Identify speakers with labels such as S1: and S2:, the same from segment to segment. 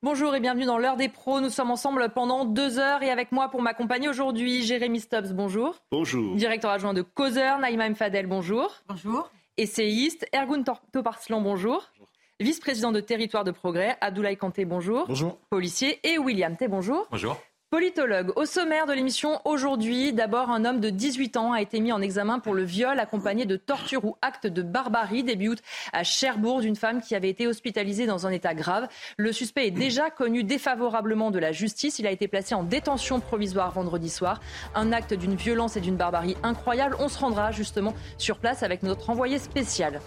S1: Bonjour et bienvenue dans l'heure des pros. Nous sommes ensemble pendant deux heures et avec moi pour m'accompagner aujourd'hui, Jérémy Stubbs, bonjour.
S2: Bonjour.
S1: Directeur adjoint de Causeur, Naïma Mfadel, bonjour.
S3: Bonjour.
S1: Essayiste, Ergun Toparslan, bonjour. Vice-président de Territoire de Progrès, Abdoulaye Kanté, bonjour.
S4: Bonjour.
S1: Policier et William T, bonjour.
S4: Bonjour.
S1: Politologue. Au sommaire de l'émission aujourd'hui, d'abord un homme de 18 ans a été mis en examen pour le viol accompagné de torture ou acte de barbarie début août à Cherbourg d'une femme qui avait été hospitalisée dans un état grave. Le suspect est déjà connu défavorablement de la justice. Il a été placé en détention provisoire vendredi soir. Un acte d'une violence et d'une barbarie incroyable. On se rendra justement sur place avec notre envoyé spécial.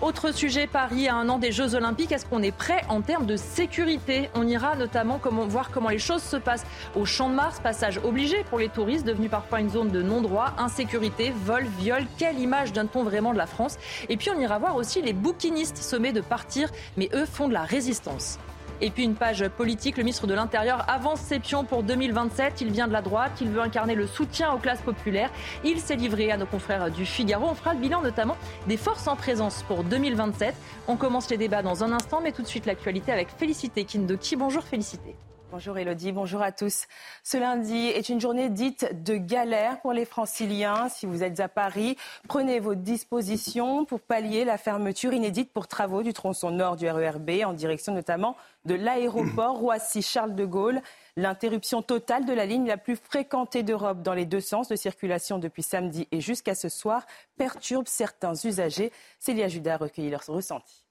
S1: Autre sujet, Paris à un an des Jeux Olympiques. Est-ce qu'on est prêt en termes de sécurité? On ira notamment voir comment les choses se passent au Champ de Mars, passage obligé pour les touristes, devenu parfois une zone de non-droit, insécurité, vol, viol. Quelle image donne-t-on vraiment de la France? Et puis on ira voir aussi les bouquinistes sommés de partir, mais eux font de la résistance. Et puis une page politique, le ministre de l'Intérieur avance ses pions pour 2027. Il vient de la droite, il veut incarner le soutien aux classes populaires. Il s'est livré à nos confrères du Figaro. On fera le bilan notamment des forces en présence pour 2027. On commence les débats dans un instant, mais tout de suite l'actualité avec Félicité Kindoki. Bonjour Félicité.
S3: Bonjour Elodie, bonjour à tous. Ce lundi est une journée dite de galère pour les franciliens. Si vous êtes à Paris, prenez vos dispositions pour pallier la fermeture inédite pour travaux du tronçon nord du RERB en direction notamment de l'aéroport Roissy-Charles de Gaulle. L'interruption totale de la ligne la plus fréquentée d'Europe dans les deux sens de circulation depuis samedi et jusqu'à ce soir perturbe certains usagers. Célia Judas a recueilli leurs ressentis.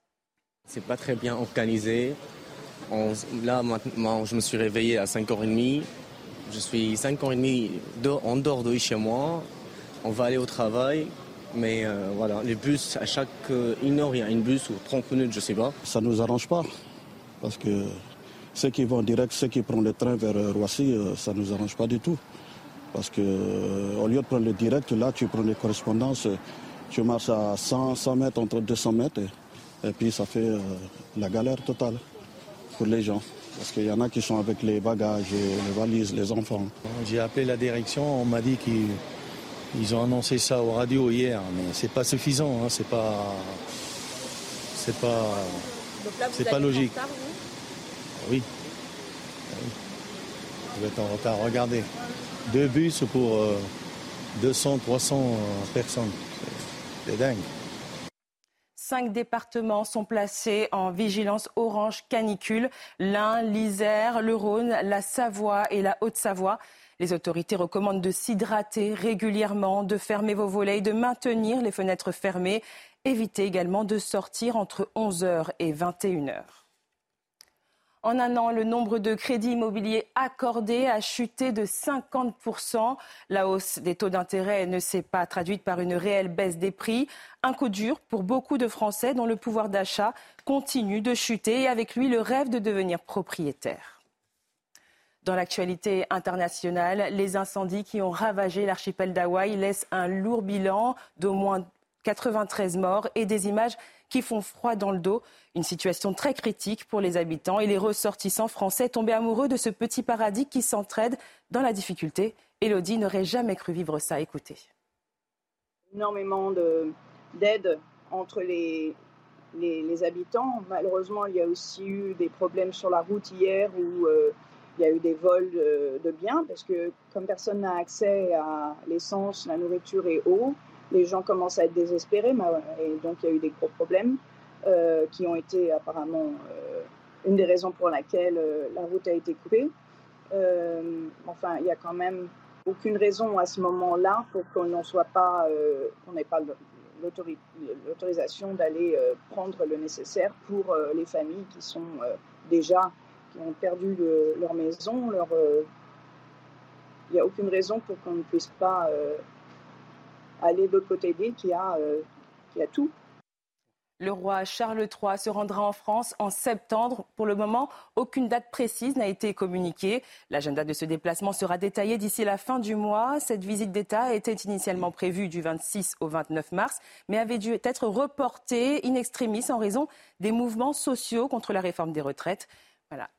S5: C'est pas très bien organisé là, maintenant, je me suis réveillé à 5h30. Je suis 5h30 en dehors de chez moi. On va aller au travail. Mais euh, voilà, les bus, à chaque euh, une heure, il y a une bus ou 30 minutes, je sais pas.
S6: Ça ne nous arrange pas. Parce que ceux qui vont direct, ceux qui prennent le train vers euh, Roissy, ça ne nous arrange pas du tout. Parce que au lieu de prendre le direct, là, tu prends les correspondances, tu marches à 100, 100 mètres, entre 200 mètres, et puis ça fait la galère totale pour les gens. Parce qu'il y en a qui sont avec les bagages, les valises, les enfants.
S7: J'ai appelé la direction, on m'a dit qu'ils ont annoncé ça au radio hier, mais c'est pas suffisant, hein, c'est pas. C'est pas. C'est pas logique.
S3: En
S7: oui. oui. Vous êtes en retard. Regardez. Deux bus pour 200, euh, 300 euh, personnes. C'est dingue.
S3: Cinq départements sont placés en vigilance orange canicule. L'Ain, l'Isère, le Rhône, la Savoie et la Haute-Savoie. Les autorités recommandent de s'hydrater régulièrement, de fermer vos volets, de maintenir les fenêtres fermées. Évitez également de sortir entre 11h et 21h. En un an, le nombre de crédits immobiliers accordés a chuté de 50%. La hausse des taux d'intérêt ne s'est pas traduite par une réelle baisse des prix. Un coup dur pour beaucoup de Français dont le pouvoir d'achat continue de chuter et avec lui le rêve de devenir propriétaire. Dans l'actualité internationale, les incendies qui ont ravagé l'archipel d'Hawaï laissent un lourd bilan d'au moins 93 morts et des images qui font froid dans le dos. Une situation très critique pour les habitants et les ressortissants français tombés amoureux de ce petit paradis qui s'entraide dans la difficulté. Elodie n'aurait jamais cru vivre ça. Écoutez.
S8: Énormément d'aide entre les, les, habitants. Malheureusement, il y a aussi eu des problèmes sur la route hier où euh, il y a eu des vols de, biens parce que comme personne n'a accès à l'essence, la nourriture et eau, les gens commencent à être désespérés, et donc il y a eu des gros problèmes euh, qui ont été apparemment euh, une des raisons pour laquelle euh, la route a été coupée. enfin, il n'y a quand même aucune raison à ce moment-là pour qu'on soit pas, n'ait pas l'autorisation d'aller prendre le nécessaire pour les familles qui sont déjà, qui ont perdu leur maison, leur, il n'y a aucune raison pour qu'on ne puisse pas aller de côté d'île euh, qui a tout.
S3: Le roi Charles III se rendra en France en septembre. Pour le moment, aucune date précise n'a été communiquée. L'agenda de ce déplacement sera détaillé d'ici la fin du mois. Cette visite d'État était initialement prévue du 26 au 29 mars, mais avait dû être reportée in extremis en raison des mouvements sociaux contre la réforme des retraites. Voilà.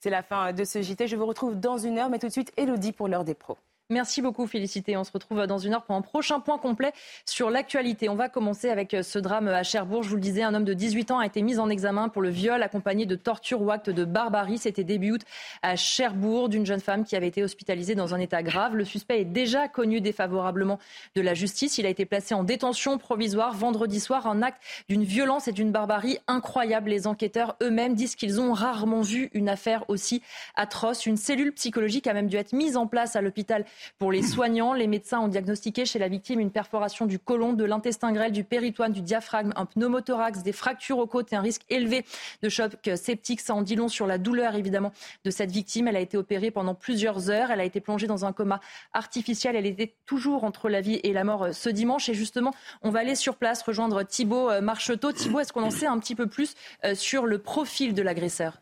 S3: C'est la fin de ce JT. Je vous retrouve dans une heure, mais tout de suite, Elodie pour l'heure des pros.
S1: Merci beaucoup, Félicité. On se retrouve dans une heure pour un prochain point complet sur l'actualité. On va commencer avec euh, ce drame à Cherbourg. Je vous le disais, un homme de 18 ans a été mis en examen pour le viol accompagné de torture ou acte de barbarie. C'était début août à Cherbourg d'une jeune femme qui avait été hospitalisée dans un état grave. Le suspect est déjà connu défavorablement de la justice. Il a été placé en détention provisoire vendredi soir. Un acte d'une violence et d'une barbarie incroyable. Les enquêteurs eux-mêmes disent qu'ils ont rarement vu une affaire aussi atroce. Une cellule psychologique a même dû être mise en place à l'hôpital pour les soignants, les médecins ont diagnostiqué chez la victime une perforation du côlon, de l'intestin grêle, du péritoine, du diaphragme, un pneumothorax, des fractures aux côtes et un risque élevé de choc septique. Ça en dit long sur la douleur évidemment de cette victime. Elle a été opérée pendant plusieurs heures. Elle a été plongée dans un coma artificiel. Elle était toujours entre la vie et la mort euh, ce dimanche. Et justement, on va aller sur place rejoindre Thibault euh, Marcheteau. Thibault, est-ce qu'on en sait un petit peu plus euh, sur le profil de l'agresseur?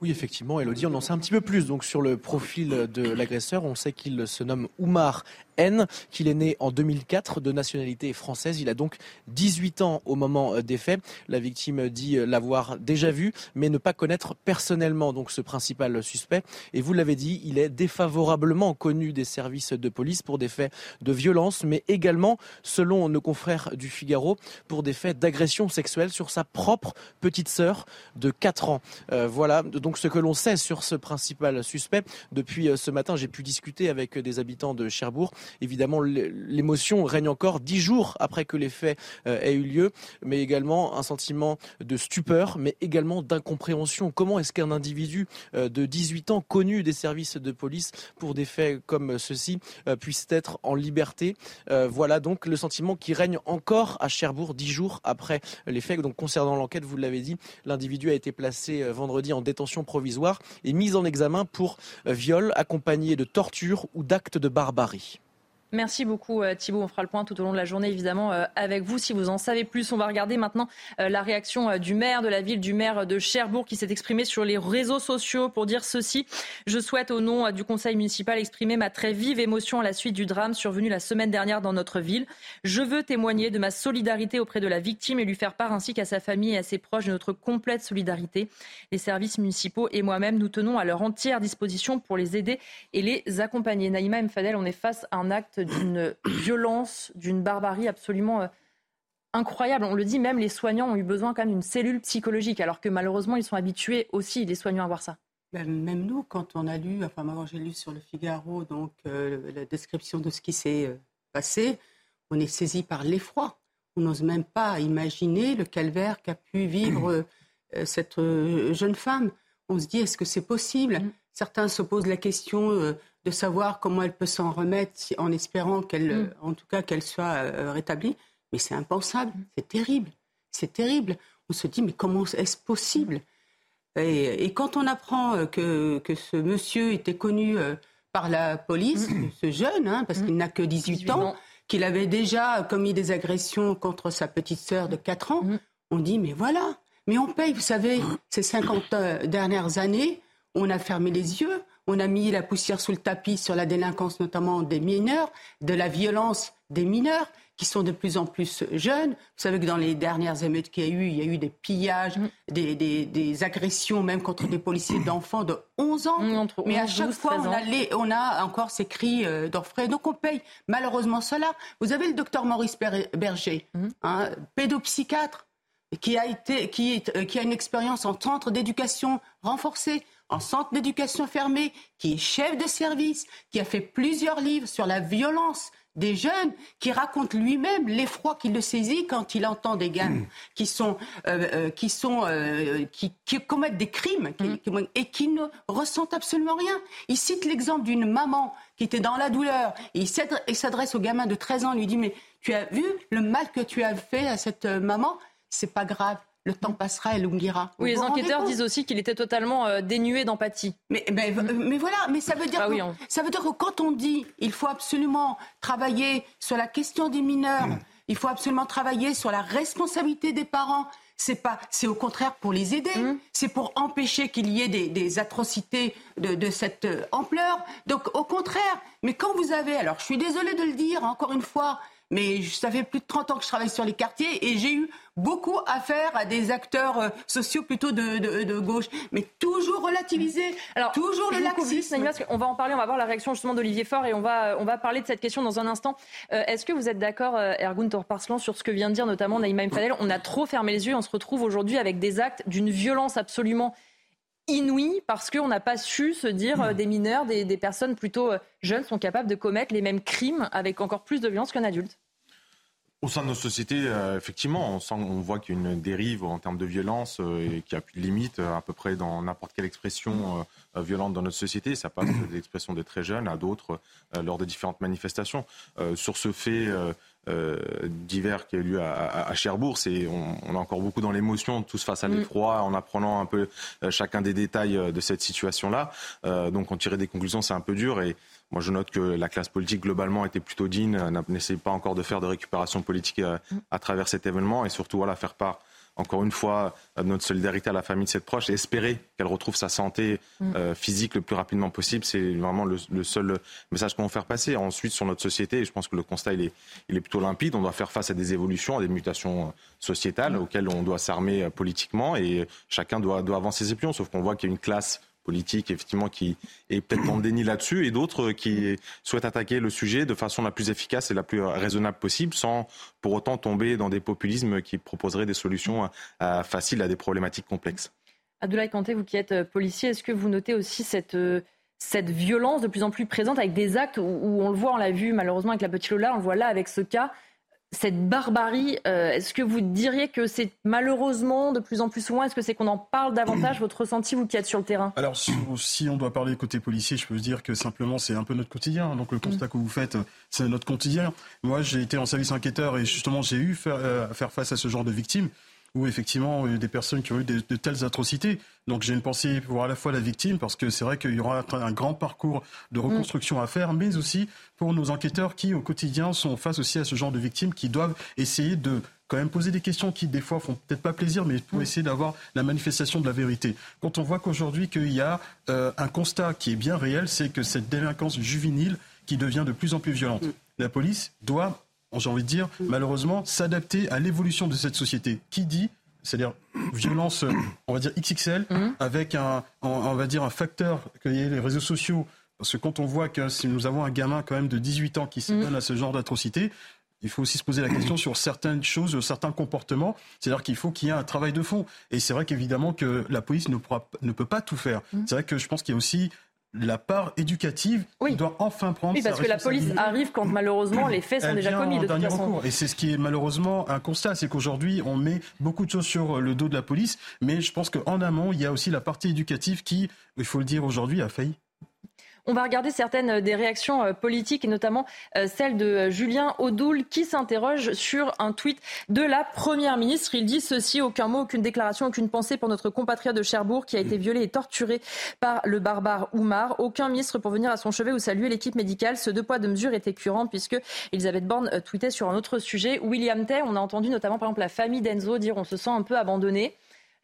S2: Oui, effectivement, Elodie, on en sait un petit peu plus donc sur le profil de l'agresseur. On sait qu'il se nomme Oumar qu'il est né en 2004 de nationalité française. Il a donc 18 ans au moment euh, des faits. La victime dit euh, l'avoir déjà vu, mais ne pas connaître personnellement donc ce principal suspect. Et vous l'avez dit, il est défavorablement connu des services de police pour des faits de violence, mais également, selon nos confrères du Figaro, pour des faits d'agression sexuelle sur sa propre petite sœur de 4 ans. Euh, voilà donc ce que l'on sait sur ce principal suspect. Depuis ce matin, j'ai pu discuter avec des habitants de Cherbourg Évidemment, l'émotion règne encore dix jours après que les faits euh, aient eu lieu, mais également un sentiment de stupeur, mais également d'incompréhension. Comment est-ce qu'un individu euh, de 18 ans, connu des services de police pour des faits comme ceux-ci, euh, puisse être en liberté? Voilà donc le sentiment qui règne encore à Cherbourg dix jours après les faits. Donc concernant l'enquête, vous l'avez dit, l'individu a été placé vendredi en détention provisoire et mis en examen pour viol accompagné de torture ou d'actes de barbarie.
S1: Merci beaucoup euh, Thibault. On fera le point tout au long de la journée évidemment euh, avec vous. Si vous en savez plus, on va regarder maintenant euh, la réaction du maire de la ville, du maire de Cherbourg qui s'est exprimé sur les réseaux sociaux pour dire ceci. Je souhaite au nom du conseil municipal exprimer ma très vive émotion à la suite du drame survenu la semaine dernière dans notre ville. Je veux témoigner de ma solidarité auprès de la victime et lui faire part ainsi qu'à sa famille et à ses proches de notre complète solidarité. Les services municipaux et moi-même, nous tenons à leur entière disposition pour les aider et les accompagner. Naïma Mfadel, on est face à un acte d'une violence, d'une barbarie absolument euh, incroyable. On le dit, même les soignants ont eu besoin quand même d'une cellule psychologique, alors que malheureusement, ils sont habitués aussi, les soignants, à voir ça.
S4: Ben, même nous, quand on a lu, enfin moi j'ai lu sur le Figaro donc euh, la description de ce qui s'est euh, passé, on est saisi par l'effroi. On n'ose même pas imaginer le calvaire qu'a pu vivre cette jeune femme. On se dit est-ce que c'est possible? Mm. Certains se posent la question de savoir comment elle peut s'en remettre en espérant qu'elle, mm. en tout cas, qu'elle soit euh, rétablie. Mais c'est impensable, mm. c'est terrible, c'est terrible. On se dit, mais comment est-ce possible? Et, quand on apprend euh, que, que, ce monsieur était connu euh, par la police, mm. ce jeune, hein, parce qu'il n'a que 18, ans, qu'il avait déjà commis des agressions contre sa petite sœur de 4 ans, on dit, mais voilà, mais on paye, vous savez, ces 50 dernières années, on a fermé les yeux, on a mis la poussière sous le tapis sur la délinquance, notamment des mineurs, de la violence des mineurs qui sont de plus en plus jeunes. Vous savez que dans les dernières émeutes qu'il y a eu, il y a eu des pillages, mm. des, agressions même contre des policiers d'enfants de 11 ans. Mm, Mais à chaque fois, on a, encore ces cris euh, d'orfraie. Donc on paye malheureusement cela. Vous avez le docteur Maurice Berger, mm. un pédopsychiatre, qui a, été, qui, euh, qui a une expérience en centre d'éducation renforcée en centre d'éducation fermé, qui est chef de service, qui a fait plusieurs livres sur la violence des jeunes, qui raconte lui-même l'effroi qui le saisit quand il entend des gamins qui sont, euh, euh, qui, sont euh, qui, commettent des crimes mm. et qui ne ressentent absolument rien. Il cite l'exemple d'une maman qui était dans la douleur et il s'adresse au gamin de 13 ans, lui dit mais tu as vu le mal que tu as fait à cette maman? C'est pas grave le temps passera, elle oubliera.
S1: Oui, les enquêteurs disent aussi qu'il était totalement euh, dénué d'empathie.
S4: Mais, mais, voilà, mais ça veut dire ah que, ça veut dire que quand on dit il faut absolument travailler sur la question des mineurs, il faut absolument travailler sur la responsabilité des parents. C'est pas, c'est au contraire pour les aider. Mmh. C'est pour empêcher qu'il y ait des, atrocités de, de, cette euh, ampleur. Donc au contraire. Mais quand vous avez, alors je suis désolée de le dire encore une fois, mais ça fait plus de 30 ans que je travaille sur les quartiers et j'ai eu beaucoup affaire à des acteurs euh, sociaux plutôt de, gauche, mais toujours relativisé, Alors, toujours le laxisme.
S1: on va en parler, on va voir la réaction justement d'Olivier Faure et on va, on va parler de cette question dans un instant. Euh, est-ce que vous êtes d'accord, euh, Ergun Torparslan, sur ce que vient de dire notamment Naïma Mfadel On a trop fermé les yeux, on se retrouve aujourd'hui avec des actes d'une violence absolument inouïe parce qu'on n'a pas su se dire des mineurs, des, des personnes plutôt jeunes sont capables de commettre les mêmes crimes avec encore plus de violence qu'un adulte.
S9: Au sein de nos sociétés, euh, effectivement, on, sent, on voit qu'il y a une dérive en termes de violence euh, et qu'il n'y a plus de limite euh, à peu près dans n'importe quelle expression violente dans notre société. Ça passe des expressions des très jeunes à d'autres lors de différentes manifestations. sur ce fait divers qui a eu lieu à, Cherbourg, c'est, on, a encore beaucoup dans l'émotion, tous face à mm. l'effroi, en apprenant un peu chacun des détails de cette situation-là. donc, en tirer des conclusions, c'est un peu dur et moi, je note que la classe politique globalement était plutôt digne, n'essaie pas encore de faire de récupération politique euh, à, travers cet événement et surtout voilà, faire part encore une fois de notre solidarité à la famille de cette proche et espérer qu'elle retrouve sa santé mm. euh, physique le plus rapidement possible. C'est vraiment le, seul message qu'on veut faire passer. Ensuite, sur notre société, je pense que le constat il est, il est plutôt limpide. On doit faire face à des évolutions, à des mutations euh, sociétales mm. auxquelles on doit s'armer politiquement et chacun doit, doit avancer ses pions. Sauf qu'on voit qu'il y a une classe politique, effectivement, qui est peut-être en déni là-dessus, et d'autres qui souhaitent attaquer le sujet de façon la plus efficace et la plus raisonnable possible, sans pour autant tomber dans des populismes qui proposeraient des solutions faciles à des problématiques complexes.
S1: Abdoulaye Kanté, vous qui êtes euh, policier, est-ce que vous notez aussi cette, euh, cette violence de plus en plus présente avec des actes où on le voit, on l'a vu malheureusement avec la petite Lola, on le voit là avec ce cas, cette barbarie, euh, est-ce que vous diriez que c'est malheureusement de plus en plus souvent, est-ce que c'est qu'on en parle davantage, votre ressenti, vous qui êtes sur le terrain?
S10: Alors, si, on doit parler côté policier, je peux vous dire que simplement, c'est un peu notre quotidien. Donc, le constat mm. que vous faites, c'est notre quotidien. Moi, j'ai été en service enquêteur et justement, j'ai eu faire, euh, faire face à ce genre de victimes où effectivement il y a des personnes qui ont eu de, telles atrocités. Donc j'ai une pensée pour à la fois la victime, parce que c'est vrai qu'il y aura un grand parcours de reconstruction à faire, mais aussi pour nos enquêteurs qui au quotidien sont face aussi à ce genre de victimes qui doivent essayer de quand même poser des questions qui des fois font peut-être pas plaisir, mais pour essayer d'avoir la manifestation de la vérité. Quand on voit qu'aujourd'hui qu'il y a euh, un constat qui est bien réel, c'est que cette délinquance juvénile qui devient de plus en plus violente. Mm. La police doit j'ai envie de dire, malheureusement, s'adapter à l'évolution de cette société. Qui dit c'est-à-dire violence, on va dire XXL, mhm. avec un, on va dire un facteur que les réseaux sociaux. Parce que quand on voit que si nous avons un gamin quand même de 18 ans qui se donne mhm. à ce genre d'atrocité, il faut aussi se poser la question sur certaines choses, sur certains comportements. C'est-à-dire qu'il faut qu'il y ait un travail de fond. Et c'est vrai qu'évidemment que la police ne, pourra, ne peut pas tout faire. Mhm. C'est vrai que je pense qu'il y a aussi la part éducative oui. doit enfin prendre
S1: oui, parce que la police arrive quand malheureusement les faits sont déjà commis de toute façon.
S10: Et c'est ce qui est malheureusement un constat, c'est qu'aujourd'hui on met beaucoup de choses sur le dos de la police, mais je pense qu'en amont il y a aussi la partie éducative qui, il faut le dire aujourd'hui, a failli.
S1: On va regarder certaines euh, des réactions euh, politiques et notamment euh, celle de Julien Audoul qui s'interroge sur un tweet de la Première ministre. Il dit ceci, aucun mot, aucune déclaration, aucune pensée pour notre compatriote de Cherbourg qui a été violé et torturé par le barbare Oumar. Aucun ministre pour venir à son chevet ou saluer l'équipe médicale. Ce deux poids deux mesures était curant puisque Elisabeth Borne tweetait sur un autre sujet. William Tay, on a entendu notamment par exemple la famille d'Enzo dire on se sent un peu abandonné.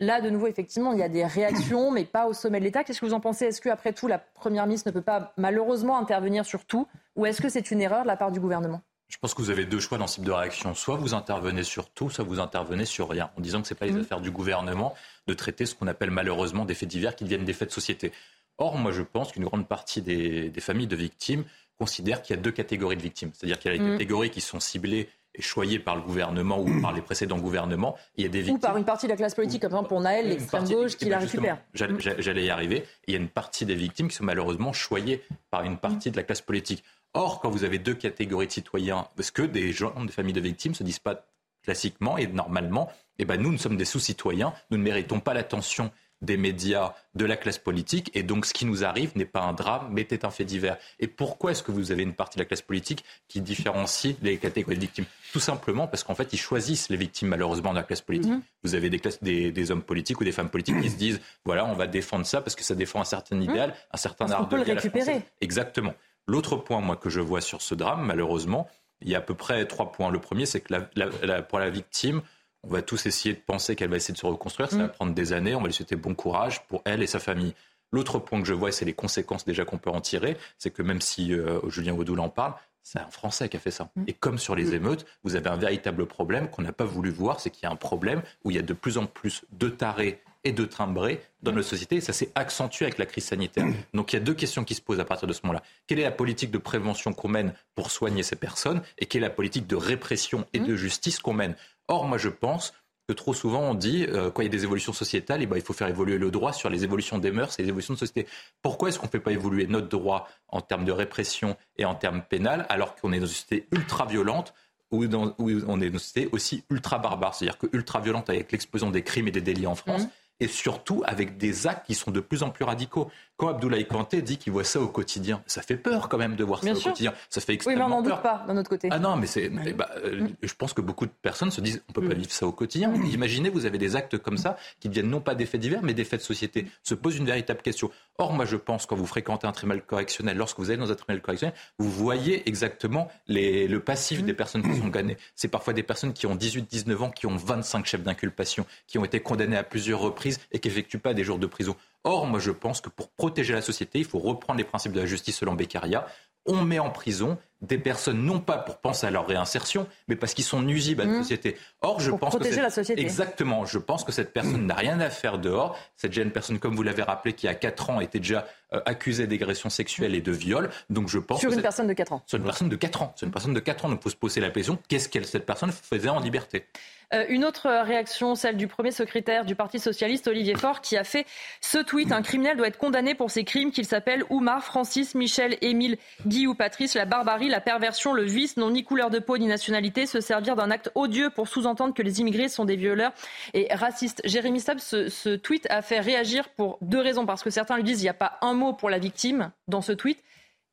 S1: Là, de nouveau, effectivement, il y a des réactions, mais pas au sommet de l'État. Qu'est-ce que vous en pensez? Est-ce qu'après tout, la Première ministre ne peut pas malheureusement intervenir sur tout? Ou est-ce que c'est une erreur de la part du gouvernement?
S11: Je pense que vous avez deux choix dans ce type de réaction. Soit vous intervenez sur tout, soit vous intervenez sur rien, en disant que ce n'est pas les mmh. affaires du gouvernement de traiter ce qu'on appelle malheureusement des faits divers qui deviennent des faits de société. Or, moi, je pense qu'une grande partie des, familles de victimes considèrent qu'il y a deux catégories de victimes. C'est-à-dire qu'il y a les mmh. catégories qui sont ciblées choyés par le gouvernement ou par les précédents gouvernements. Il y a des victimes...
S1: Ou par une partie de la classe politique, comme par exemple pour Naël, l'extrême gauche, qui la récupère.
S11: J'allais y arriver. Il y a une partie des victimes qui sont malheureusement choyées par une partie de la classe politique. Or, quand vous avez deux catégories de citoyens, est-ce que des gens, des familles de victimes, ne se disent pas classiquement et normalement, eh ben nous, nous sommes des sous-citoyens, nous ne méritons pas l'attention des médias, de la classe politique. Et donc, ce qui nous arrive n'est pas un drame, mais est un fait divers. Et pourquoi est-ce que vous avez une partie de la classe politique qui différencie les catégories de victimes? Tout simplement parce qu'en fait, ils choisissent les victimes, malheureusement, de la classe politique. Mhm. Vous avez des, classes, des, hommes politiques ou des femmes politiques qui se disent voilà, on va défendre ça parce que ça défend un certain mhm. idéal, un certain art
S1: on peut le récupérer.
S11: Exactement. L'autre point, moi, que je vois sur ce drame, malheureusement, il y a à peu près trois points. Le premier, c'est que pour la victime, on va tous essayer de penser qu'elle va essayer de se reconstruire. Ça va mm. prendre des années. On va lui souhaiter bon courage pour elle et sa famille. L'autre point que je vois, c'est les conséquences déjà qu'on peut en tirer. C'est que même si euh, Julien Audoul en parle, C'est un Français qui a fait ça. Et comme sur les émeutes, vous avez un véritable problème qu'on n'a pas voulu voir, c'est qu'il y a un problème où il y a de plus en plus de tarés et de timbrés dans notre société. Et ça s'est accentué avec la crise sanitaire. Donc il y a deux questions qui se posent à partir de ce moment-là. Quelle est la politique de prévention qu'on mène pour soigner ces personnes et quelle est la politique de répression et de justice qu'on mène Or, moi, je pense que trop souvent on dit, euh, quand il y a des évolutions sociétales, et eh ben, il faut faire évoluer le droit sur les évolutions des mœurs et les évolutions de société. Pourquoi est-ce qu'on ne fait pas évoluer notre droit en termes de répression et en termes pénal, alors qu'on est dans une société ultra violente où, dans, on est dans une société aussi ultra barbare, c'est-à-dire que ultra violente avec l'explosion des crimes et des délits en France, mmh. Et surtout avec des actes qui sont de plus en plus radicaux. Quand Abdoulaye Kanté dit qu'il voit ça au quotidien, ça fait peur quand même de voir ça au quotidien. Ça fait extrêmement
S1: Oui, mais on
S11: n'en
S1: doute pas d'un autre côté.
S11: Ah non, mais c'est, bah, euh, mm. je pense que beaucoup de personnes se disent, on peut pas mm. vivre ça au quotidien. Mm. Imaginez, vous avez des actes comme ça qui deviennent non pas des faits divers, mais des faits de société. Se pose une véritable question. Or, moi, je pense quand vous fréquentez un tribunal correctionnel, lorsque vous allez dans un tribunal correctionnel, vous voyez exactement les, le passif des personnes qui sont gagnées. C'est parfois des personnes qui ont 18, 19 ans, qui ont 25 chefs d'inculpation, qui ont été condamnées à plusieurs reprises et qui n'effectuent pas des jours de prison. Or, moi, je pense que pour protéger la société, il faut reprendre les principes de la justice selon Beccaria. On met en prison des personnes non pas pour penser à leur réinsertion, mais parce qu'ils sont nuisibles à la mmh. société. Or, je pense
S1: protéger
S11: que
S1: la société.
S11: exactement, je pense que cette personne n'a rien à faire dehors. Cette jeune personne, comme vous l'avez rappelé, qui a 4 ans était déjà euh, accusée d'agression sexuelle et de viol. Donc, je pense
S1: sur une personne de 4 ans.
S11: Sur une personne de 4 ans. Sur une personne de 4 ans. Donc, il faut se poser la question qu'est-ce que cette personne faisait en liberté?
S1: Euh, une autre réaction, celle du premier secrétaire du Parti socialiste, Olivier Faure, qui a fait ce tweet. Un criminel doit être condamné pour ses crimes, qu'il s'appelle Oumar, Francis, Michel, Émile, Guy ou Patrice. La barbarie, la perversion, le vice n'ont ni couleur de peau ni nationalité. Se servir d'un acte odieux pour sous-entendre que les immigrés sont des violeurs et racistes. Jérémy Stab, ce, ce tweet a fait réagir pour deux raisons. Parce que certains lui disent qu'il n'y a pas un mot pour la victime dans ce tweet.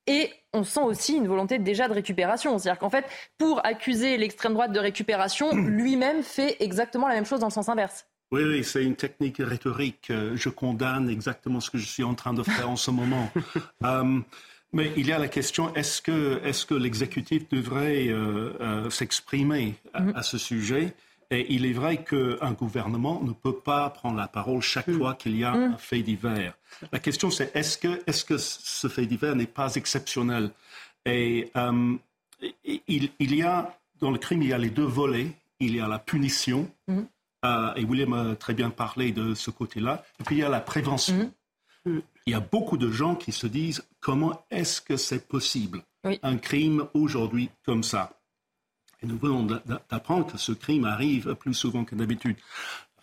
S1: Et on sent aussi une volonté déjà de récupération. C'est-à-dire qu'en fait, pour accuser l'extrême droite de récupération, lui-même fait exactement la même chose dans le sens inverse.
S12: Oui, oui, c'est une technique rhétorique. Euh, je condamne exactement ce que je suis en train de faire en ce moment. Euh, mais il y a la question est-ce que, est que l'exécutif devrait euh, s'exprimer mm-hmm. à, ce sujet? Et il est vrai qu'un gouvernement ne peut pas prendre la parole chaque mm. fois qu'il y a mm. un fait divers. La question, c'est est-ce que, est que ce fait divers n'est pas exceptionnel? Et euh, il, y a, dans le crime, il y a les deux volets. Il y a la punition, mm. euh, et William a très bien parlé de ce côté-là, et puis il y a la prévention. Il y a beaucoup de gens qui se disent comment est-ce que c'est possible un crime aujourd'hui comme ça? Et nous venons d'apprendre que ce crime arrive plus souvent que d'habitude.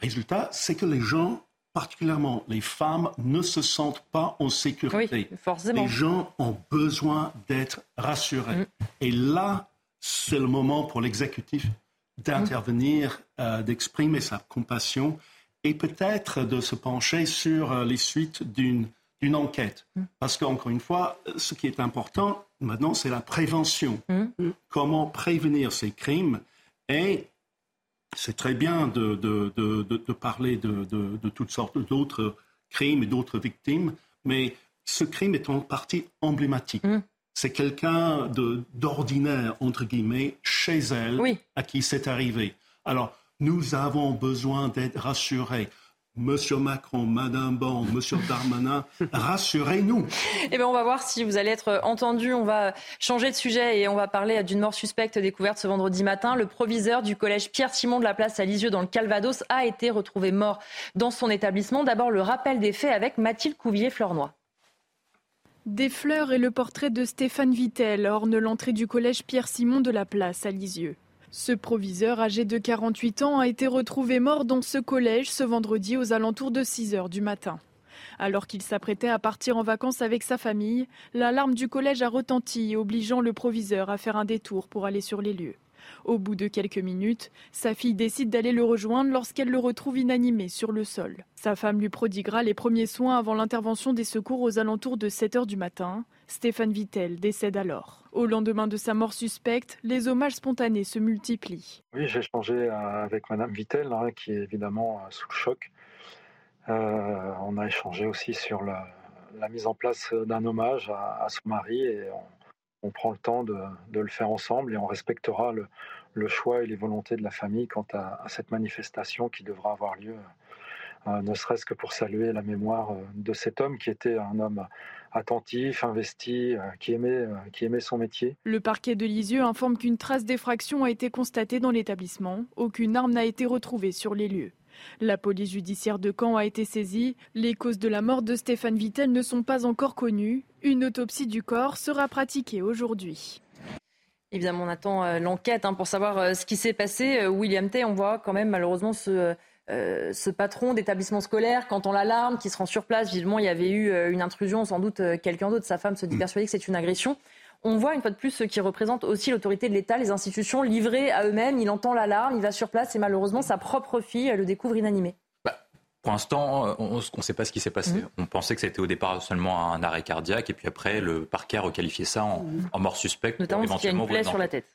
S12: Résultat, c'est que les gens, particulièrement les femmes, ne se sentent pas en sécurité.
S1: Oui, forcément.
S12: Les gens ont besoin d'être rassurés. Mm. Et là, c'est le moment pour l'exécutif d'intervenir, mm. euh, d'exprimer sa compassion et peut-être de se pencher sur euh, les suites d'une d'une enquête. Mm. Parce qu'encore une fois, ce qui est important maintenant, c'est la prévention. Mm. Comment prévenir ces crimes Et c'est très bien de, de, parler de, toutes sortes d'autres crimes et d'autres victimes, mais ce crime est en partie emblématique. C'est quelqu'un d'ordinaire, entre guillemets, chez elle, à qui c'est arrivé. Alors, nous avons besoin d'être rassurés. Monsieur Macron, Madame Bon, Monsieur Darmanin, rassurez-nous.
S1: Eh bien, on va voir si vous allez être entendu. On va changer de sujet et on va parler d'une mort suspecte découverte ce vendredi matin. Le proviseur du collège Pierre-Simon de la place à Lisieux dans le Calvados a été retrouvé mort dans son établissement. D'abord, le rappel des faits avec Mathilde Couvier-Fleurnoy.
S13: Des fleurs et le portrait de Stéphane Vittel ornent l'entrée du collège Pierre-Simon de la place à Lisieux. Ce proviseur âgé de 48 ans a été retrouvé mort dans ce collège ce vendredi aux alentours de 6 heures du matin. Alors qu'il s'apprêtait à partir en vacances avec sa famille, l'alarme du collège a retenti, obligeant le proviseur à faire un détour pour aller sur les lieux. Au bout de quelques minutes, sa fille décide d'aller le rejoindre lorsqu'elle le retrouve inanimé sur le sol. Sa femme lui prodiguera les premiers soins avant l'intervention des secours aux alentours de 7 heures du matin. Stéphane Vittel décède alors. Au lendemain de sa mort suspecte, les hommages spontanés se multiplient.
S14: Oui, j'ai échangé euh, avec Madame Vittel, hein, qui est évidemment euh, sous le choc. Euh, on a échangé aussi sur la, mise en place d'un hommage à, son mari et on, prend le temps de, le faire ensemble et on respectera le, choix et les volontés de la famille quant à, cette manifestation qui devra avoir lieu ne serait-ce que pour saluer la mémoire de cet homme qui était un homme attentif, investi, qui aimait, qui aimait son métier.
S13: Le parquet de Lisieux informe qu'une trace d'effraction a été constatée dans l'établissement. Aucune arme n'a été retrouvée sur les lieux. La police judiciaire de Caen a été saisie. Les causes de la mort de Stéphane Vittel ne sont pas encore connues. Une autopsie du corps sera pratiquée aujourd'hui.
S1: Évidemment, on attend euh, l'enquête hein, pour savoir euh, ce qui s'est passé. Euh, William Tay, on voit quand même malheureusement ce, ce patron d'établissement scolaire, quand on l'alarme, qui se rend sur place, visiblement il y avait eu une intrusion, sans doute quelqu'un d'autre, sa femme se dit mm. persuadée que c'est une agression. On voit une fois de plus ce qui représente aussi l'autorité de l'État, les institutions livrées à eux-mêmes. Il entend l'alarme, il va sur place et malheureusement sa propre fille le découvre inanimé.
S11: Bah, pour l'instant, on ne sait pas ce qui s'est passé. Mm. On pensait que c'était au départ seulement un arrêt cardiaque et puis après le parquet a requalifié ça en, mm. mort suspecte.
S1: Notamment qu'il y a une plaie sur la tête.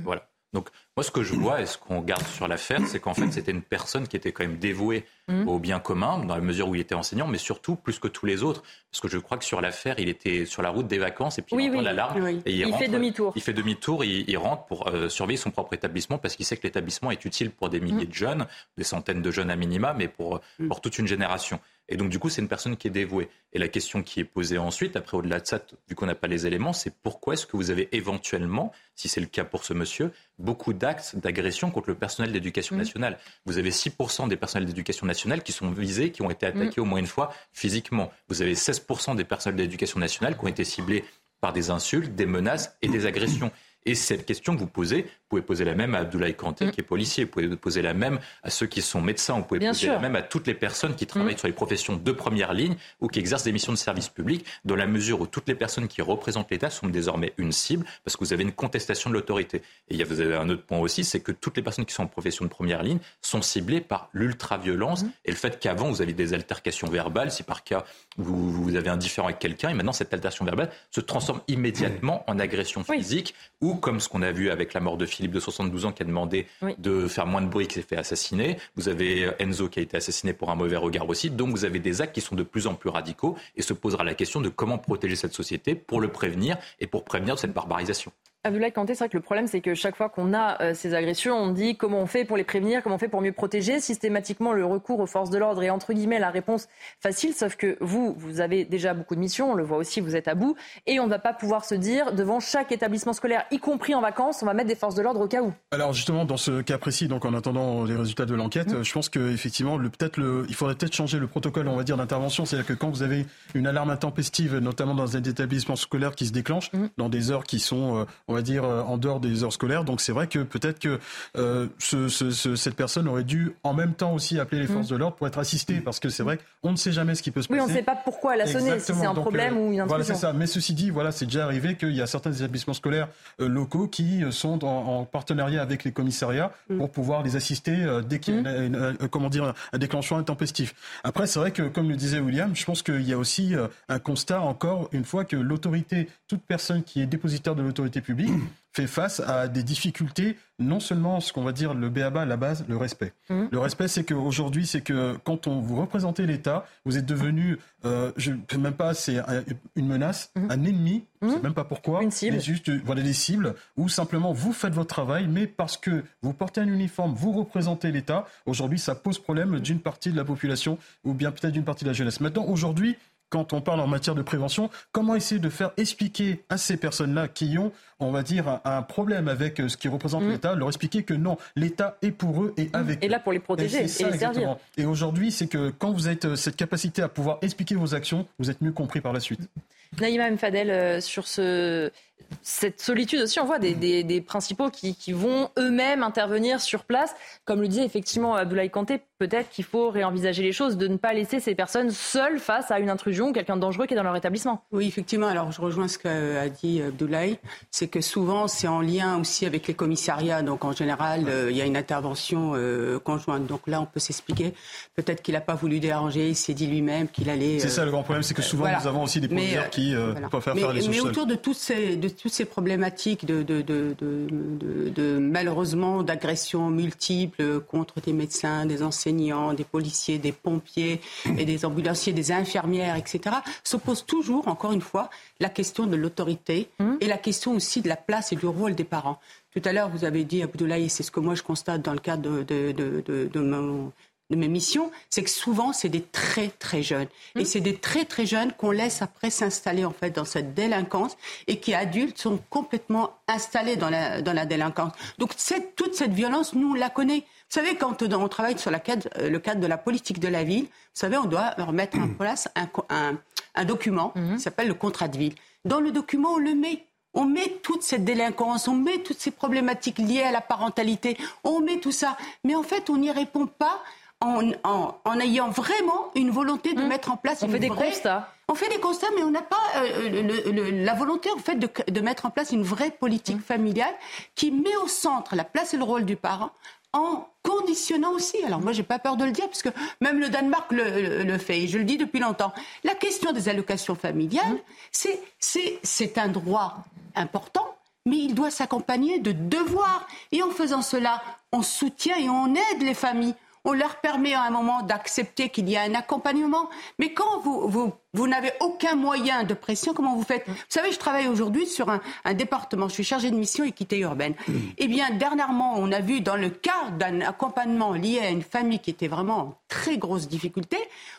S11: voilà. Donc moi, ce que je vois et ce qu'on garde sur l'affaire, c'est qu'en fait, c'était une personne qui était quand même dévouée mmh. au bien commun, dans la mesure où il était enseignant, mais surtout plus que tous les autres, parce que je crois que sur l'affaire, il était sur la route des vacances et puis il entend l'alarme.
S1: Et il, fait demi-tour.
S11: Il fait demi-tour, il, rentre pour euh, surveiller son propre établissement, parce qu'il sait que l'établissement est utile pour des milliers mmh. de jeunes, des centaines de jeunes à minima, mais pour, mmh. pour toute une génération. Et donc, du coup, c'est une personne qui est dévouée. Et la question qui est posée ensuite, après, au-delà de ça, vu qu'on n'a pas les éléments, c'est pourquoi est-ce que vous avez éventuellement, si c'est le cas pour ce monsieur, beaucoup d'actes d'agression contre le personnel d'éducation mmh. nationale? Vous avez 6% des personnels d'éducation nationale qui sont visés, qui ont été attaqués mmh. au moins une fois physiquement. Vous avez 16% des personnels d'éducation nationale qui ont été ciblés par des insultes, des menaces et des agressions. Et cette question que vous posez, vous pouvez poser la même à Abdoulaye Kanté, mm. qui est policier, vous pouvez poser la même à ceux qui sont médecins, vous pouvez poser la même à toutes les personnes qui travaillent mm. sur les professions de première ligne ou qui exercent des missions de service public, dans la mesure où toutes les personnes qui représentent l'État sont désormais une cible, parce que vous avez une contestation de l'autorité. Et vous avez un autre point aussi, c'est que toutes les personnes qui sont en profession de première ligne sont ciblées par l'ultra-violence mm. et le fait qu'avant, vous aviez des altercations verbales, si par cas vous, vous avez un différent avec quelqu'un, et maintenant cette altercation verbale se transforme immédiatement en agression physique ou comme ce qu'on a vu avec la mort de Philippe de 72 ans qui a demandé de faire moins de bruit, qui s'est fait assassiner. Vous avez Enzo qui a été assassiné pour un mauvais regard aussi. Donc vous avez des actes qui sont de plus en plus radicaux et se posera la question de comment protéger cette société pour le prévenir et pour prévenir cette barbarisation.
S1: Abdoulaye Kanté, c'est vrai que le problème, c'est que chaque fois qu'on a euh, ces agressions, on dit comment on fait pour les prévenir, comment on fait pour mieux protéger. Systématiquement, le recours aux forces de l'ordre est entre guillemets la réponse facile, sauf que vous, vous avez déjà beaucoup de missions, on le voit aussi, vous êtes à bout, et on ne va pas pouvoir se dire devant chaque établissement scolaire, y compris en vacances, on va mettre des forces de l'ordre au cas où.
S10: Alors justement, dans ce cas précis, donc en attendant les résultats de l'enquête, mmh. je pense qu'effectivement, peut-être le, il faudrait peut-être changer le protocole, on va dire, d'intervention. C'est-à-dire que quand vous avez une alarme intempestive, notamment dans un établissement scolaire qui se déclenche, mmh. dans des heures qui sont, euh, on va dire, euh, en dehors des heures scolaires. Donc c'est vrai que peut-être que euh, cette personne aurait dû en même temps aussi appeler les forces mm. de l'ordre pour être assistée, parce que c'est vrai qu'on ne sait jamais ce qui peut se passer.
S1: Oui, on ne sait pas pourquoi elle a sonné, si c'est un problème euh, ou une intrusion.
S10: Voilà, c'est ça. Mais ceci dit, voilà, c'est déjà arrivé qu'il y a certains établissements scolaires locaux qui sont en, partenariat avec les commissariats mm. pour pouvoir les assister dès qu'il y a mm. comment dire, un déclenchement intempestif. Après, c'est vrai que, comme le disait William, je pense qu'il y a aussi un constat, encore une fois, que l'autorité, toute personne qui est dépositaire de l'autorité publique, fait face à des difficultés, non seulement ce qu'on va dire le BABA, la base, le respect. Mmh. Le respect, c'est qu'aujourd'hui, c'est que quand on vous représentez l'État, vous êtes devenu, euh, je ne sais même pas, c'est une menace, mmh. un ennemi, je ne sais mmh. même pas pourquoi,
S1: une cible.
S10: juste voilà des cibles, ou simplement vous faites votre travail, mais parce que vous portez un uniforme, vous représentez l'État, aujourd'hui, ça pose problème d'une partie de la population, ou bien peut-être d'une partie de la jeunesse. Maintenant, aujourd'hui, quand on parle en matière de prévention, comment essayer de faire expliquer à ces personnes-là qui ont, on va dire, un, problème avec euh, ce qui représente mm. l'État, leur expliquer que non, l'État est pour eux et mm. avec eux.
S1: Et là pour les protéger et, les servir.
S10: Et aujourd'hui, c'est que quand vous avez euh, cette capacité à pouvoir expliquer vos actions, vous êtes mieux compris par la suite.
S1: Naïma Mfadel, euh, sur ce, cette solitude aussi, on voit des, principaux qui, vont eux-mêmes intervenir sur place. Comme le disait effectivement Abdoulaye Kanté, peut-être qu'il faut réenvisager les choses, de ne pas laisser ces personnes seules face à une intrusion ou quelqu'un de dangereux qui est dans leur établissement.
S4: Oui, effectivement. Alors, je rejoins ce qu'a dit Abdoulaye. C'est que souvent, c'est en lien aussi avec les commissariats. Donc, en général, euh, il y a une intervention euh, conjointe. Donc là, on peut s'expliquer. Peut-être qu'il n'a pas voulu déranger, il s'est dit lui-même qu'il allait.
S10: C'est ça le grand problème, c'est que souvent, nous avons aussi des professeurs qui peuvent faire faire les choses
S4: Mais autour de toutes ces toutes ces problématiques de, de, de, de malheureusement d'agressions multiples contre des médecins, des enseignants, des policiers, des pompiers et des ambulanciers, des infirmières, etc., se pose toujours, encore une fois, la question de l'autorité mmh. et la question aussi de la place et du rôle des parents. Tout à l'heure, vous avez dit, Abdoulaye, c'est ce que moi je constate dans le cadre de, de, de, de mon de mes missions, c'est que souvent, c'est des très, très jeunes. Et
S1: Mmh.
S4: c'est des très, très jeunes qu'on laisse après s'installer, en fait, dans cette délinquance et qui, adultes, sont complètement installés dans la, dans la délinquance. Donc, cette, toute cette violence, nous, on la connaît. Vous savez, quand on travaille sur la cadre, euh, le cadre de la politique de la ville, vous savez, on doit remettre en place un, co- un, un document qui s'appelle le contrat de ville. Dans le document, on le met. On met toute cette délinquance, on met toutes ces problématiques liées à la parentalité, on met tout ça. Mais en fait, on n'y répond pas en, en- en ayant vraiment une volonté de mettre en place
S1: On
S4: une
S1: fait des
S4: vraie-
S1: constats.
S4: On fait des constats, mais on n'a pas euh, le- le- la volonté en fait de, de mettre en place une vraie politique familiale qui met au centre la place et le rôle du parent en conditionnant aussi. Alors moi, j'ai pas peur de le dire, parce que même le Danemark le, le- le fait, et je le dis depuis longtemps. La question des allocations familiales, c'est c'est c'est un droit important, mais il doit s'accompagner de devoirs. Et en faisant cela, on soutient et on aide les familles. On leur permet à un moment d'accepter qu'il y a un accompagnement. Mais quand vous, vous, vous n'avez aucun moyen de pression, comment vous faites? Vous savez, je travaille aujourd'hui sur un, un département. Je suis chargée de mission équité urbaine. Eh bien, dernièrement, on a vu dans le cas d'un accompagnement lié à une famille qui était vraiment en très grosse difficulté,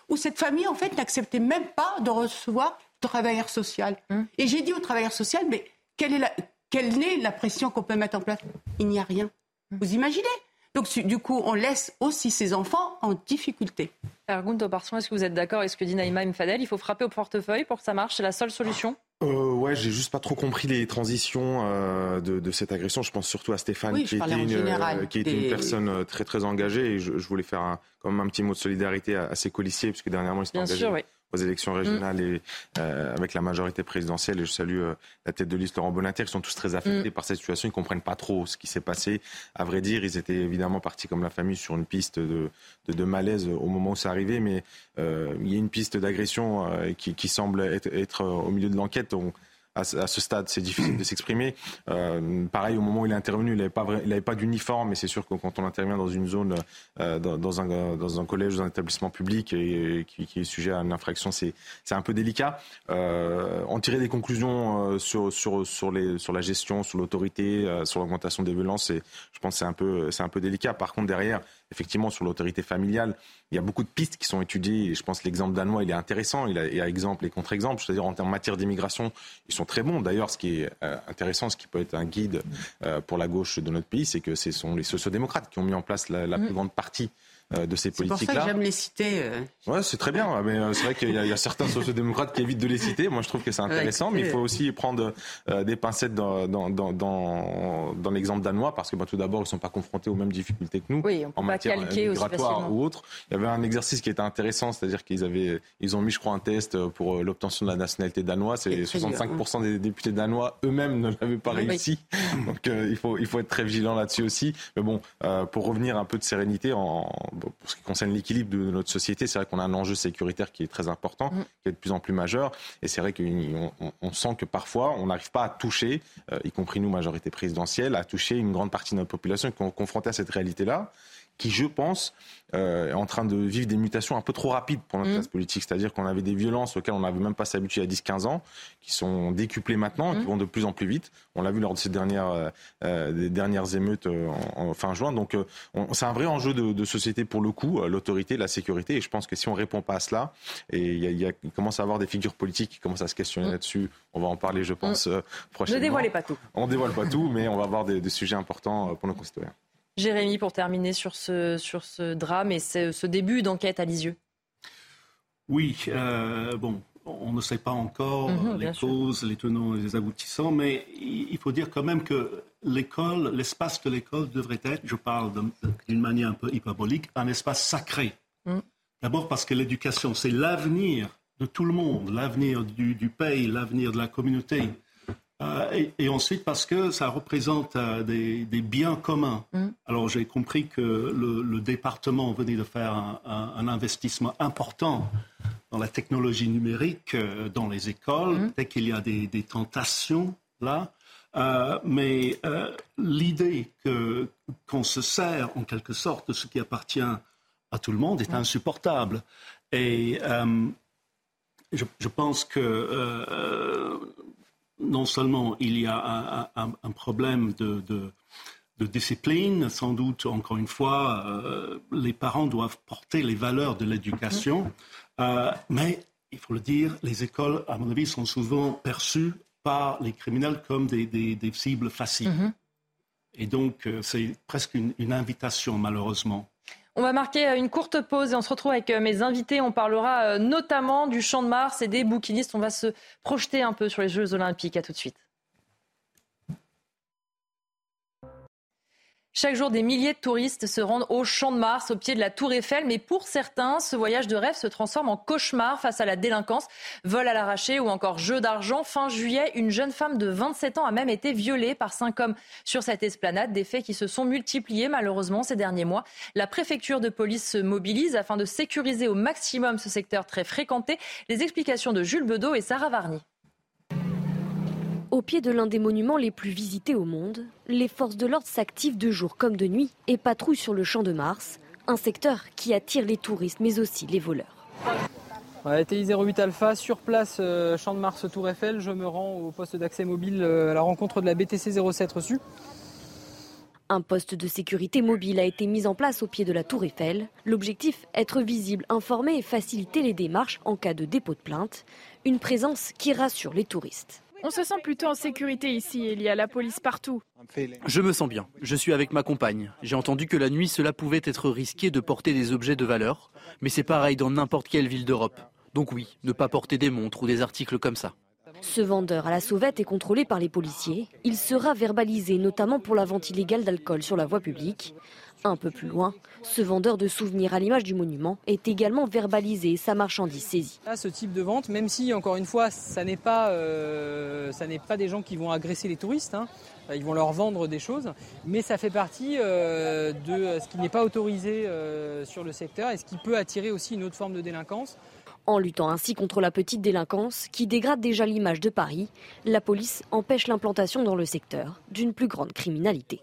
S4: où cette famille, en fait, n'acceptait même pas de recevoir de travailleur social. Et j'ai dit au travailleur social, mais quelle est la, quelle est la pression qu'on peut mettre en place? Il n'y a rien. Vous imaginez? Donc, du coup, on laisse aussi ces enfants en difficulté.
S1: Ergun Toparson, est-ce que vous êtes d'accord avec ce que dit Naïma Mfadel? Il faut frapper au portefeuille pour que ça marche C'est la seule solution?
S9: Euh, ouais, j'ai juste pas trop compris les transitions euh, de, de cette agression. Je pense surtout à Stéphane,
S4: Oui,
S9: qui, était une,
S4: général
S9: euh, qui était une
S4: des-
S9: personne euh, très très engagée. Et je, je voulais faire un, quand même un petit mot de solidarité à, à ses colissiers, puisque dernièrement ils s'étaient
S1: Bien
S9: engagés
S1: sûr, oui.
S9: Aux élections
S4: Mm.
S9: régionales et euh, avec la majorité présidentielle. Et je salue euh, la tête de liste Laurent Bonneter. Ils sont tous très affectés
S1: Mm.
S9: par cette situation. Ils comprennent pas trop ce qui s'est passé. À vrai dire, ils étaient évidemment partis comme la famille sur une piste de, de, de malaise au moment où c'est arrivé, mais euh, il y a une piste d'agression euh, qui, qui semble être, être, euh, au milieu de l'enquête. On- à ce, stade, c'est difficile de s'exprimer. Euh, pareil, au moment où il est intervenu, il n'avait pas, vra- il avait pas d'uniforme, mais c'est sûr que quand on intervient dans une zone, euh, dans, dans un, dans un collège, dans un établissement public et, et qui, qui est sujet à une infraction, c'est un peu délicat. Euh, en tirer des conclusions euh, sur, sur, sur, les, sur la gestion, sur l'autorité, euh, sur l'augmentation des violences, je pense que c'est un, peu- un peu délicat. Par contre, derrière, effectivement, sur l'autorité familiale, il y a beaucoup de pistes qui sont étudiées. Et je pense que l'exemple danois, il est intéressant. Il a, il y a exemple et contre-exemple. C'est-à-dire en matière d'immigration, ils sont très bons. D'ailleurs, ce qui est euh, intéressant, ce qui peut être un guide euh, pour la gauche de notre pays, c'est que ce sont les sociodémocrates qui ont mis en place la, la plus grande partie de ces
S4: C'est pour ça que
S9: politiques-là.
S4: j'aime les citer. euh,
S9: Ouais, c'est très bien, mais euh, c'est vrai qu'il y, a- il y a certains sociodémocrates qui évitent de les citer. Moi, je trouve que c'est intéressant, mais il faut aussi prendre euh, des pincettes dans, dans, dans, dans, dans l'exemple danois, parce que bah, tout d'abord, ils ne sont pas confrontés aux mêmes difficultés que nous
S1: Oui, on peut
S9: en
S1: pas
S9: matière migratoire ou autre. Il y avait un exercice qui était intéressant, c'est-à-dire qu'ils avaient, ils ont mis, je crois, un test pour euh, l'obtention de la nationalité danoise. Et
S4: C'est très dur,
S9: 65% des députés danois eux-mêmes ne l'avaient pas
S1: Oui.
S9: réussi. Donc, euh, il faut, il faut être très vigilant là-dessus aussi. Mais bon, euh, pour revenir un peu de sérénité en, pour ce qui concerne l'équilibre de notre société, c'est vrai qu'on a un enjeu sécuritaire qui est très important,
S1: Mm.
S9: qui est de plus en plus majeur. Et c'est vrai qu'on on, on sent que parfois, on n'arrive pas à toucher, euh, y compris nous, majorité présidentielle, à toucher une grande partie de notre population qui est confrontée à cette réalité-là qui, je pense, euh, est en train de vivre des mutations un peu trop rapides pour notre
S1: Mm.
S9: classe politique. C'est-à-dire qu'on avait des violences auxquelles on n'avait même pas y a 10-15 ans, qui sont décuplées maintenant et qui
S1: Mm.
S9: vont de plus en plus vite. On l'a vu lors de ces dernières, euh, euh, des dernières émeutes euh, en, en fin juin. Donc, euh, c'est un vrai enjeu de, de société pour le coup, euh, l'autorité, la sécurité. Et je pense que si on répond pas à cela, et il, y a- il y a- il commence à avoir des figures politiques qui commencent à se questionner
S1: Mm.
S9: là-dessus. On va en parler, je pense, euh,
S1: Ne
S9: prochainement.
S1: dévoilez pas tout.
S9: On dévoile pas tout, mais on va avoir des, des sujets importants pour nos concitoyens.
S1: Jérémy, pour terminer sur ce, sur ce drame et ce, ce début d'enquête à Lisieux.
S12: Oui, euh, bon, on ne sait pas encore
S1: Mhm,
S12: les
S1: sûr.
S12: causes, les tenants et les aboutissants, mais il faut dire quand même que l'école, l'espace de l'école devrait être, je parle d'un- d'une manière un peu hyperbolique, un espace sacré.
S1: Mhm.
S12: D'abord parce que l'éducation, c'est l'avenir de tout le monde, l'avenir du, du pays, l'avenir de la communauté. Euh, et, et ensuite parce que ça représente euh, des, des biens communs.
S1: Mm.
S12: Alors j'ai compris que le, le département venait de faire un, un- un investissement important dans la technologie numérique euh, dans les écoles.
S1: Mm.
S12: Peut-être qu'il y a des, des tentations là. Mais l'idée que, qu'on se sert en quelque sorte de ce qui appartient à tout le monde est insupportable. Et je, je pense que non seulement il y a un, problème de, de, de discipline. Sans doute, encore une fois, les parents doivent porter les valeurs de l'éducation. mais il faut le dire, les écoles, à mon avis, sont souvent perçues par les criminels comme des, cibles faciles. Mm-hmm. Et donc, c'est presque une invitation, malheureusement.
S1: On va marquer euh, une courte pause et on se retrouve avec euh, mes invités. On parlera euh, notamment du Champ de Mars et des bouquinistes. On va se projeter un peu sur les Jeux Olympiques. À tout de suite. Chaque jour, des milliers de touristes se rendent au Champ de Mars, au pied de la Tour Eiffel. Mais pour certains, ce voyage de rêve se transforme en cauchemar face à la délinquance. Vol à l'arraché ou encore jeu d'argent. Fin juillet, une jeune femme de 27 ans a même été violée par cinq hommes sur cette esplanade. Des faits qui se sont multipliés malheureusement ces derniers mois. La préfecture de police se mobilise afin de sécuriser au maximum ce secteur très fréquenté. Les explications de Jules Bedeau et Sarah Varny.
S15: Au pied de l'un des monuments les plus visités au monde, les forces de l'ordre s'activent de jour comme de nuit et patrouillent sur le champ de Mars, un secteur qui attire les touristes mais aussi les voleurs.
S16: TI 08 Alpha, sur place, euh, champ de Mars, Tour Eiffel. Je me rends au poste d'accès mobile euh, à la rencontre de la BTC 07 reçue.
S15: Un poste de sécurité mobile a été mis en place au pied de la Tour Eiffel. L'objectif, être visible, informer et faciliter les démarches en cas de dépôt de plainte. Une présence qui rassure les touristes.
S13: On se sent plutôt en sécurité ici, il y a la police partout.
S17: Je me sens bien, je suis avec ma compagne. J'ai entendu que la nuit cela pouvait être risqué de porter des objets de valeur, mais c'est pareil dans n'importe quelle ville d'Europe. Donc oui, ne pas porter des montres ou des articles comme ça.
S15: Ce vendeur à la sauvette est contrôlé par les policiers. Il sera verbalisé notamment pour la vente illégale d'alcool sur la voie publique. Un peu plus loin, ce vendeur de souvenirs à l'image du monument est également verbalisé et sa marchandise saisie.
S16: ce type de vente, même si encore une fois, ça n'est pas, euh, pas des gens qui vont agresser les touristes, hein. ils vont leur vendre des choses, mais ça fait partie euh, de ce qui n'est pas autorisé euh, sur le secteur et ce qui peut attirer aussi une autre forme de délinquance.
S15: En luttant ainsi contre la petite délinquance qui dégrade déjà l'image de Paris, la police empêche l'implantation dans le secteur d'une plus grande criminalité.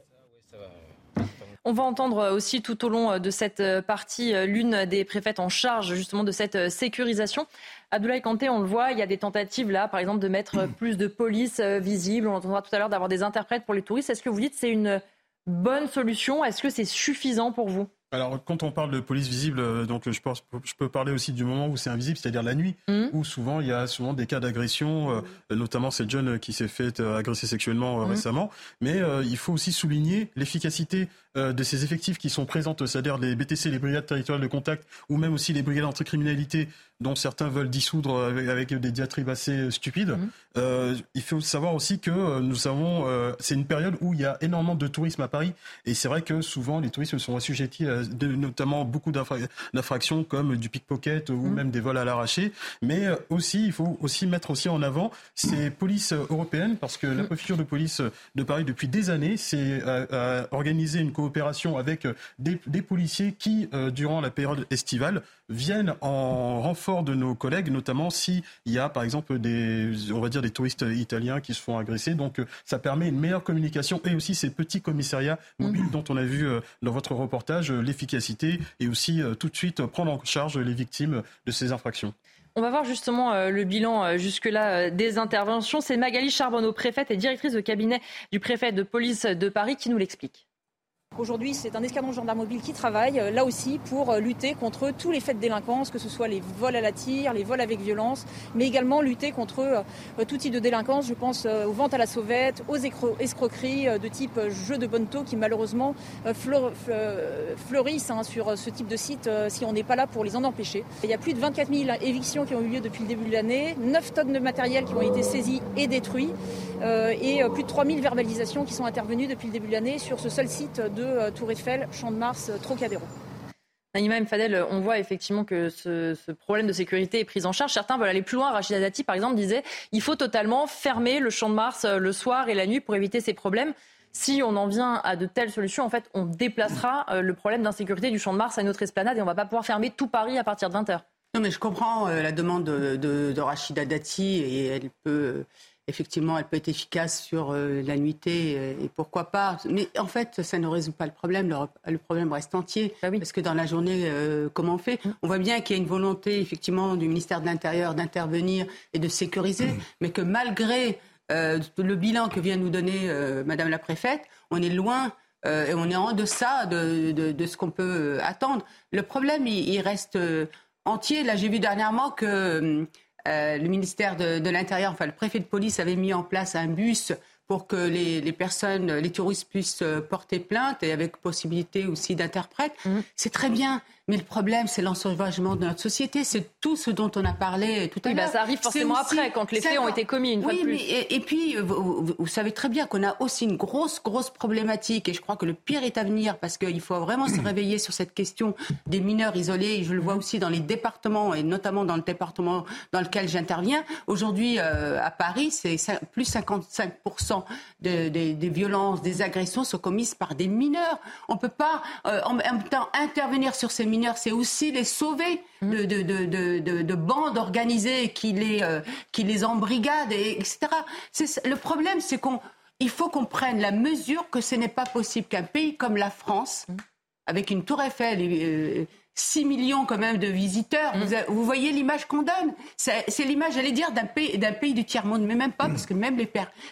S1: On va entendre aussi tout au long de cette partie l'une des préfètes en charge justement de cette sécurisation. Abdoulaye Kanté, on le voit, il y a des tentatives là, par exemple, de mettre plus de police visible. On entendra tout à l'heure d'avoir des interprètes pour les touristes. Est-ce que vous dites que c'est une bonne solution? Est-ce que c'est suffisant pour vous?
S10: Alors, quand on parle de police visible, euh, donc je, pense, je peux parler aussi du moment où c'est invisible, c'est-à-dire la nuit, mmh. où souvent il y a souvent des cas d'agression, euh, notamment cette jeune qui s'est fait euh, agresser sexuellement mmh. récemment. Mais il faut aussi souligner l'efficacité de ces effectifs qui sont présents, c'est-à-dire les BTC, les brigades territoriales de contact, ou même aussi les brigades anticriminalité, dont certains veulent dissoudre avec, des diatribes assez stupides. Mmh. il faut savoir aussi que nous avons, c'est une période où il y a énormément de tourisme à Paris, et c'est vrai que souvent les touristes sont assujettis à notamment beaucoup d'infractions comme du pickpocket ou mmh. même des vols à l'arraché. Mais euh, aussi, il faut aussi mettre aussi en avant ces polices européennes parce que la mmh. préfecture de police de Paris depuis des années c'est euh, organisé une coopération avec des, policiers qui, euh, durant la période estivale, viennent en renfort de nos collègues, notamment s'il y a par exemple des, on va dire des touristes italiens qui se font agresser. Donc ça permet une meilleure communication et aussi ces petits commissariats mobiles mmh. dont on a vu dans votre reportage l'efficacité et aussi euh, tout de suite prendre en charge les victimes de ces infractions.
S1: On va voir justement euh, le bilan euh, jusque-là des interventions. C'est Magali Charbonneau, préfète et directrice de cabinet du préfet de police de Paris, qui nous l'explique.
S18: Aujourd'hui, c'est un escadron de gendarmes qui travaille, euh, là aussi, pour euh, lutter contre tous les faits de délinquance, que ce soit les vols à la tire, les vols avec violence, mais également lutter contre euh, tout type de délinquance. Je pense aux ventes à la sauvette, aux escroqueries de type jeu de bonne taux qui malheureusement fleurissent hein, sur ce type de site si on n'est pas là pour les en empêcher. Il y a plus de 24 000 évictions qui ont eu lieu depuis le début de l'année, 9 tonnes de matériel qui ont été saisies et détruits, et plus de 3 000 verbalisations qui sont intervenues depuis le début de l'année sur ce seul site de de euh, Tour Eiffel, Champ de Mars, euh, Trocadéro.
S1: Naïma M. Fadel, on voit effectivement que ce, problème de sécurité est pris en charge. Certains veulent aller plus loin. Rachida Dati, par exemple, disait il faut totalement fermer le champ de Mars euh, le soir et la nuit pour éviter ces problèmes. Si on en vient à de telles solutions, en fait, on déplacera le problème d'insécurité du champ de Mars à une autre esplanade et on ne va pas pouvoir fermer tout Paris à partir de 20h.
S4: Non, mais je comprends la demande de, de, Rachida Dati et elle peut effectivement, elle peut être efficace sur euh, la nuitée euh, et pourquoi pas. Mais en fait, ça ne résout pas le problème. Le, problème reste entier. Ah parce que dans la journée, euh, comment on fait? On voit bien qu'il y a une volonté, effectivement, du ministère de l'Intérieur d'intervenir et de sécuriser, mmh. mais que malgré le bilan que vient nous donner Madame la préfète, on est loin et on est en deçà de, de, ce qu'on peut attendre. Le problème, il, reste entier. Là, j'ai vu dernièrement que le ministère de, de l'Intérieur, enfin le préfet de police avait mis en place un bus pour que les, personnes, les touristes puissent euh, porter plainte et avec possibilité aussi d'interprète. Mmh. C'est très bien. Mais le problème, c'est l'ensauvagement de notre société. C'est tout ce dont on a parlé tout à
S1: oui,
S4: bah,
S1: l'heure. ça arrive forcément après, quand les faits ont été commis, une fois de plus.
S4: Mais, et, puis, vous, savez très bien qu'on a aussi une grosse, grosse problématique. Et je crois que le pire est à venir, parce qu'il faut vraiment se réveiller sur cette question des mineurs isolés. Et je le vois aussi dans les départements, et notamment dans le département dans lequel j'interviens. Aujourd'hui, euh, à Paris, c'est plus 55% de, des violences, des agressions sont commises par des mineurs. On ne peut pas, euh, en même temps, intervenir sur ces c'est aussi les sauver de, de, bandes organisées qui les, euh, embrigadent, et, etc. Le problème, c'est qu'on il faut qu'on prenne la mesure que ce n'est pas possible qu'un pays comme la France, avec une tour Eiffel, euh, 6 millions quand même de visiteurs. Vous, mm. vous, voyez l'image qu'on donne? C'est l'image, j'allais dire, d'un pays, d'un pays du tiers-monde, mais même pas, parce que même les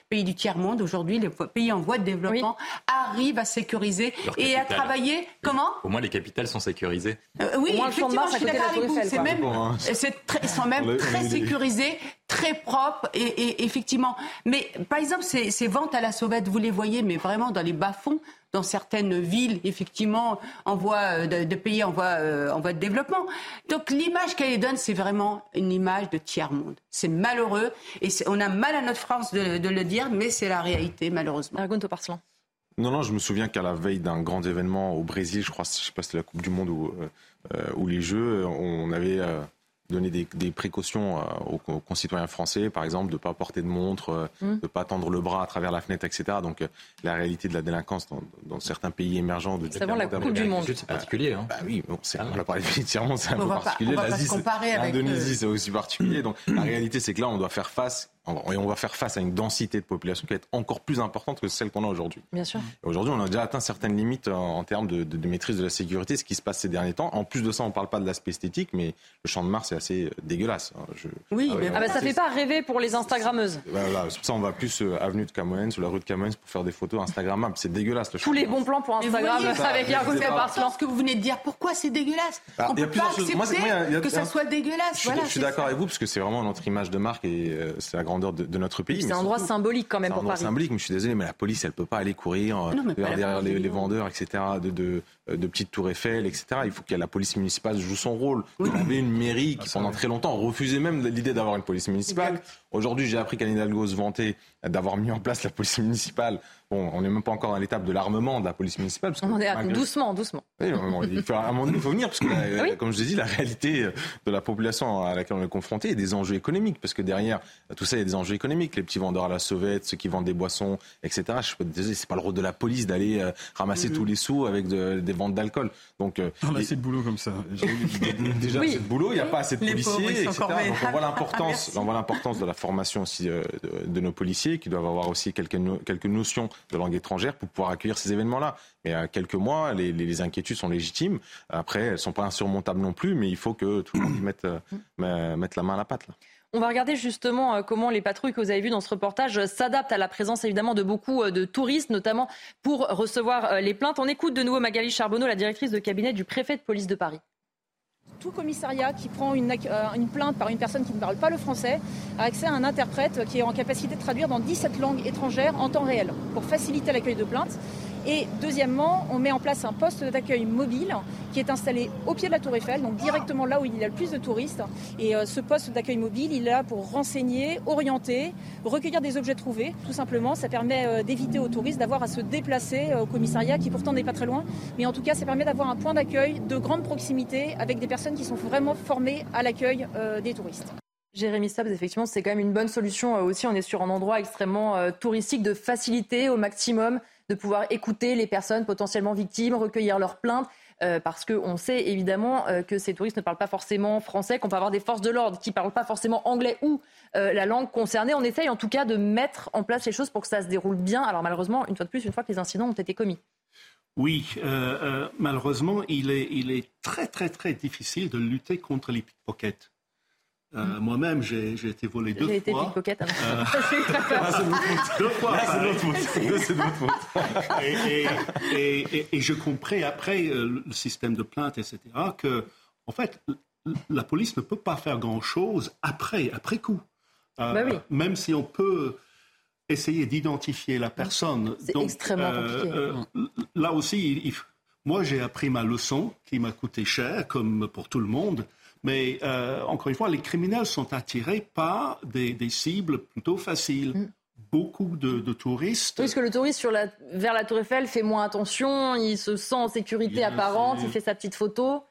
S4: pays du tiers-monde, aujourd'hui, les pays en voie de développement, arrivent à sécuriser et à travailler. Comment?
S11: Au moins, les capitales sont sécurisées.
S4: Euh, oui, effectivement, je suis d'accord avec vous. C'est même, ils sont même très sécurisés, très propres, et, et, effectivement. Mais par exemple, ces, ces ventes à la sauvette, vous les voyez, mais vraiment dans les bas-fonds dans certaines villes, effectivement, en voie de, de pays en voie, euh, en voie de développement. Donc l'image qu'elle donne, c'est vraiment une image de tiers-monde. C'est malheureux et on a mal à notre France de, de le dire, mais c'est la réalité, malheureusement.
S9: Non, non, je me souviens qu'à la veille d'un grand événement au Brésil, je crois, je sais pas si c'était la Coupe du Monde ou, euh, euh ou les Jeux, on avait euh, donner des, des précautions euh, aux, concitoyens français, par exemple, de ne pas porter de montre, euh, mmh. de ne pas tendre le bras à travers la fenêtre, etc. Donc, euh, la réalité de la délinquance dans, dans certains pays émergents de
S1: C'est la Coupe du Monde.
S11: C'est particulier. Hein.
S9: Bah oui, bon, c'est, on a parlé de c'est un peu particulier. L'Indonésie, c'est aussi particulier. Donc, la réalité, c'est que là, on doit faire face et on va faire face à une densité de population qui est encore plus importante que celle qu'on a aujourd'hui.
S1: Bien sûr.
S9: Aujourd'hui, on a déjà atteint certaines limites en, termes de, de, maîtrise de la sécurité, ce qui se passe ces derniers temps. En plus de ça, on ne parle pas de l'aspect esthétique, mais le champ de Mars est assez euh, dégueulasse.
S1: Hein. Oui, ah mais ah bah, ça ne fait pas rêver pour les Instagrammeuses.
S9: Voilà, c'est pour ça on va plus euh, avenue de Camoens ou la rue de Camoens pour faire des photos Instagrammables. C'est dégueulasse. Le
S1: Tous les bons plans pour Instagram avec Yargo
S4: Ce que vous venez de dire, pourquoi c'est dégueulasse? Ah, On peut pas accepter que ça soit dégueulasse.
S9: Je, suis d'accord avec vous parce que c'est vraiment notre image de marque et euh, c'est la grandeur de, notre pays.
S1: C'est un endroit symbolique quand même pour Paris.
S9: C'est un endroit symbolique, mais je suis désolé, mais la police, elle peut pas aller courir derrière les, vendeurs, etc., de, de, de, petites tours Eiffel, etc. Il faut que la police municipale joue son rôle. On avait une mairie qui, pendant très longtemps, refusait même l'idée d'avoir une police municipale. Aujourd'hui, j'ai appris qu'Anne Hidalgo se vantait d'avoir mis en place la police municipale Bon, on n'est même pas encore dans l'étape de l'armement de la police municipale.
S1: Parce on est doucement, doucement.
S9: Oui, il faut, à un moment donné, il faut venir, parce que, comme je l'ai dit, la réalité de la population à laquelle on est confronté est des enjeux économiques, parce que derrière tout ça, il y a des enjeux économiques. Les petits vendeurs à la sauvette, ceux qui vendent des boissons, etc. Je peux désolé, c'est pas le rôle de la police d'aller euh, ramasser mm-hmm. tous les sous avec des ventes d'alcool. Donc,
S10: euh, on a assez de boulot comme ça.
S9: Déjà, assez de boulot, il n'y a pas assez de policiers, etc. Donc, on voit l'importance, on voit l'importance de la formation aussi euh, de, nos policiers, qui doivent avoir aussi quelques, quelques notions de langue étrangère pour pouvoir accueillir ces événements-là. Mais à quelques mois, les, inquiétudes sont légitimes. Après, elles ne sont pas insurmontables non plus, mais il faut que tout le monde mette, euh, mette la main à la. Là.
S1: On va regarder justement euh, comment les patrouilles que vous avez vues dans ce reportage s'adaptent à la présence évidemment de beaucoup euh, de touristes, notamment pour recevoir les plaintes. On écoute de nouveau Magali Charbonneau, la directrice de cabinet du préfet de police de Paris
S18: tout commissariat qui prend une, une, plainte par une personne qui ne parle pas le français a accès à un interprète qui est en capacité de traduire dans 17 langues étrangères en temps réel pour faciliter l'accueil de plaintes. Et deuxièmement, on met en place un poste d'accueil mobile qui est installé au pied de la Tour Eiffel, donc directement là où il y a le plus de touristes. Et euh, ce poste d'accueil mobile, il est là pour renseigner, orienter, recueillir des objets trouvés, tout simplement. Ça permet euh, d'éviter aux touristes d'avoir à se déplacer euh, au commissariat, qui pourtant n'est pas très loin. Mais en tout cas, ça permet d'avoir un point d'accueil de grande proximité avec des personnes qui sont vraiment formées à l'accueil des touristes.
S1: Jérémy Stubbs, effectivement, c'est quand même une bonne solution aussi. On est sur un endroit extrêmement touristique de faciliter au maximum de pouvoir écouter les personnes potentiellement victimes, recueillir leurs plaintes. Euh, parce qu'on sait évidemment euh, que ces touristes ne parlent pas forcément français, qu'on peut avoir des forces de l'ordre qui ne parlent pas forcément anglais ou euh, la langue concernée. On essaye en tout cas de mettre en place les choses pour que ça se déroule bien. Alors malheureusement, une fois de plus, une fois que les incidents ont été commis.
S12: Oui, malheureusement, il est, il est très très très difficile de lutter contre les pickpockets. Euh, moi-même, j'ai été volé deux
S1: fois. J'ai été
S12: pickpocket
S1: avant.
S12: Euh... deux fois. C'est notre faute. Et, et, et, et, je comprends après euh, le système de plainte, etc., que, en fait, la police ne peut pas faire grand-chose après, après coup.
S1: Euh, bah oui.
S12: Même si on peut essayer d'identifier la personne.
S1: C'est extrêmement compliqué.
S12: Euh, là aussi, il, moi, j'ai appris ma leçon qui m'a coûté cher, comme pour tout le monde. Mais euh, encore une fois, les criminels sont attirés par des, des cibles plutôt faciles.
S1: Mm.
S12: Beaucoup de, de, touristes.
S1: Oui, parce que le touriste sur la, vers la Tour Eiffel fait moins attention, il se sent en sécurité apparente, il fait sa petite photo.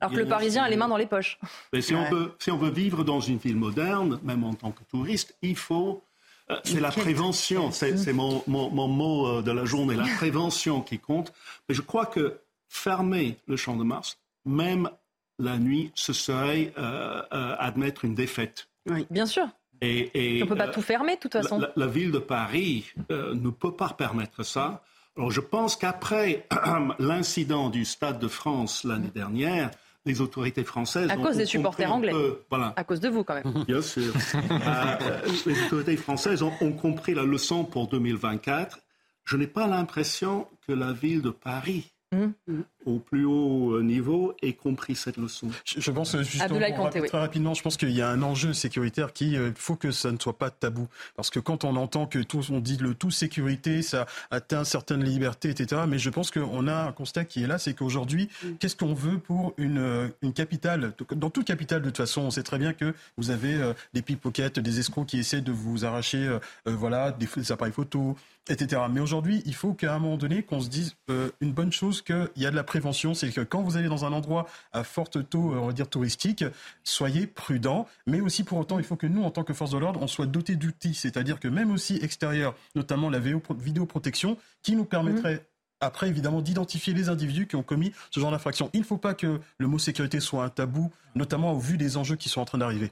S1: Alors que le Parisien a les mains dans les poches.
S12: Mais si, ouais. on veut, si on veut vivre dans une ville moderne, même en tant que touriste, il faut euh, c'est la prévention, c'est mon, mon, mon, mot euh, de la journée, la prévention qui compte. Mais je crois que fermer le champ de Mars, même la nuit, ce serait euh, euh, admettre une défaite.
S1: Oui, bien sûr.
S12: Et, et,
S1: on ne peut pas euh, tout fermer, de toute façon.
S12: La, la, la ville de Paris ne peut pas permettre ça. Alors je pense qu'après l'incident du Stade de France l'année dernière, les autorités françaises.
S1: À cause des supporters anglais.
S12: Peu, voilà.
S1: À cause de vous, quand même.
S12: Bien sûr. euh, les autorités françaises ont, ont, compris la leçon pour 2024. Je n'ai pas l'impression que la ville de Paris. Mmh. Au plus haut niveau ait compris cette leçon.
S10: Je, je pense justement Conté, oui. très rapidement, je pense qu'il y a un enjeu sécuritaire qui euh, faut que ça ne soit pas tabou parce que quand on entend que tout on dit le tout sécurité, ça atteint certaines libertés, etc. Mais je pense qu'on a un constat qui est là, c'est qu'aujourd'hui, mmh. qu'est-ce qu'on veut pour une une capitale? Dans toute capitale, de toute façon, on sait très bien que vous avez euh, des pickpockets, des escrocs qui essaient de vous arracher, euh, voilà, des, des appareils photo, etc. Mais aujourd'hui, il faut qu'à un moment donné, qu'on se dise euh, une bonne chose qu'il y a de la prévention, c'est que quand vous allez dans un endroit à forte taux, on va dire touristique, soyez prudent. Mais aussi pour autant, il faut que nous, en tant que force de l'ordre, on soit dotés d'outils, c'est-à-dire que même aussi extérieur, notamment la vidéoprotection, qui nous permettrait mmh après, évidemment, d'identifier les individus qui ont commis ce genre d'infraction. Il ne faut pas que le mot sécurité soit un tabou, notamment au vu des enjeux qui sont en train d'arriver.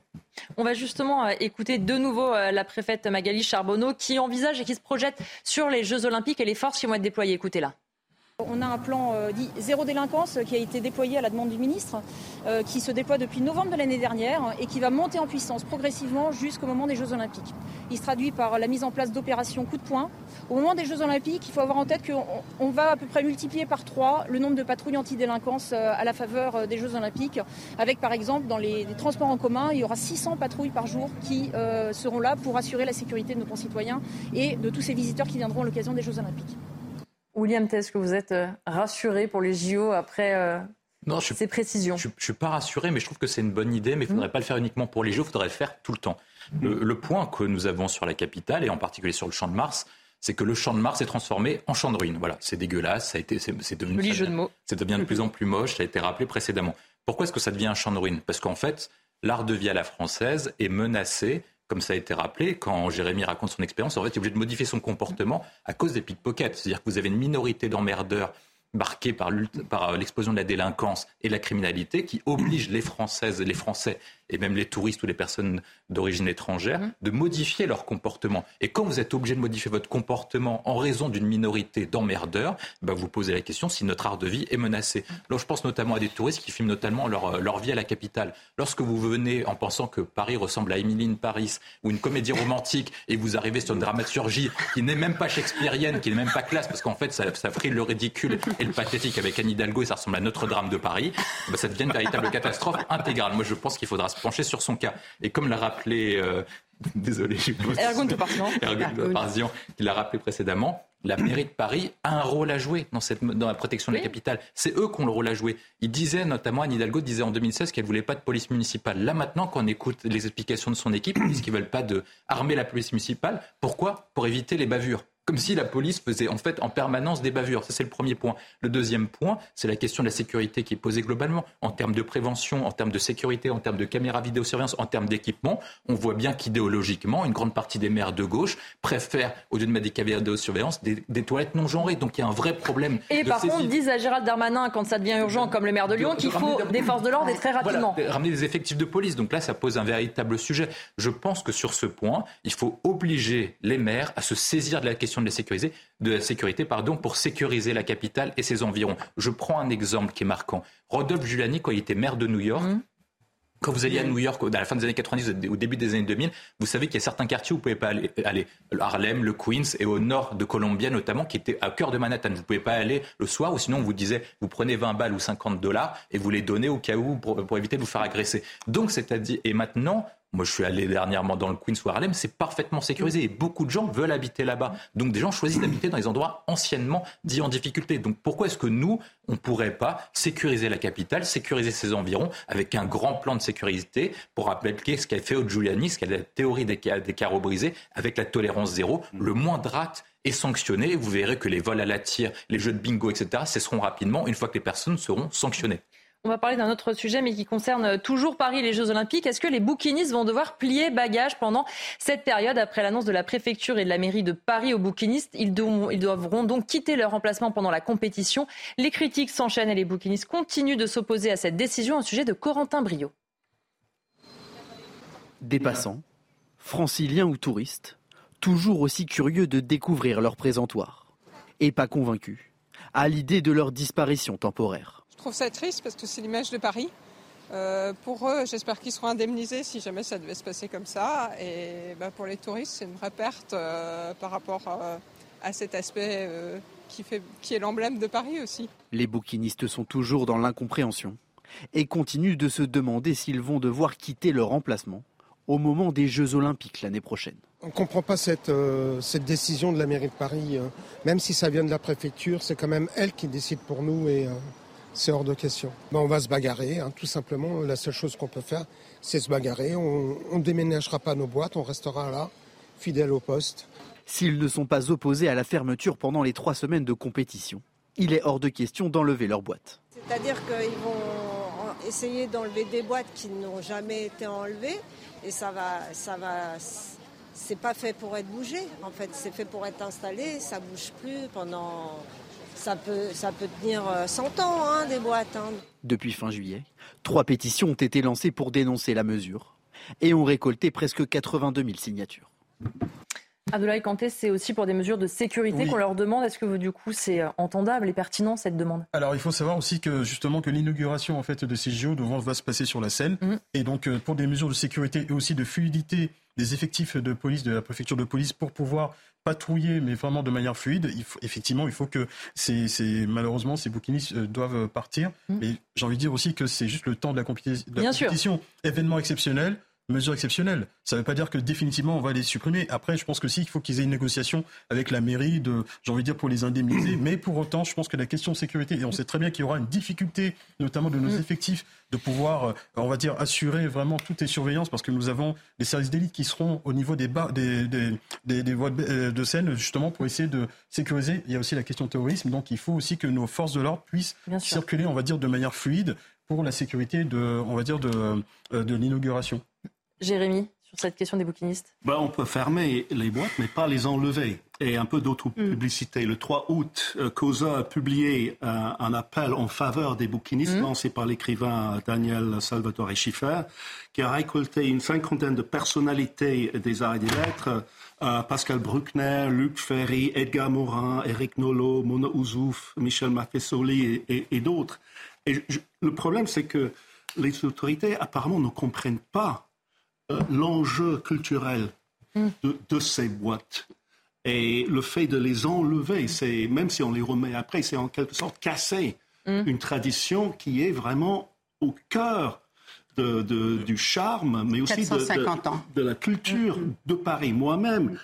S1: On va justement euh, écouter de nouveau euh, la préfète Magali Charbonneau qui envisage et qui se projette sur les Jeux Olympiques et les forces qui vont être déployées. Écoutez-la.
S18: On a un plan euh, dit zéro délinquance qui a été déployé à la demande du ministre, euh, qui se déploie depuis novembre de l'année dernière et qui va monter en puissance progressivement jusqu'au moment des Jeux Olympiques. Il se traduit par la mise en place d'opérations coup de poing. Au moment des Jeux Olympiques, il faut avoir en tête qu'on on va à peu près multiplier par trois le nombre de patrouilles antidélinquance euh, à la faveur des Jeux Olympiques, avec par exemple dans les, transports en commun, il y aura 600 patrouilles par jour qui seront là pour assurer la sécurité de nos concitoyens et de tous ces visiteurs qui viendront à l'occasion des Jeux Olympiques.
S1: William, est-ce que vous êtes rassuré pour les JO après euh,
S11: non, je,
S1: ces précisions
S11: Je ne suis pas rassuré, mais je trouve que c'est une bonne idée, mais il ne faudrait mmh. pas le faire uniquement pour les JO, il faudrait le faire tout le temps. Mmh. Le, le, point que nous avons sur la capitale, et en particulier sur le champ de Mars, c'est que le champ de Mars est transformé en champ de ruines. Voilà, c'est dégueulasse, ça a été, c'est devenu,
S1: ça, jeu de mots.
S11: ça devient de plus en plus moche, ça a été rappelé précédemment. Pourquoi est-ce que ça devient un champ de ruines? Parce qu'en fait, l'art de vie à la française est menacé comme ça a été rappelé, quand Jérémy raconte son expérience, en fait, il est obligé de modifier son comportement à cause des pickpockets. C'est-à-dire que vous avez une minorité d'emmerdeurs marqués par l'explosion de la délinquance et de la criminalité qui oblige les Françaises et les Français et même les touristes ou les personnes d'origine étrangère, mmh. de modifier leur comportement. Et quand vous êtes obligé de modifier votre comportement en raison d'une minorité d'emmerdeurs, ben vous posez la question si notre art de vie est menacé. Alors je pense notamment à des touristes qui filment notamment leur, leur vie à la capitale. Lorsque vous venez en pensant que Paris ressemble à Emily Paris ou une comédie romantique et vous arrivez sur une dramaturgie qui n'est même pas shakespearienne, qui n'est même pas classe, parce qu'en fait ça, ça frise le ridicule et le pathétique avec Anne Hidalgo et ça ressemble à Notre-Dame de Paris, ben ça devient une véritable catastrophe intégrale. Moi je pense qu'il faudra se pencher sur son cas. Et comme l'a rappelé, euh, désolé, je
S1: Ergun de
S11: Parzian, qui l'a rappelé précédemment, la mairie de Paris a un rôle à jouer dans, cette, dans la protection de la capitale. C'est eux qui ont le rôle à jouer. Il disait notamment, Anne Hidalgo disait en 2016 qu'elle voulait pas de police municipale. Là maintenant, quand on écoute les explications de son équipe, ils disent qu'ils veulent pas de armer la police municipale. Pourquoi? Pour éviter les bavures comme si la police faisait en fait en permanence des bavures. Ça, c'est le premier point. Le deuxième point, c'est la question de la sécurité qui est posée globalement. En termes de prévention, en termes de sécurité, en termes de caméras vidéosurveillance, en termes d'équipement, on voit bien qu'idéologiquement, une grande partie des maires de gauche préfèrent, au lieu de mettre des caméras vidéosurveillance, des, des, toilettes non genrées. Donc il y a un vrai problème.
S1: Et
S11: de
S1: par contre, disent à Gérald Darmanin, quand ça devient urgent, comme le maire de Lyon, qu'il faut des forces de l'ordre et très rapidement.
S11: Voilà, ramener des effectifs de police. Donc là, ça pose un véritable sujet. Je pense que sur ce point, il faut obliger les maires à se saisir de la question de la sécurité de la sécurité pardon, pour sécuriser la capitale et ses environs. Je prends un exemple qui est marquant. Rodolphe Giuliani, quand il était maire de New York, mmh. Quand vous alliez à New York, à la fin des années 90, au début des années 2000, vous savez qu'il y a certains quartiers où vous ne pouvez pas aller, aller. Harlem, le Queens et au nord de Columbia notamment, qui étaient à cœur de Manhattan. Vous ne pouvez pas aller le soir ou sinon on vous disait vous prenez 20 balles ou 50 dollars et vous les donnez au cas où pour, pour éviter de vous faire agresser. Donc c'est-à-dire et maintenant moi, je suis allé dernièrement dans le Queens ou Harlem, c'est parfaitement sécurisé et beaucoup de gens veulent habiter là-bas. Donc, des gens choisissent d'habiter dans les endroits anciennement dits en difficulté. Donc, pourquoi est-ce que nous, on ne pourrait pas sécuriser la capitale, sécuriser ses environs avec un grand plan de sécurité pour appliquer ce qu'a fait Giuliani, ce qu'est la théorie des, des carreaux brisés avec la tolérance zéro. Le moindre acte est sanctionné. Vous verrez que les vols à la tire, les jeux de bingo, etc., cesseront rapidement une fois que les personnes seront sanctionnées.
S1: On va parler d'un autre sujet, mais qui concerne toujours Paris, les Jeux Olympiques. Est-ce que les bouquinistes vont devoir plier bagages pendant cette période après l'annonce de la préfecture et de la mairie de Paris aux bouquinistes? Ils, devront donc quitter leur emplacement pendant la compétition. Les critiques s'enchaînent et les bouquinistes continuent de s'opposer à cette décision. Un sujet de Corentin Brio.
S17: Des passants, franciliens ou touristes, toujours aussi curieux de découvrir leur présentoir, et pas convaincus à l'idée de leur disparition temporaire.
S19: Je trouve ça triste parce que c'est l'image de Paris. Euh, pour eux, j'espère qu'ils seront indemnisés si jamais ça devait se passer comme ça. Et bah, pour les touristes, c'est une vraie perte euh, par rapport euh, à cet aspect qui, fait, qui est l'emblème de Paris aussi.
S17: Les bouquinistes sont toujours dans l'incompréhension et continuent de se demander s'ils vont devoir quitter leur emplacement au moment des Jeux olympiques l'année prochaine.
S20: On ne comprend pas cette, cette décision de la mairie de Paris. Même si ça vient de la préfecture, c'est quand même elle qui décide pour nous et c'est hors de question. Ben, on va se bagarrer, hein, tout simplement. La seule chose qu'on peut faire, c'est se bagarrer. On ne déménagera pas nos boîtes, on restera là, fidèle au poste.
S17: S'ils ne sont pas opposés à la fermeture pendant les trois semaines de compétition, il est hors de question d'enlever leurs boîtes.
S21: C'est-à-dire qu'ils vont essayer d'enlever des boîtes qui n'ont jamais été enlevées et ça va, ça va, c'est pas fait pour être bougé. En fait, c'est fait pour être installé. Ça bouge plus pendant ça peut, ça peut tenir 100 euh, ans, hein, des boîtes. Hein.
S17: Depuis fin juillet, trois pétitions ont été lancées pour dénoncer la mesure et ont récolté presque 82 000 signatures.
S1: Abdoulaye Kanté, c'est aussi pour des mesures de sécurité qu'on leur demande. Est-ce que du coup c'est euh, entendable et pertinent cette demande?
S10: Alors il faut savoir aussi que justement que l'inauguration en fait de ces JO va se passer sur la Seine mmh. et donc euh, pour des mesures de sécurité et aussi de fluidité des effectifs de police de la préfecture de police pour pouvoir patrouiller, mais vraiment de manière fluide. Il faut, effectivement, il faut que ces, malheureusement ces bouquinistes euh, doivent partir. Mmh. Mais j'ai envie de dire aussi que c'est juste le temps de la, compétition. De la compétition. Événement exceptionnel mesure exceptionnelle. Ça ne veut pas dire que définitivement on va les supprimer. Après, je pense que si, il faut qu'ils aient une négociation avec la mairie, de, j'ai envie de dire, pour les indemniser. Mais pour autant, je pense que la question de sécurité, et on sait très bien qu'il y aura une difficulté, notamment de nos mm. effectifs, de pouvoir, euh, on va dire, assurer vraiment toutes les surveillances, parce que nous avons des services d'élite qui seront au niveau des, bas, des, des, des, voies euh, de, scène, justement, pour essayer de sécuriser. Il y a aussi la question de terrorisme, donc il faut aussi que nos forces de l'ordre puissent circuler, on va dire, de manière fluide pour la sécurité de, on va dire, de, euh, de l'inauguration.
S1: Jérémy, sur cette question des bouquinistes
S12: ben, On peut fermer les boîtes, mais pas les enlever. Et un peu d'autres mm. publicités. Le 3 août, euh, COSA a publié euh, un appel en faveur des bouquinistes, mm. lancé par l'écrivain Daniel Salvatore Schiffer, qui a récolté une cinquantaine de personnalités des arts et des lettres. Euh, Pascal Bruckner, Luc Ferry, Edgar Morin, Eric Nolot, Mona Ouzouf, Michel Maffesoli et, d'autres. Et le problème, c'est que les autorités apparemment ne comprennent pas euh, l'enjeu culturel mm. de, ces boîtes. Et le fait de les enlever, c'est même si on les remet après, c'est en quelque sorte casser mm. une tradition qui est vraiment au cœur de, du charme, mais aussi de, de, la culture mm. de Paris. Moi-même,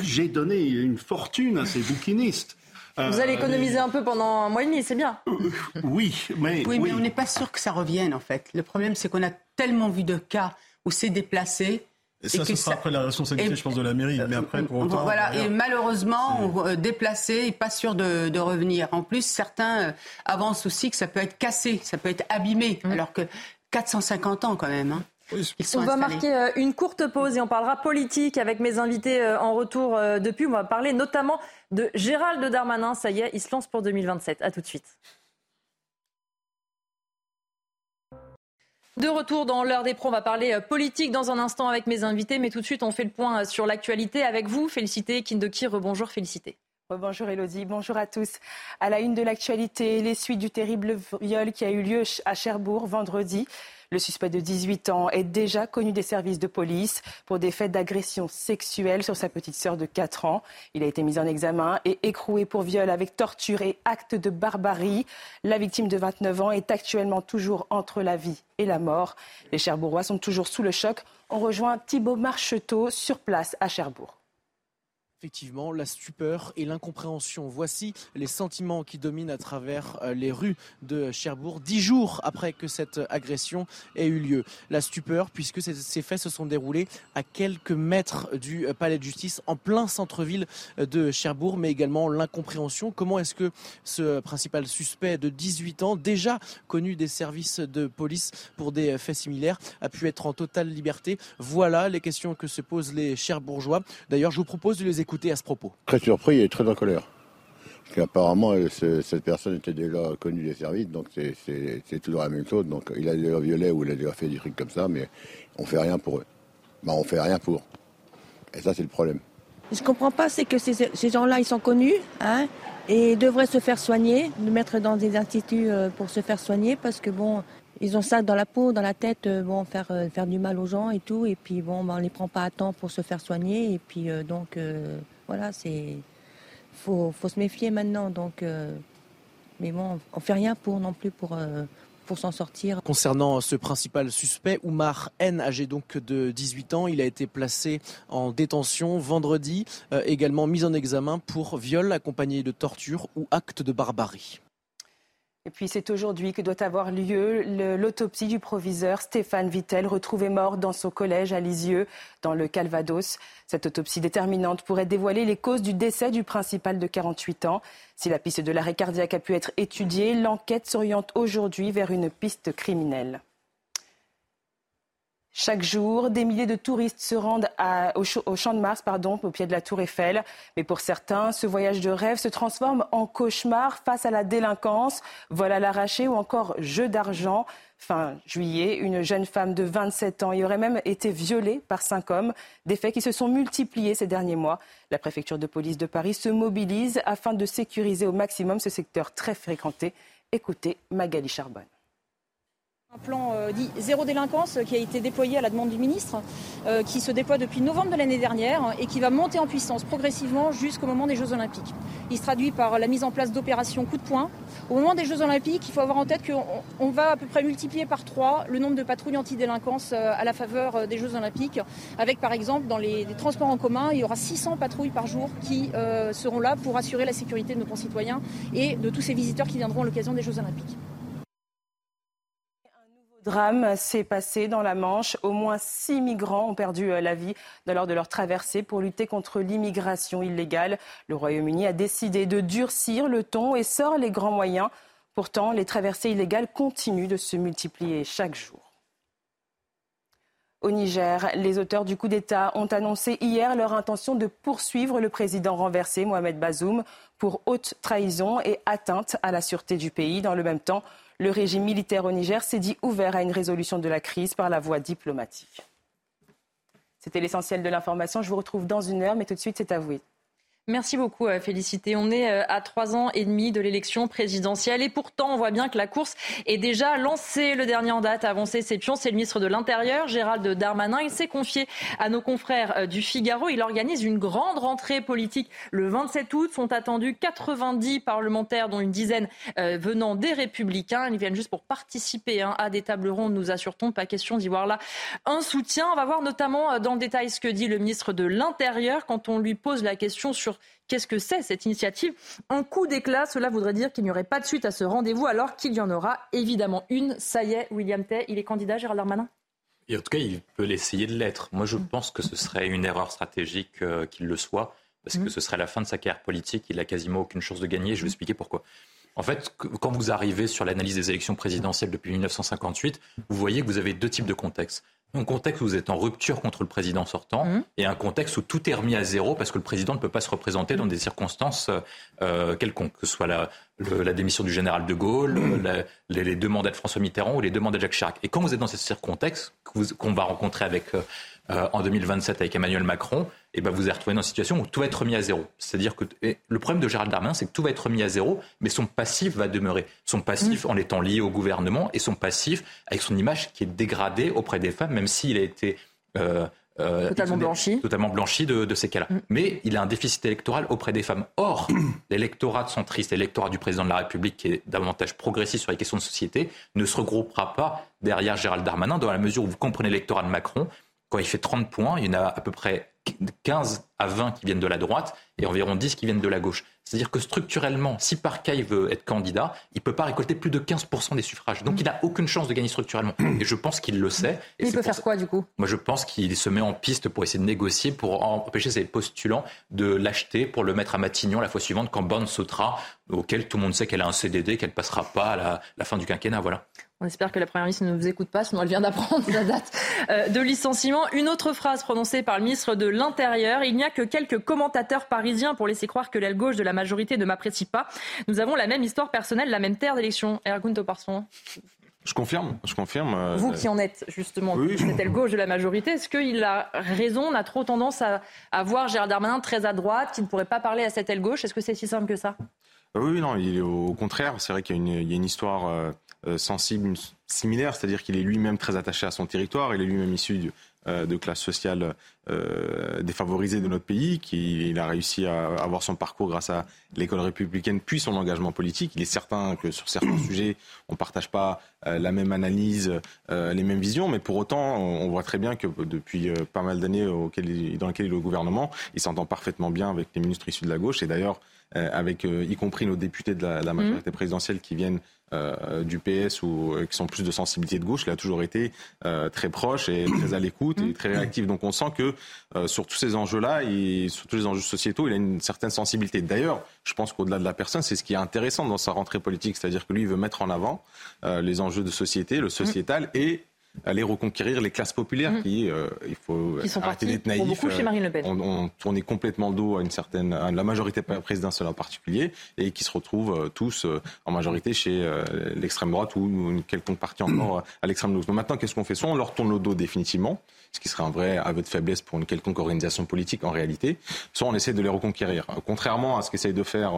S12: j'ai donné une fortune à ces bouquinistes.
S1: Vous allez euh, économiser un peu pendant un mois et demi, c'est bien. Euh,
S12: oui, mais,
S4: oui, mais on n'est pas sûr que ça revienne en fait. Le problème, c'est qu'on a tellement vu de cas où c'est déplacé.
S10: Et ça, ce sera après la responsabilité, je pense, de la mairie. Mais après, pour autant.
S4: Voilà, et malheureusement, euh, déplacé et pas sûr de, revenir. En plus, certains avancent aussi que ça peut être cassé, ça peut être abîmé, mmh. alors que 450 ans quand même. Hein.
S1: on va marquer une courte pause et on parlera politique avec mes invités en retour depuis. On va parler notamment de Gérald Darmanin. Ça y est, il se lance pour 2027. À tout de suite. De retour dans l'heure des pros, on va parler euh, politique dans un instant avec mes invités, mais tout de suite on fait le point euh, sur l'actualité avec vous. Félicité, Kindoki, rebonjour, félicité.
S3: Bonjour Elodie, bonjour à tous. À la une de l'actualité, les suites du terrible viol qui a eu lieu à Cherbourg vendredi. Le suspect de 18 ans est déjà connu des services de police pour des faits d'agression sexuelle sur sa petite sœur de 4 ans. Il a été mis en examen et écroué pour viol avec torture et acte de barbarie. La victime de 29 ans est actuellement toujours entre la vie et la mort. Les Cherbourgeois sont toujours sous le choc. On rejoint Thibault Marcheteau sur place à Cherbourg.
S2: Effectivement, la stupeur et l'incompréhension. Voici les sentiments qui dominent à travers euh, les rues de Cherbourg, dix jours après que cette agression ait eu lieu. La stupeur, puisque ces faits se sont déroulés à quelques mètres du euh, palais de justice, en plein centre-ville euh, de Cherbourg, mais également l'incompréhension. Comment est-ce que ce principal suspect de 18 ans, déjà connu des services de police pour des faits similaires, a pu être en totale liberté? Voilà les questions que se posent les Cherbourgeois. D'ailleurs, je vous propose de les écouter à ce propos.
S22: Très surpris et très en colère. Parce qu'apparemment, cette personne était déjà connue des services, donc c'est toujours la même chose. Donc il a déjà violé ou il a déjà fait des trucs comme ça, mais on fait rien pour eux. Ben, on fait rien pour. Et ça, c'est le problème.
S23: Je comprends pas, c'est que ces, ces gens-là, ils sont connus, hein, et devraient se faire soigner, nous mettre dans des instituts euh, pour se faire soigner, parce que bon, ils ont ça dans la peau, dans la tête, euh, bon, faire, euh, faire du mal aux gens et tout. Et puis, bon, ben, on les prend pas à temps pour se faire soigner. Et puis, euh, donc, voilà, c'est. Faut, faut se méfier maintenant. Donc, mais bon, on fait rien pour non plus pour. pour s'en sortir.
S2: Concernant ce principal suspect, Oumar N, âgé donc de 18 ans, il a été placé en détention vendredi, également mis en examen pour viol accompagné de torture ou acte de barbarie.
S3: Et puis c'est aujourd'hui que doit avoir lieu l'autopsie du proviseur Stéphane Vittel, retrouvé mort dans son collège à Lisieux, dans le Calvados. Cette autopsie déterminante pourrait dévoiler les causes du décès du principal de 48 ans. Si la piste de l'arrêt cardiaque a pu être étudiée, l'enquête s'oriente aujourd'hui vers une piste criminelle. Chaque jour, des milliers de touristes se rendent au, Champ de Mars, pardon, au pied de la Tour Eiffel. Mais pour certains, ce voyage de rêve se transforme en cauchemar face à la délinquance, vol à l'arraché ou encore jeu d'argent. Fin juillet, une jeune femme de 27 ans y aurait même été violée par cinq hommes, des faits qui se sont multipliés ces derniers mois. La préfecture de police de Paris se mobilise afin de sécuriser au maximum ce secteur très fréquenté. Écoutez Magali Charbonne.
S18: Un plan euh, dit zéro délinquance qui a été déployé à la demande du ministre, euh, qui se déploie depuis novembre de l'année dernière et qui va monter en puissance progressivement jusqu'au moment des Jeux Olympiques. Il se traduit par la mise en place d'opérations coup de poing. Au moment des Jeux Olympiques, il faut avoir en tête qu'on va à peu près multiplier par trois le nombre de patrouilles anti-délinquance euh, à la faveur des Jeux Olympiques, avec par exemple dans les, transports en commun, il y aura 600 patrouilles par jour qui seront là pour assurer la sécurité de nos concitoyens et de tous ces visiteurs qui viendront à l'occasion des Jeux Olympiques
S3: drame s'est passé dans la Manche. Au moins six migrants ont perdu euh, la vie lors de leur traversée pour lutter contre l'immigration illégale. Le Royaume-Uni a décidé de durcir le ton et sort les grands moyens. Pourtant, les traversées illégales continuent de se multiplier chaque jour. Au Niger, les auteurs du coup d'État ont annoncé hier leur intention de poursuivre le président renversé Mohamed Bazoum pour haute trahison et atteinte à la sûreté du pays. Dans le même temps, le régime militaire au Niger s'est dit ouvert à une résolution de la crise par la voie diplomatique. C'était l'essentiel de l'information. Je vous retrouve dans une heure, mais tout de suite, c'est à vous.
S1: Merci beaucoup, euh, Félicité. On est euh, à trois ans et demi de l'élection présidentielle et pourtant, on voit bien que la course est déjà lancée. Le dernier en date a avancé ses c'est le ministre de l'Intérieur, Gérald Darmanin. Il s'est confié à nos confrères euh, du Figaro. Il organise une grande rentrée politique le 27 août. Sont attendus 90 parlementaires, dont une dizaine venant des Républicains. Ils viennent juste pour participer hein, à des tables rondes, nous assure-t-on. Pas question d'y voir là un soutien. On va voir notamment dans le détail ce que dit le ministre de l'Intérieur quand on lui pose la question sur Qu'est-ce que c'est cette initiative? Un coup d'éclat, cela voudrait dire qu'il n'y aurait pas de suite à ce rendez-vous alors qu'il y en aura évidemment une. Ça y est, William Tay, il est candidat, Gérald Darmanin?
S11: Et en tout cas, il peut l'essayer de l'être. Moi, je pense que ce serait une erreur stratégique euh, qu'il le soit, parce que mm. ce serait la fin de sa carrière politique. Il n'a quasiment aucune chance de gagner. Je vais expliquer pourquoi. En fait, quand vous arrivez sur l'analyse des élections présidentielles depuis 1958, vous voyez que vous avez deux types de contextes un contexte où vous êtes en rupture contre le président sortant mmh. et un contexte où tout est remis à zéro parce que le président ne peut pas se représenter dans des circonstances euh, quelconques, que ce soit la, la, démission du général de Gaulle, mmh. les, deux mandats de François Mitterrand ou les deux mandats de Jacques Chirac. Et quand vous êtes dans ces contextes qu'on va rencontrer avec, euh, euh, en 2027 avec Emmanuel Macron, et ben vous allez retrouver dans une situation où tout va être remis à zéro. C'est-à-dire que le problème de Gérald Darmanin, c'est que tout va être remis à zéro, mais son passif va demeurer. Son passif en étant lié au gouvernement et son passif avec son image qui est dégradée auprès des femmes, même s'il a été euh,
S1: euh, totalement blanchi.
S11: Totalement blanchi de, ces cas-là. Mm. Mais il a un déficit électoral auprès des femmes. Or, l'électorat centriste, l'électorat du président de la République, qui est davantage progressiste sur les questions de société, ne se regroupera pas derrière Gérald Darmanin, dans la mesure où vous comprenez l'électorat de Macron. Quand il fait 30 points, il y en a à peu près 15 à 20 qui viennent de la droite et environ 10 qui viennent de la gauche. C'est-à-dire que structurellement, si Parkay veut être candidat, il ne peut pas récolter plus de 15% des suffrages. Donc il n'a aucune chance de gagner structurellement. Et je pense qu'il le sait.
S1: Et il peut faire quoi du coup?
S11: Moi je pense qu'il se met en piste pour essayer de négocier, pour empêcher ses postulants de l'acheter, pour le mettre à Matignon la fois suivante quand Borne sautera, auquel tout le monde sait qu'elle a un CDD, qu'elle ne passera pas à la fin du quinquennat. Voilà.
S1: On espère que la Première ministre ne vous écoute pas, sinon elle vient d'apprendre la date euh, de licenciement. Une autre phrase prononcée par le ministre de l'Intérieur. Il n'y a que quelques commentateurs parisiens pour laisser croire que l'aile gauche de la majorité ne m'apprécie pas. Nous avons la même histoire personnelle, la même terre d'élection. Ergun Toparson.
S9: Je confirme, je confirme. Euh,
S1: vous qui en êtes justement oui, cette aile gauche de la majorité, est-ce qu'il a raison, on a trop tendance à, voir Gérald Darmanin très à droite, qui ne pourrait pas parler à cette aile gauche? Est-ce que c'est si simple que ça?
S9: Oui, non, il au contraire. C'est vrai qu'il y, a une histoire... Euh, euh, sensible, similaire, c'est-à-dire qu'il est lui-même très attaché à son territoire, il est lui-même issu euh, de classes sociales euh, défavorisées de notre pays, qu'il a réussi à avoir son parcours grâce à l'école républicaine, puis son engagement politique. Il est certain que sur certains sujets, on ne partage pas la même analyse, les mêmes visions, mais pour autant, on voit très bien que depuis pas mal d'années dans lesquelles il est au gouvernement, il s'entend parfaitement bien avec les ministres issus de la gauche, et d'ailleurs, avec y compris nos députés de la, majorité mmh. présidentielle qui viennent euh, du PS ou euh, qui sont plus de sensibilité de gauche, il a toujours été euh, très proche et très à l'écoute et très réactif. Donc on sent que sur tous ces enjeux-là et sur tous les enjeux sociétaux, il a une certaine sensibilité. D'ailleurs, je pense qu'au-delà de la personne, c'est ce qui est intéressant dans sa rentrée politique, c'est-à-dire que lui, il veut mettre en avant les enjeux de société, le sociétal et aller reconquérir les classes populaires mmh. qui, euh, il faut
S1: qui sont arrêter d'être naïfs. Beaucoup chez Marine Le Pen.
S9: On, on, tournait complètement le dos à une certaine, à la majorité présidentielle en particulier, et qui se retrouvent euh, tous euh, en majorité chez l'extrême droite ou une quelconque partie encore à l'extrême gauche. maintenant, qu'est-ce qu'on fait? Soit on leur tourne le dos définitivement, ce qui serait un vrai aveu de faiblesse pour une quelconque organisation politique en réalité, soit on essaie de les reconquérir. Contrairement à ce qu'essaye de faire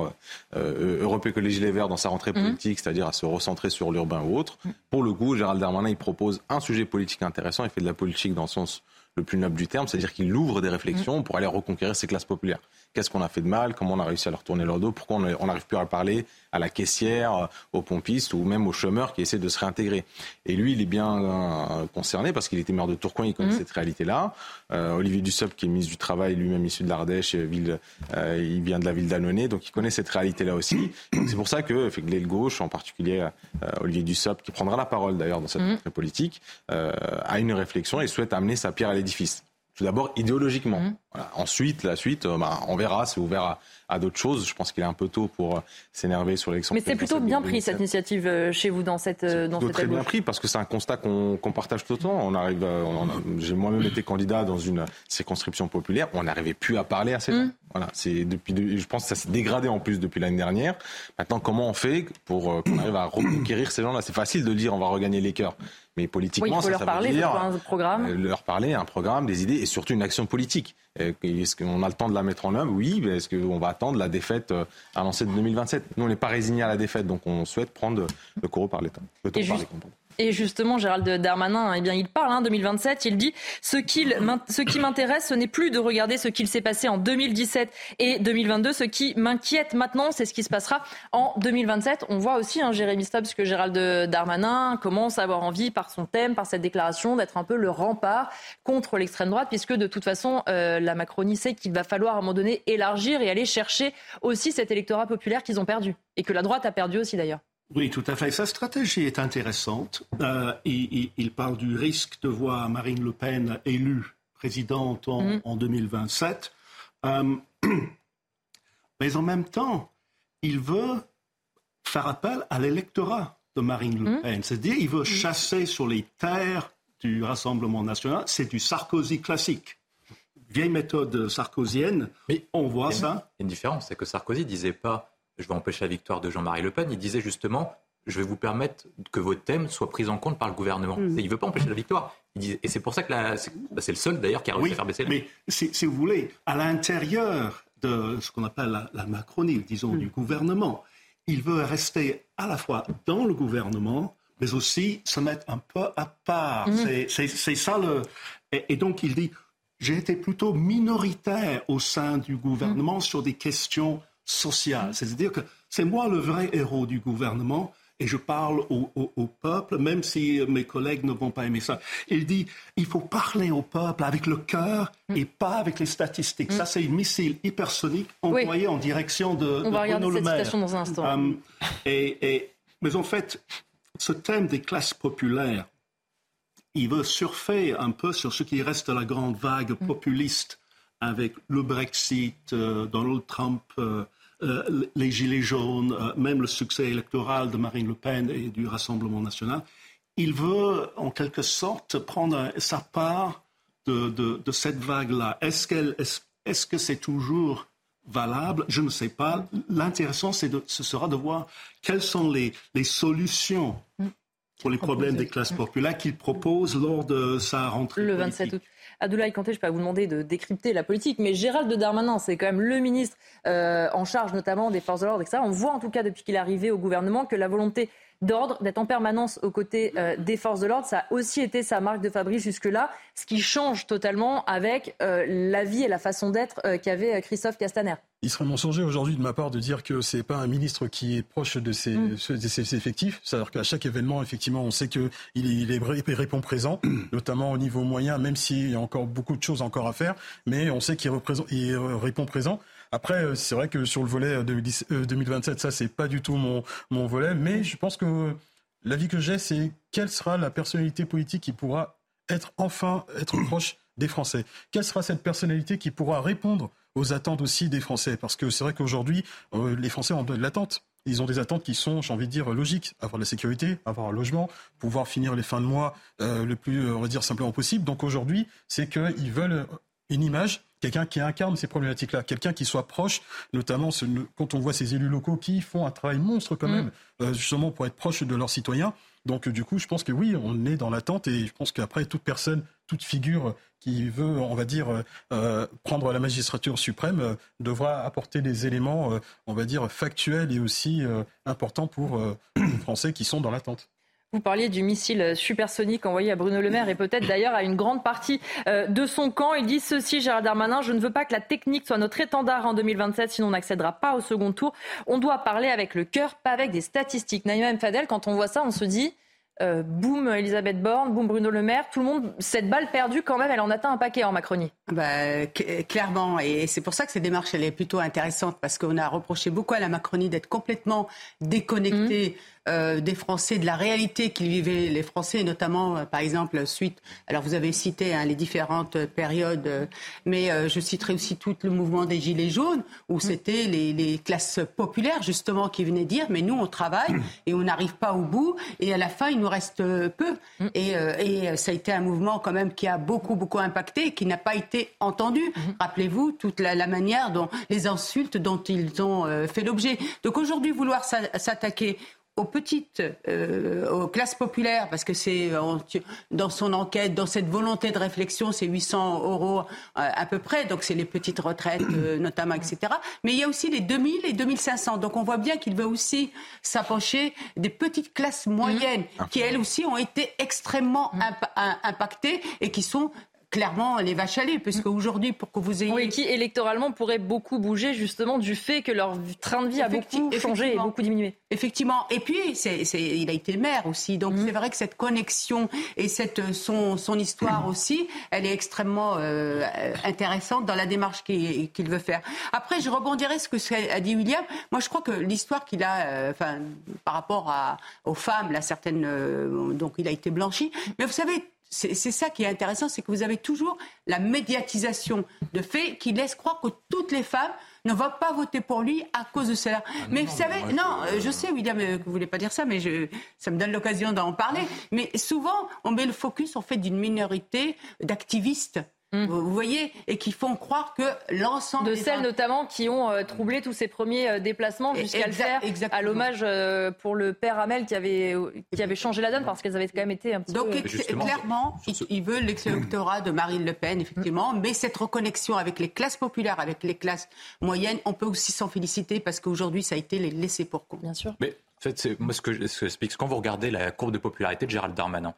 S9: euh, Europe Écologie Les Verts dans sa rentrée mmh. politique, c'est-à-dire à se recentrer sur l'urbain ou autre, pour le coup, Gérald Darmanin, il propose un sujet politique intéressant. Il fait de la politique dans le sens le plus noble du terme, c'est-à-dire qu'il ouvre des réflexions pour aller reconquérir ces classes populaires. Qu'est-ce qu'on a fait de mal? Comment on a réussi à leur tourner leur dos? Pourquoi on n'arrive plus à parler à la caissière, aux pompistes ou même aux chômeurs qui essaient de se réintégrer? Et lui, il est bien euh, concerné parce qu'il était maire de Tourcoing, il connaît mmh. cette réalité-là. Euh, Olivier Dussopt, qui est ministre du Travail, lui-même issu de l'Ardèche, euh, il vient de la ville d'Annonay, donc il connaît cette réalité-là aussi. C'est pour ça que, fait, l'aile gauche, en particulier Olivier Dussopt, qui prendra la parole d'ailleurs dans cette mmh. politique, a une réflexion et souhaite amener sa pierre à l'édifice. Tout d'abord idéologiquement. Mmh. Ensuite, la suite, euh, bah, on verra, c'est ouvert à, d'autres choses. Je pense qu'il est un peu tôt pour euh, s'énerver sur l'élection.
S1: Mais c'est plutôt bien pris cette initiative euh, chez vous dans cette dans
S9: cette très bien pris parce que c'est un constat qu'on partage tout le temps. On arrive, j'ai moi-même été candidat dans une circonscription populaire. On n'arrivait plus à parler à ces gens. Mmh. Voilà, c'est depuis, je pense que ça s'est dégradé en plus depuis l'année dernière. Maintenant, comment on fait pour qu'on arrive à reconquérir ces gens-là? C'est facile de dire on va regagner les cœurs. Mais politiquement, ça,
S1: leur parler,
S9: veut dire
S1: un programme.
S9: Euh, leur parler, un programme, des idées et surtout une action politique. Est-ce qu'on a le temps de la mettre en œuvre? Oui. Est-ce qu'on va attendre la défaite euh, annoncée de 2027 Nous, on n'est pas résigné à la défaite, donc on souhaite prendre le taureau par les temps.
S1: Et justement, Gérald Darmanin, eh bien, il parle, hein, 2027, il dit ce qui m'intéresse, ce n'est plus de regarder ce qu'il s'est passé en 2017 et 2022. Ce qui m'inquiète maintenant, c'est ce qui se passera en 2027. On voit aussi, hein, Jérémy Stubbs, que Gérald Darmanin commence à avoir envie, par son thème, par cette déclaration, d'être un peu le rempart contre l'extrême droite, puisque de toute façon, euh, la Macronie sait qu'il va falloir à un moment donné élargir et aller chercher aussi cet électorat populaire qu'ils ont perdu, et que la droite a perdu aussi d'ailleurs.
S12: Oui, tout à fait. Sa stratégie est intéressante. Euh, il, parle du risque de voir Marine Le Pen élue présidente en, 2027. Mm. Euh, mais en même temps, il veut faire appel à l'électorat de Marine Le mm. Pen. C'est-à-dire, il veut mm. chasser sur les terres du Rassemblement national. C'est du Sarkozy classique vieille méthode sarkozienne. Mais on voit ça.
S11: Il y a une différence, c'est que Sarkozy disait pas je vais empêcher la victoire de Jean-Marie Le Pen. Il disait justement, je vais vous permettre que vos thèmes soient pris en compte par le gouvernement. Mm. Il ne veut pas empêcher la victoire. Et c'est pour ça que bah, c'est le seul d'ailleurs qui a réussi à faire baisser
S12: Mais si, si, vous voulez, à l'intérieur de ce qu'on appelle la, la, Macronie, disons, du gouvernement, il veut rester à la fois dans le gouvernement, mais aussi se mettre un peu à part. Mm. C'est ça le. Et, donc il dit j'ai été plutôt minoritaire au sein du gouvernement mm. sur des questions sociales. C'est-à-dire que c'est moi le vrai héros du gouvernement et je parle au, peuple, même si mes collègues ne vont pas aimer ça. Il dit, il faut parler au peuple avec le cœur mm. et pas avec les statistiques. Ça, c'est une missile hypersonique envoyée en direction de,
S1: On va regarder cette citation dans un instant. Euh,
S12: et, mais en fait, ce thème des classes populaires, il veut surfer un peu sur ce qui reste de la grande vague mm. populiste avec le Brexit, euh, Donald Trump, euh, euh, les Gilets jaunes, euh, même le succès électoral de Marine Le Pen et du Rassemblement national. Il veut, en quelque sorte, prendre sa part de, cette vague-là. Est-ce, est que c'est toujours valable? Je ne sais pas. L'intéressant, ce sera de voir quelles sont les, les solutions pour les problèmes des classes populaires qu'il propose lors de sa rentrée.
S1: Le 27 août. Abdoulaye Kanté, je vais pas vous demander de décrypter la politique, mais Gérald Darmanin, c'est quand même le ministre euh, en charge notamment des forces de l'ordre, etc. On voit en tout cas depuis qu'il est arrivé au gouvernement que la volonté d'ordre, d'être en permanence aux côtés euh, des forces de l'ordre. Ça a aussi été sa marque de fabrique jusque-là, ce qui change totalement avec euh, la vie et la façon d'être euh, qu'avait Christophe Castaner.
S10: Il serait mensonger aujourd'hui de ma part de dire que c'est pas un ministre qui est proche de ses, mm. de ses effectifs. C'est-à-dire qu'à chaque événement, effectivement, on sait qu'il il, il répond présent, notamment au niveau moyen, même s'il y a encore beaucoup de choses encore à faire, mais on sait qu'il répond présent. Après, euh, c'est vrai que sur le volet 2027, euh, ça, c'est pas du tout mon, mon volet, mais je pense que l'avis que j'ai, c'est quelle sera la personnalité politique qui pourra être enfin être proche des Français? Quelle sera cette personnalité qui pourra répondre aux attentes aussi des Français Parce que c'est vrai qu'aujourd'hui, euh, les Français ont de l'attente. Ils ont des attentes qui sont, j'ai envie de dire, logiques. Avoir la sécurité, avoir un logement, pouvoir finir les fins de mois le plus, on va dire, simplement possible. Donc aujourd'hui, c'est qu'ils veulent une image quelqu'un qui incarne ces problématiques-là, quelqu'un qui soit proche, notamment quand on voit ces élus locaux qui font un travail monstre quand mm. même, euh, justement pour être proche de leurs citoyens. Donc du coup, je pense que oui, on est dans l'attente et je pense qu'après, toute personne, toute figure qui veut, on va dire, euh, euh, prendre la magistrature suprême devra apporter des éléments, on va dire, factuels et aussi importants pour les Français qui sont dans l'attente.
S1: Vous parliez du missile supersonique envoyé à Bruno Le Maire et peut-être d'ailleurs à une grande partie euh, de son camp. Il dit ceci, Gérard Darmanin, je ne veux pas que la technique soit notre étendard en 2027, sinon on n'accédera pas au second tour. On doit parler avec le cœur, pas avec des statistiques. Naïma M. Fadel, quand on voit ça, on se dit, euh, boum Elisabeth Borne, boum Bruno Le Maire, tout le monde, cette balle perdue quand même, elle en atteint un paquet en Macronie.
S4: Bah, clairement, et c'est pour ça que cette démarche, elle est plutôt intéressante, parce qu'on a reproché beaucoup à la Macronie d'être complètement déconnectée. Mmh. Euh, des Français, de la réalité qu'ils vivaient les Français, notamment euh, par exemple suite. Alors vous avez cité hein, les différentes périodes, euh, mais je citerai aussi tout le mouvement des Gilets jaunes où mm. c'était les, classes populaires justement qui venaient dire mais nous on travaille et on n'arrive pas au bout et à la fin il nous reste peu. Mm. Et, et, ça a été un mouvement quand même qui a beaucoup beaucoup impacté et qui n'a pas été entendu. Rappelez-vous toute la, la, manière dont les insultes dont ils ont fait l'objet. Donc aujourd'hui vouloir s'attaquer aux petites, euh, aux classes populaires, parce que c'est dans son enquête, dans cette volonté de réflexion, c'est 800 euros euh, à peu près, donc c'est les petites retraites euh, notamment, etc. Mais il y a aussi les 2000 et 2500, donc on voit bien qu'il veut aussi s'approcher des petites classes moyennes, mmh. qui elles aussi ont été extrêmement mmh. impactées et qui sont clairement les vaches à lait, puisque aujourd'hui, pour que vous ayez...
S1: Oui, qui électoralement pourraient beaucoup bouger justement du fait que leur train de vie a beaucoup changé et beaucoup diminué.
S4: Effectivement. Et puis, c'est, il a été maire aussi, donc mhm. c'est vrai que cette connexion et cette, son, son histoire aussi, elle est extrêmement euh, intéressante dans la démarche qu'il, veut faire. Après, je rebondirai ce que a dit William. Moi, je crois que l'histoire qu'il a, euh, enfin, par rapport à, aux femmes, là, certaines, euh, donc il a été blanchi. Mais vous savez, c'est ça qui est intéressant, c'est que vous avez toujours la médiatisation de faits qui laisse croire que toutes les femmes ne vont pas voter pour lui à cause de cela. Ah mais vous savez, non, euh, je sais, William, que vous voulez pas dire ça, mais je, ça me donne l'occasion d'en parler. Mais souvent, on met le focus en fait d'une minorité d'activistes Mmh. Vous voyez Et qui font croire que l'ensemble.
S1: De celles notamment qui ont euh, troublé tous ces premiers euh, déplacements jusqu'à le faire à l'hommage euh, pour le père Hamel qui avait, qui avait changé la donne parce qu'elles avaient quand même été un petit
S4: Donc,
S1: peu.
S4: Donc clairement, ils, veulent l'exélectorat de Marine Le Pen, effectivement, mais cette reconnexion avec les classes populaires, avec les classes moyennes, on peut aussi s'en féliciter parce qu'aujourd'hui, ça a été les laissés pour compte.
S1: Bien sûr.
S11: Mais en fait, c'est moi ce que j'explique. Quand vous regardez la courbe de popularité de Gérald Darmanin,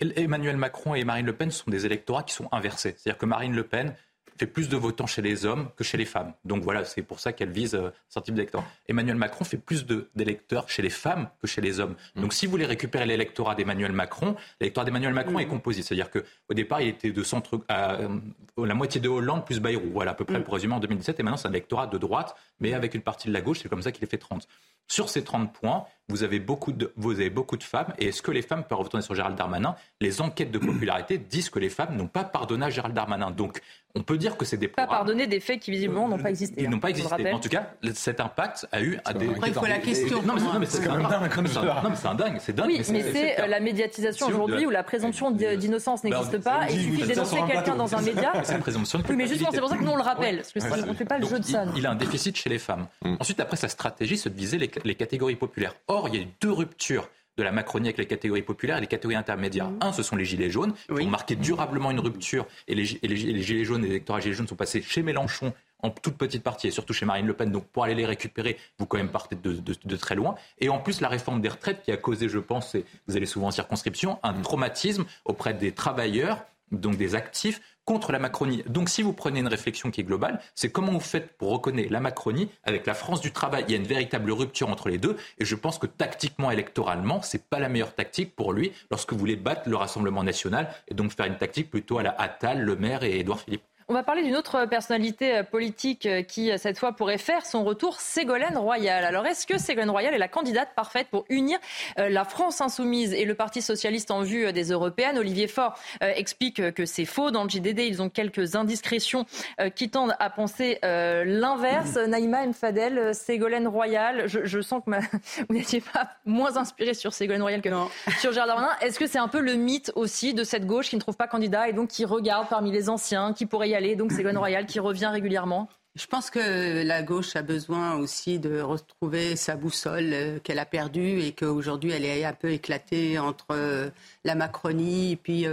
S11: Emmanuel Macron et Marine Le Pen sont des électorats qui sont inversés. C'est-à-dire que Marine Le Pen fait plus de votants chez les hommes que chez les femmes. Donc voilà, c'est pour ça qu'elle vise euh, ce type d'électorat. Emmanuel Macron fait plus d'électeurs chez les femmes que chez les hommes. Mm. Donc si vous voulez récupérer l'électorat d'Emmanuel Macron, l'électorat d'Emmanuel Macron est mm. composé. C'est-à-dire qu'au départ, il était de centre, à, euh, la moitié de Hollande plus Bayrou. Voilà, à peu près mm. pour résumer en 2017. Et maintenant, c'est un électorat de droite, mais avec une partie de la gauche. C'est comme ça qu'il est fait 30. Sur ces 30 points, vous avez beaucoup de, vous avez beaucoup de femmes. Et est-ce que les femmes peuvent retourner sur Gérald Darmanin Les enquêtes de popularité disent que les femmes n'ont pas pardonné à Gérald Darmanin? Donc, on peut dire que c'est des
S1: pas pardonné des faits qui visiblement n'ont pas existé.
S11: Ils n'ont pas existé. En tout cas, cet impact a eu
S4: à des. Après, il faut la question.
S11: Non, mais c'est quand même dingue. Non, mais c'est un dingue. C'est dingue.
S1: Oui, mais c'est euh, la médiatisation aujourd'hui où la présomption d'innocence n'existe pas. Il suffit de dénoncer quelqu'un dans un média.
S11: C'est une présomption
S1: Oui, mais justement, c'est pour ça que nous on le rappelle, parce que on ne fait pas le jeu de ça.
S11: Il a un déficit chez les femmes. Mm. Ensuite, après sa stratégie, c'est de viser les catégories populaires. Or, il y a eu deux ruptures de la Macronie avec les catégories populaires et les catégories intermédiaires. Mmh. Un, ce sont les Gilets jaunes, qui ont marqué durablement une rupture, et les, Gilets jaunes, les électorats Gilets jaunes sont passés chez Mélenchon en toute petite partie, et surtout chez Marine Le Pen. Donc pour aller les récupérer, vous quand même partez de, très loin. Et en plus, la réforme des retraites qui a causé, je pense, vous allez souvent en circonscription, un traumatisme auprès des travailleurs donc des actifs, contre la Macronie. Donc si vous prenez une réflexion qui est globale, c'est comment vous faites pour reconnaître la Macronie avec la France du travail. Il y a une véritable rupture entre les deux et je pense que tactiquement, électoralement, c'est pas la meilleure tactique pour lui lorsque vous voulez battre le Rassemblement national et donc faire une tactique plutôt à la Attal, Le Maire et Édouard Philippe.
S1: On va parler d'une autre personnalité euh, politique euh, qui, euh, cette fois, pourrait faire son retour, Ségolène Royal. Alors, est-ce que Ségolène Royal est la candidate parfaite pour unir la France insoumise et le Parti socialiste en vue des européennes? Olivier Faure explique que c'est faux. Dans le JDD, ils ont quelques indiscrétions qui tendent à penser l'inverse. Naïma Mfadel, Ségolène Royal, je, sens que vous n'étiez pas moins inspiré sur Ségolène Royal que sur Gérard Darmanin. Est-ce que c'est un peu le mythe aussi de cette gauche qui ne trouve pas candidat et donc qui regarde parmi les anciens, qui pourrait y aller? Donc Ségolène Royal qui revient régulièrement.
S4: Je pense que la gauche a besoin aussi de retrouver sa boussole euh, qu'elle a perdue et qu'aujourd'hui elle est un peu éclatée entre euh, la Macronie et puis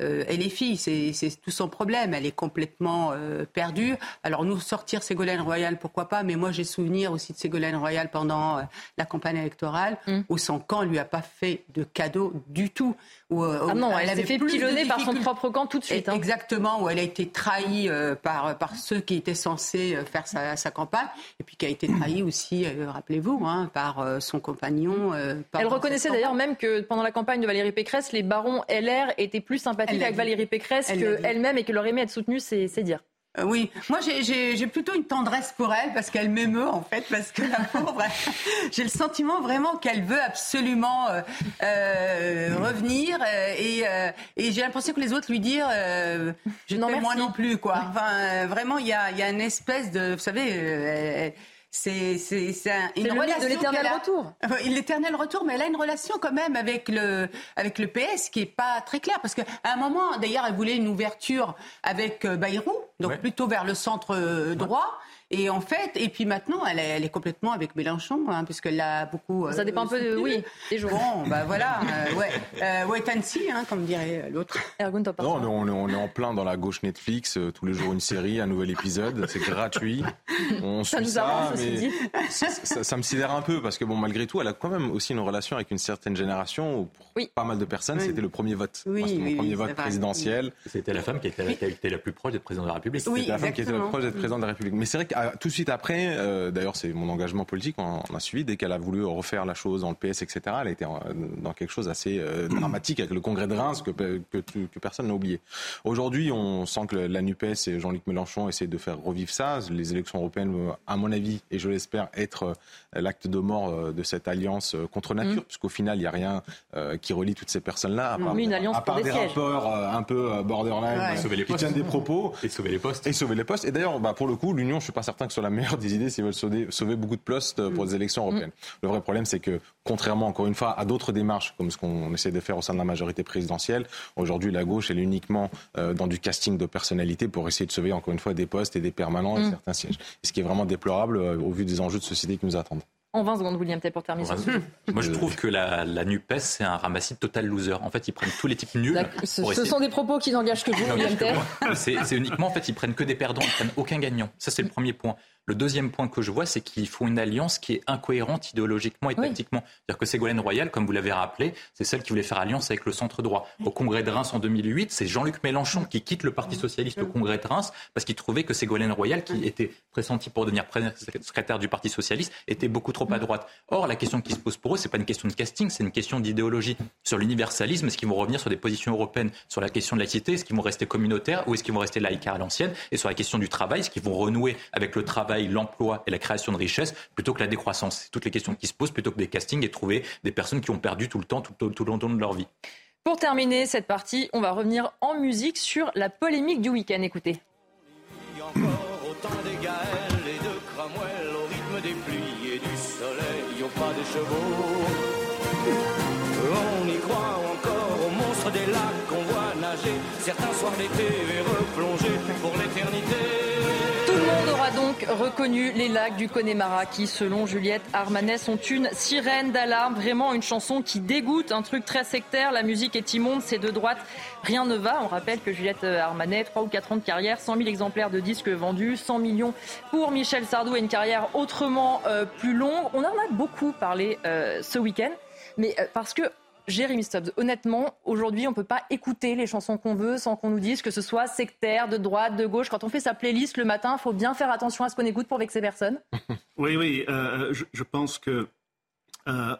S4: euh, euh, elle est fille, c'est tout son problème. Elle est complètement euh, perdue. Alors nous sortir Ségolène Royal, pourquoi pas? Mais moi j'ai souvenir aussi de Ségolène Royal pendant euh, la campagne électorale, mm. où son camp lui a pas fait de cadeau du tout.
S1: Où, ah non, elle, s'est fait pilonner par son propre camp tout de suite.
S4: Hein. Exactement, où elle a été trahie par, par ceux qui étaient censés faire sa, sa, campagne, et puis qui a été trahie aussi, rappelez-vous, hein, par son compagnon.
S1: elle reconnaissait d'ailleurs même que pendant la campagne de Valérie Pécresse, les barons LR étaient plus sympathiques avec Valérie Pécresse qu'elle-même et qu'elle aurait aimé être soutenue, c'est dire.
S4: Euh, oui, moi j'ai plutôt une tendresse pour elle parce qu'elle m'émeut en fait, parce que la pauvre, j'ai le sentiment vraiment qu'elle veut absolument euh, euh, revenir et, j'ai l'impression que les autres lui dire je non, moi non plus quoi. Enfin, vraiment, il y a, y a, une espèce de, vous savez c'est
S1: une relation de l'éternel retour.
S4: L'éternel retour, mais elle a une relation quand même avec le avec le PS qui est pas très claire parce qu'à un moment, d'ailleurs, elle voulait une ouverture avec euh, Bayrou, donc plutôt vers le centre euh, droit. Et en fait, et puis maintenant, elle est, elle est complètement avec Mélenchon, hein, puisqu'elle l'a beaucoup.
S1: Ça dépend un peu de, oui,
S4: des jours. Bon, bah voilà, euh, ouais, euh, wait and see, hein, comme dirait l'autre.
S9: Non, on est, on est, en plein dans la gauche Netflix, euh, tous les jours une série, un nouvel épisode, c'est gratuit. On ça nous ça, mais ça, ça, me sidère un peu parce que bon, malgré tout, elle a quand même aussi une relation avec une certaine génération où pour oui. pas mal de personnes, c'était le premier vote. Oui, oui le premier vote présidentiel.
S11: C'était la femme qui était, la, qui la plus proche d'être président de la République.
S9: C'était la femme qui était la plus proche d'être président de la République. Mais c'est vrai que tout de suite après, euh, d'ailleurs c'est mon engagement politique, on, a suivi, dès qu'elle a voulu refaire la chose dans le PS, etc., elle a été dans quelque chose assez euh, dramatique avec le congrès de Reims que, que, personne n'a oublié. Aujourd'hui, on sent que la NUPES et Jean-Luc Mélenchon essaient de faire revivre ça. Les élections européennes, à mon avis, et je l'espère, être euh, l'acte de mort de cette alliance contre nature, mmh. puisqu'au final, il n'y a rien qui relie toutes ces personnes-là, à part,
S1: une alliance
S9: à part des, rapports un peu borderline
S11: qui
S9: tiennent des propos.
S11: Et sauver les postes.
S9: Et sauver les postes. Et d'ailleurs, bah, pour le coup, l'Union, je suis pas certain que ce soit la meilleure des idées s'ils veulent sauver, sauver, beaucoup de postes pour les élections européennes. Le vrai problème, c'est que, contrairement, encore une fois, à d'autres démarches, comme ce qu'on essaie de faire au sein de la majorité présidentielle, aujourd'hui, la gauche, elle est uniquement dans du casting de personnalité pour essayer de sauver, encore une fois, des postes et des permanents et certains sièges. ce qui est vraiment déplorable au vu des enjeux de société qui nous attendent.
S1: En 20 secondes, William, peut-être pour terminer.
S11: Moi, je trouve que la, la NUPES, c'est un ramassis de total loser. En fait, ils prennent tous les types nuls.
S1: Ce, sont des propos qui n'engagent que vous, William
S11: C'est uniquement, en fait, ils prennent que des perdants, ils prennent aucun gagnant. Ça, c'est le premier point. Le deuxième point que je vois, c'est qu'ils font une alliance qui est incohérente idéologiquement et tactiquement. C'est-à-dire que Ségolène Royal, comme vous l'avez rappelé, c'est celle qui voulait faire alliance avec le centre droit. Au congrès de Reims en 2008, c'est Jean-Luc Mélenchon qui quitte le Parti socialiste au congrès de Reims parce qu'il trouvait que Ségolène Royal, qui était pressentie pour devenir secrétaire du Parti socialiste, était beaucoup trop à droite. Or, la question qui se pose pour eux, c'est pas une question de casting, c'est une question d'idéologie. Sur l'universalisme, est-ce qu'ils vont revenir sur des positions européennes? Sur la question de la laïcité, est-ce qu'ils vont rester communautaires ou est-ce qu'ils vont rester laïcs à l'ancienne? Et sur la question du travail, est-ce qu'ils vont renouer avec le travail, l'emploi et la création de richesse plutôt que la décroissance. C'est toutes les questions qui se posent plutôt que des castings et trouver des personnes qui ont perdu tout le temps, tout, tout, le long de leur vie.
S1: Pour terminer cette partie, on va revenir en musique sur la polémique du week-end. Écoutez.
S24: On y croit encore aux monstres des lacs qu'on voit nager certains soirs d'été et replonger
S1: aura donc reconnu les lacs du Connemara qui, selon Juliette Armanet, sont une sirène d'alarme. Vraiment une chanson qui dégoûte, un truc très sectaire. La musique est immonde, c'est de droite. Rien ne va. On rappelle que Juliette Armanet, 3 ou 4 ans de carrière, 100 000 exemplaires de disques vendus, 100 millions pour Michel Sardou et une carrière autrement euh, plus longue. On en a beaucoup parlé euh, ce week-end, mais euh, parce que Jérémy Stubbs, honnêtement, aujourd'hui, on ne peut pas écouter les chansons qu'on veut sans qu'on nous dise que ce soit sectaire, de droite, de gauche. Quand on fait sa playlist le matin, il faut bien faire attention à ce qu'on écoute pour vexer personne.
S12: Oui, oui, euh, je, pense que euh,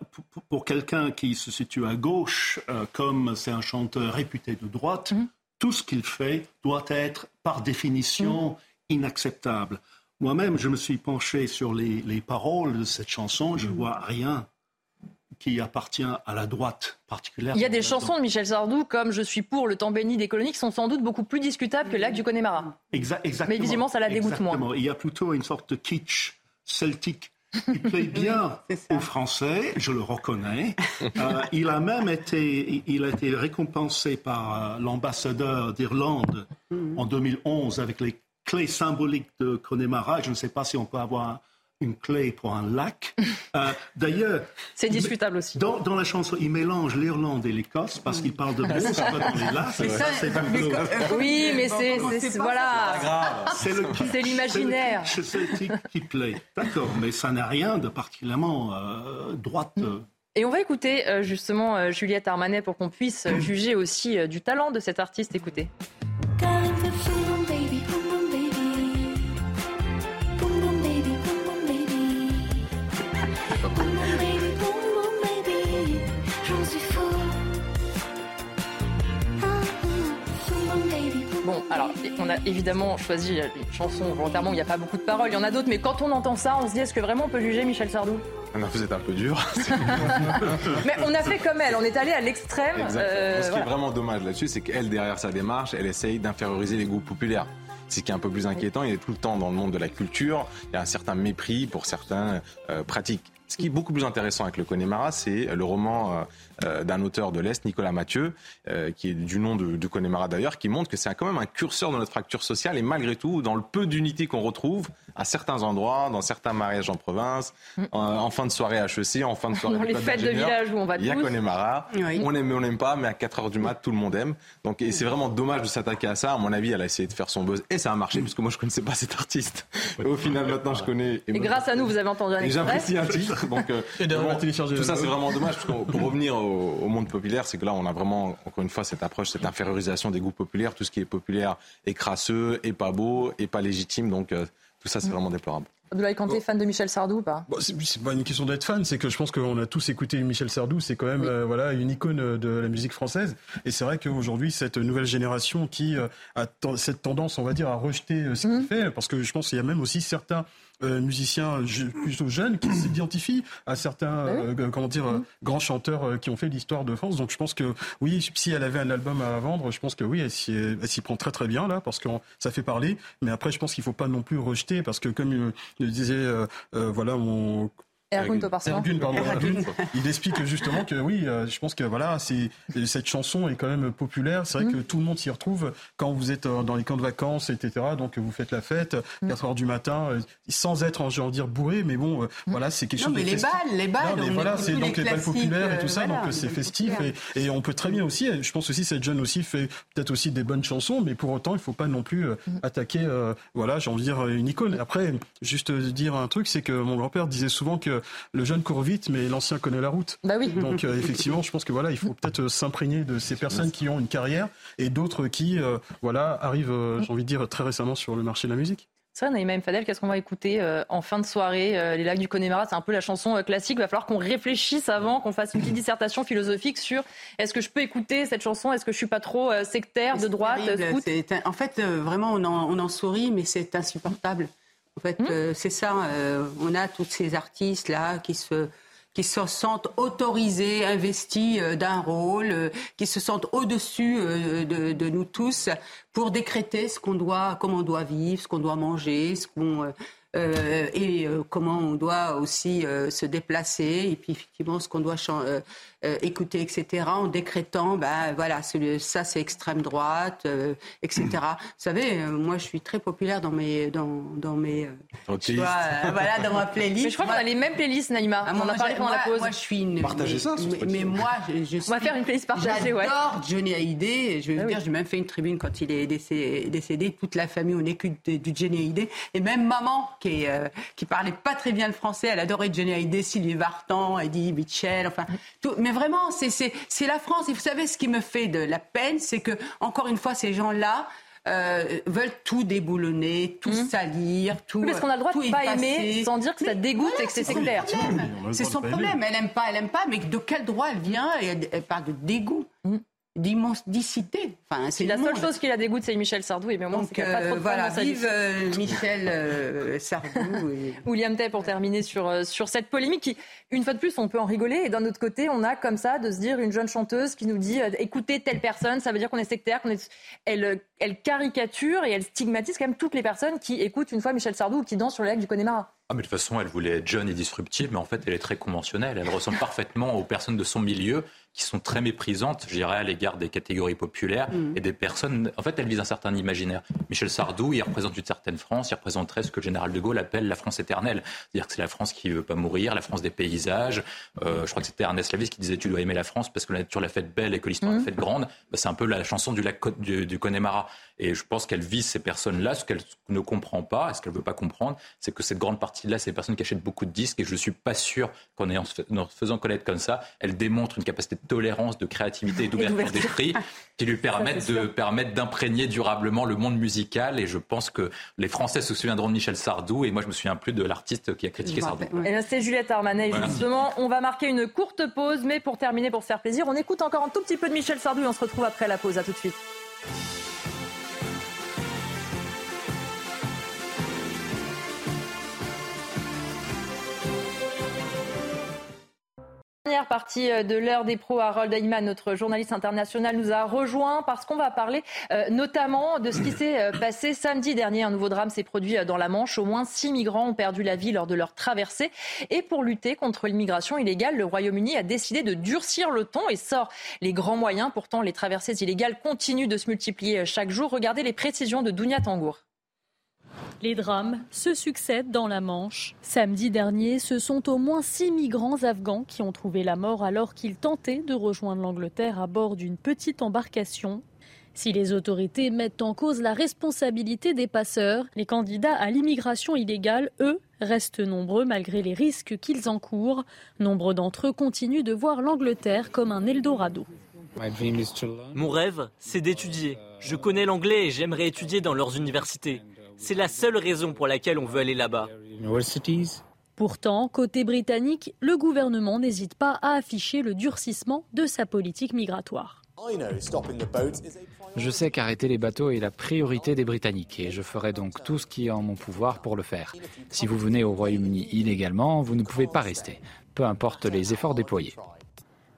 S12: pour, quelqu'un qui se situe à gauche, euh, comme c'est un chanteur réputé de droite, mhm. tout ce qu'il fait doit être par définition mhm. inacceptable. Moi-même, je me suis penché sur les, les paroles de cette chanson, je ne mhm. vois rien qui appartient à la droite particulière.
S1: Il y a des chansons de Michel Sardou, comme Je suis pour le temps béni des colonies, qui sont sans doute beaucoup plus discutables que l'acte du Connemara.
S12: exactement.
S1: Mais visiblement, ça la dégoûte moins.
S12: Il y a plutôt une sorte de kitsch celtique qui plaît bien aux Français, je le reconnais. Euh, il a même été, il a été récompensé par euh, l'ambassadeur d'Irlande mm. en 2011 avec les clés symboliques de Connemara. Je ne sais pas si on peut avoir une clé pour un lac. Euh, d'ailleurs,
S1: c'est discutable aussi.
S12: Dans, la chanson, il mélange l'Irlande et l'Écosse parce qu'il parle de pas dans les lacs.
S1: C'est Oui, mais c'est voilà. C'est l'imaginaire.
S12: C'est celtique qui plaît. D'accord, mais ça n'a rien de particulièrement euh, droite.
S1: Et on va écouter euh, justement Juliette Armanet pour qu'on puisse juger aussi du talent de cet artiste. Écoutez. Alors, on a évidemment choisi une chanson volontairement où il n'y a pas beaucoup de paroles. Il y en a d'autres, mais quand on entend ça, on se dit est-ce que vraiment on peut juger Michel Sardou?
S9: Non, vous êtes un peu dur.
S1: mais on a fait comme elle, on est allé à l'extrême.
S9: Euh, ce qui est vraiment dommage là-dessus, c'est qu'elle, derrière sa démarche, elle essaye d'inférioriser les groupes populaires. Ce qui est un peu plus inquiétant, il est tout le temps dans le monde de la culture, il y a un certain mépris pour certaines euh, pratiques. Ce qui est beaucoup plus intéressant avec le Connemara, c'est le roman euh, euh, d'un auteur de l'Est, Nicolas Mathieu, euh, qui est du nom de, du Connemara d'ailleurs, qui montre que c'est quand même un curseur de notre fracture sociale et malgré tout, dans le peu d'unité qu'on retrouve à certains endroits, dans certains mariages en province, mm. en, fin de soirée HEC, en fin de soirée
S1: dans les fêtes de village où on va
S9: Il y a Connemara, on aime on n'aime pas, mais à 4 heures du mat, tout le monde aime. Donc et c'est vraiment dommage de s'attaquer à ça. À mon avis, elle a essayé de faire son buzz et ça a marché puisque moi je connaissais pas cet artiste. au final, maintenant je connais.
S1: Et, grâce à nous, vous avez entendu un extrait.
S9: J'apprécie un titre. Donc tout ça, c'est vraiment dommage. Parce pour revenir au, monde populaire, c'est que là, on a vraiment, encore une fois, cette approche, cette infériorisation des goûts populaires. Tout ce qui est populaire est crasseux, est pas beau, est pas légitime. Donc, euh, tout ça, c'est vraiment déplorable.
S1: Abdoulaye Kanté, fan de Michel Sardou ou pas?
S10: Bon, C'est pas une question d'être fan, c'est que je pense qu'on a tous écouté Michel Sardou, c'est quand même euh, voilà une icône de la musique française. Et c'est vrai qu'aujourd'hui, cette nouvelle génération qui euh, a cette tendance, on va dire, à rejeter ce qu'il mhm. fait, parce que je pense qu'il y a même aussi certains euh, musiciens plutôt jeunes qui s'identifient à certains euh, comment dire euh, grands chanteurs euh, qui ont fait l'histoire de France. Donc je pense que oui, si elle avait un album à vendre, je pense que oui, elle s'y, elle s'y prend très très bien là parce que ça fait parler. Mais après, je pense qu'il faut pas non plus rejeter parce que comme le disait euh, euh, voilà mon
S1: Ergun
S10: pardon,
S1: Ergun.
S10: Il explique justement que oui, euh, je pense que voilà, c'est cette chanson est quand même populaire. C'est vrai que tout le monde s'y retrouve quand vous êtes euh, dans les camps de vacances, etc. Donc vous faites la fête, 4 heures du matin, euh, sans être, j'ai envie de dire bourré, mais bon, euh, voilà, c'est quelque
S4: Non,
S10: chose
S4: mais
S10: de
S4: les
S10: festif.
S4: balles, les balles,
S10: Non, mais voilà, c'est donc
S4: les
S10: les balles populaires et tout ça,
S4: voilà,
S10: donc c'est festif et, et on peut très bien aussi. Je pense aussi cette jeune aussi fait peut-être aussi des bonnes chansons, mais pour autant il faut pas non plus euh, attaquer. euh, voilà, j'ai envie de dire une icône. Après, juste dire un truc, c'est que mon grand-père disait souvent que le jeune court vite, mais l'ancien connaît la route.
S1: Bah oui.
S10: Donc euh, effectivement, je pense que voilà, il faut peut-être euh, s'imprégner de ces personnes qui ont une carrière et d'autres qui, euh, voilà, arrivent, euh, j'ai envie de dire, très récemment sur le marché de la musique.
S1: C'est vrai, Naïma M. Fadel, qu'est-ce qu'on va écouter euh, en fin de soirée euh, Les lacs du Connemara, c'est un peu la chanson euh, classique. Il va falloir qu'on réfléchisse avant, qu'on fasse une petite dissertation philosophique sur est-ce que je peux écouter cette chanson? Est-ce que je suis pas trop euh, sectaire, de droite,
S4: terrible.
S1: scout?
S4: C'est un- En fait, euh, vraiment, on en, on en sourit, mais c'est insupportable. En fait, euh, c'est ça. euh, on a tous ces artistes là qui se qui se sentent autorisés, investis euh, d'un rôle, euh, qui se sentent au-dessus euh, de, de nous tous pour décréter ce qu'on doit, comment on doit vivre, ce qu'on doit manger, ce qu'on et comment on doit aussi euh, se déplacer et puis effectivement ce qu'on doit euh, écouter etc en décrétant ben voilà ça c'est extrême droite euh, etc vous savez euh, moi je suis très populaire dans mes dans dans mes euh,
S9: Dans
S4: euh, voilà dans ma playlist
S1: Mais je crois qu'on a les mêmes playlists, Naïma.
S4: Ah,
S1: on en a parlé pendant la pause.
S4: Moi, je suis une.
S9: Partagez
S4: mais,
S9: ça
S4: mais, mais moi, je, je
S1: On va
S4: suis-
S1: faire une playlist partagée, ouais.
S4: J'adore Johnny Hallyday. Je veux
S1: Ah oui.
S4: dire, j'ai même fait une tribune quand il est décédé. décédé. Toute la famille, on écoute du Johnny Hallyday. Et même maman, qui, est, euh, qui parlait pas très bien le français, elle adorait Johnny Hallyday, Sylvie Vartan, Eddie Mitchell, enfin. Tout. Mais vraiment, c'est la France. Et vous savez, ce qui me fait de la peine, c'est que, encore une fois, ces gens-là. euh, veulent tout déboulonner, tout salir, tout.
S1: Oui, parce qu'on a le droit de pas aimer sans dire que ça dégoûte et que c'est
S10: le
S4: C'est son problème. Elle aime pas, elle aime pas, mais de quel droit elle vient et elle, elle parle de dégoût, d'immensité. Enfin, c'est
S1: La
S4: le
S1: seule
S4: monde.
S1: chose qui la dégoûte, c'est Michel Sardou. Et bien, moi, c'est
S4: Donc
S1: a pas
S4: euh,
S1: trop de
S4: voilà, vive euh, Michel euh, Sardou. et-
S1: William Tay pour terminer sur, euh, sur cette polémique qui, une fois de plus, on peut en rigoler. Et d'un autre côté, on a comme ça de se dire une jeune chanteuse qui nous dit euh, écoutez telle personne, ça veut dire qu'on est sectaire, qu'on est. Elle, euh, elle caricature et elle stigmatise quand même toutes les personnes qui écoutent une fois Michel Sardou ou qui dansent sur le lac du Connemara.
S11: Ah, mais de toute façon, elle voulait être jeune et disruptive, mais en fait, elle est très conventionnelle. Elle ressemble parfaitement aux personnes de son milieu qui sont très méprisantes, je dirais, à l'égard des catégories populaires et des personnes. En fait, elle vise un certain imaginaire. Michel Sardou, il représente une certaine France, il représenterait ce que le général de Gaulle appelle la France éternelle. C'est-à-dire que c'est la France qui ne veut pas mourir, la France des paysages. Euh, je crois que c'était Ernest Lavis qui disait Tu dois aimer la France parce que la nature l'a faite belle et que l'histoire l'a faite grande. Bah, c'est un peu la chanson du lac du, du Connemara. Et je pense qu'elle vise ces personnes-là. Ce qu'elle ne comprend pas, ce qu'elle ne veut pas comprendre, c'est que cette grande partie-là, c'est des personnes qui achètent beaucoup de disques. Et je ne suis pas sûr qu'en en se faisant connaître comme ça, elle démontre une capacité de tolérance, de créativité et d'ouverture d'esprit qui lui permettent de permettre d'imprégner durablement le monde musical. Et je pense que les Français se souviendront de Michel Sardou. Et moi, je me souviens plus de l'artiste qui a critiqué Sardou.
S4: ouais.
S1: Là, c'est Juliette Armanet.
S11: Voilà.
S1: Justement, on va marquer une courte pause, mais pour terminer, pour se faire plaisir, on écoute encore un tout petit peu de Michel Sardou et on se retrouve après la pause. À tout de suite. Dernière partie euh, de l'heure des pros, Harold Ayman, notre journaliste international, nous a rejoint parce qu'on va parler euh, notamment de ce qui s'est euh, passé samedi dernier. Un nouveau drame s'est produit dans la Manche. Au moins six migrants ont perdu la vie lors de leur traversée. Et pour lutter contre l'immigration illégale, le Royaume-Uni a décidé de durcir le ton et sort les grands moyens. Pourtant, les traversées illégales continuent de se multiplier chaque jour. Regardez les précisions de Dounia Tangour.
S25: Les drames se succèdent dans la Manche. Samedi dernier, ce sont au moins six migrants afghans qui ont trouvé la mort alors qu'ils tentaient de rejoindre l'Angleterre à bord d'une petite embarcation. Si les autorités mettent en cause la responsabilité des passeurs, les candidats à l'immigration illégale, eux, restent nombreux malgré les risques qu'ils encourent. Nombre d'entre eux continuent de voir l'Angleterre comme un Eldorado.
S26: Mon rêve, c'est d'étudier. Je connais l'anglais et j'aimerais étudier dans leurs universités. C'est la seule raison pour laquelle on veut aller là-bas.
S25: Pourtant, côté britannique, le gouvernement n'hésite pas à afficher le durcissement de sa politique migratoire.
S27: Je sais qu'arrêter les bateaux est la priorité des Britanniques et je ferai donc tout ce qui est en mon pouvoir pour le faire. Si vous venez au Royaume-Uni illégalement, vous ne pouvez pas rester, peu importe les efforts déployés.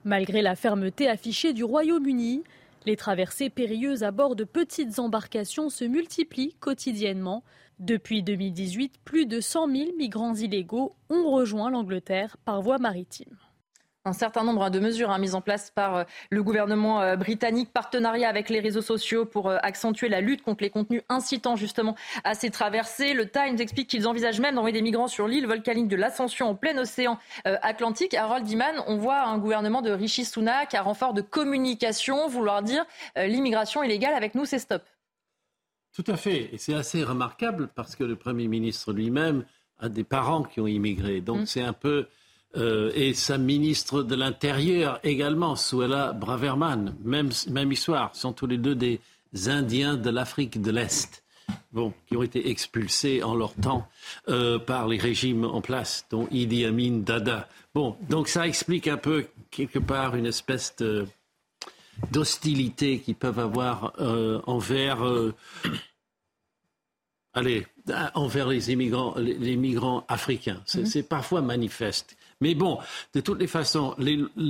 S25: Malgré la fermeté affichée du Royaume-Uni, les traversées périlleuses à bord de petites embarcations se multiplient quotidiennement. Depuis 2018, plus de 100 000 migrants illégaux ont rejoint l'Angleterre par voie maritime
S1: un certain nombre de mesures hein, mises en place par euh, le gouvernement euh, britannique, partenariat avec les réseaux sociaux pour euh, accentuer la lutte contre les contenus incitant justement à ces traversées. Le Times explique qu'ils envisagent même d'envoyer des migrants sur l'île volcanique de l'Ascension en plein océan Atlantique. Harold Diman, on voit un gouvernement de Rishi Sunak à renfort de communication vouloir dire l'immigration illégale avec nous, c'est stop.
S28: Tout à fait. Et c'est assez remarquable parce que le Premier ministre lui-même a des parents qui ont immigré. Donc mmh. c'est un peu euh, et sa ministre de l'Intérieur également, Suella Braverman, même, même histoire, sont tous les deux des Indiens de l'Afrique de l'Est. Bon, qui ont été expulsés en leur temps euh, par les régimes en place, dont Idi Amin Dada. Bon, donc ça explique un peu, quelque part, une espèce d'hostilité qu'ils peuvent avoir euh, envers, allez, envers les immigrants, les, migrants africains. C'est mm-hmm. parfois manifeste. Mais bon, de toutes les façons,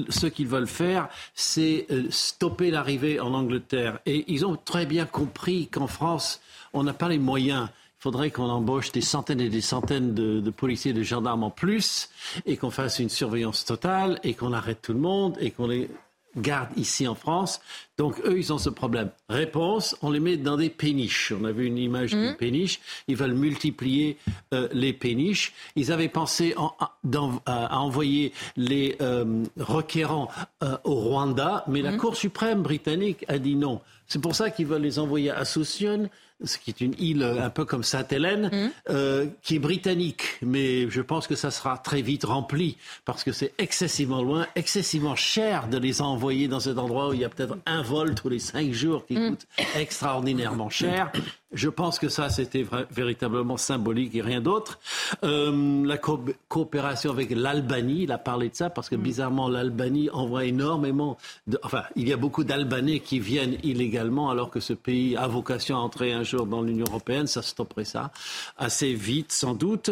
S28: ce qu'ils veulent faire, c'est euh, stopper l'arrivée en Angleterre. Et ils ont très bien compris qu'en France, on n'a pas les moyens. Il faudrait qu'on embauche des centaines et des centaines de, de policiers et de gendarmes en plus, et qu'on fasse une surveillance totale, et qu'on arrête tout le monde, et qu'on les garde ici en France. Donc eux, ils ont ce problème. Réponse, on les met dans des péniches. On a vu une image d'une mmh. péniche. Ils veulent multiplier euh, les péniches. Ils avaient pensé à, envoyer les euh, requérants euh, au Rwanda, mais la mmh. Cour suprême britannique a dit non. C'est pour ça qu'ils veulent les envoyer à Soucione, ce qui est une île un peu comme Sainte-Hélène, mmh. euh, qui est britannique. Mais je pense que ça sera très vite rempli parce que c'est excessivement loin, excessivement cher de les envoyer dans cet endroit où il y a peut-être un vol tous les cinq jours qui mmh. coûte extraordinairement cher. Je pense que ça, c'était véritablement symbolique et rien d'autre. Euh, la coopération avec l'Albanie, il a parlé de ça parce que mm. bizarrement, l'Albanie envoie énormément de... Enfin, il y a beaucoup d'Albanais qui viennent illégalement alors que ce pays a vocation à entrer un jour dans l'Union européenne. Ça stopperait ça assez vite, sans doute.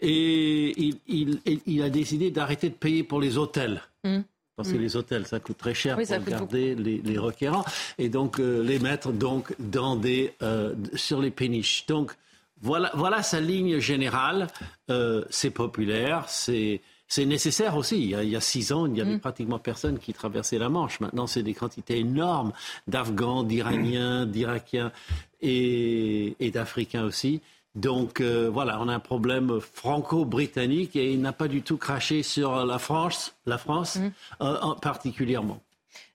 S28: Et il, a décidé d'arrêter de payer pour les hôtels. Mm. Parce que mm. les hôtels, ça coûte très cher pour garder les, requérants et donc euh, les mettre donc dans des, euh, sur les péniches. Donc voilà, voilà sa ligne générale. Euh, c'est populaire, c'est c'est nécessaire aussi. Il y, a, six ans, il n'y avait mm. pratiquement personne qui traversait la Manche. Maintenant, c'est des quantités énormes d'Afghans, d'Iraniens, d'Irakiens et, et d'Africains aussi. Donc euh, voilà, on a un problème franco-britannique et il n'a pas du tout craché sur la France, la France mm. euh, particulièrement.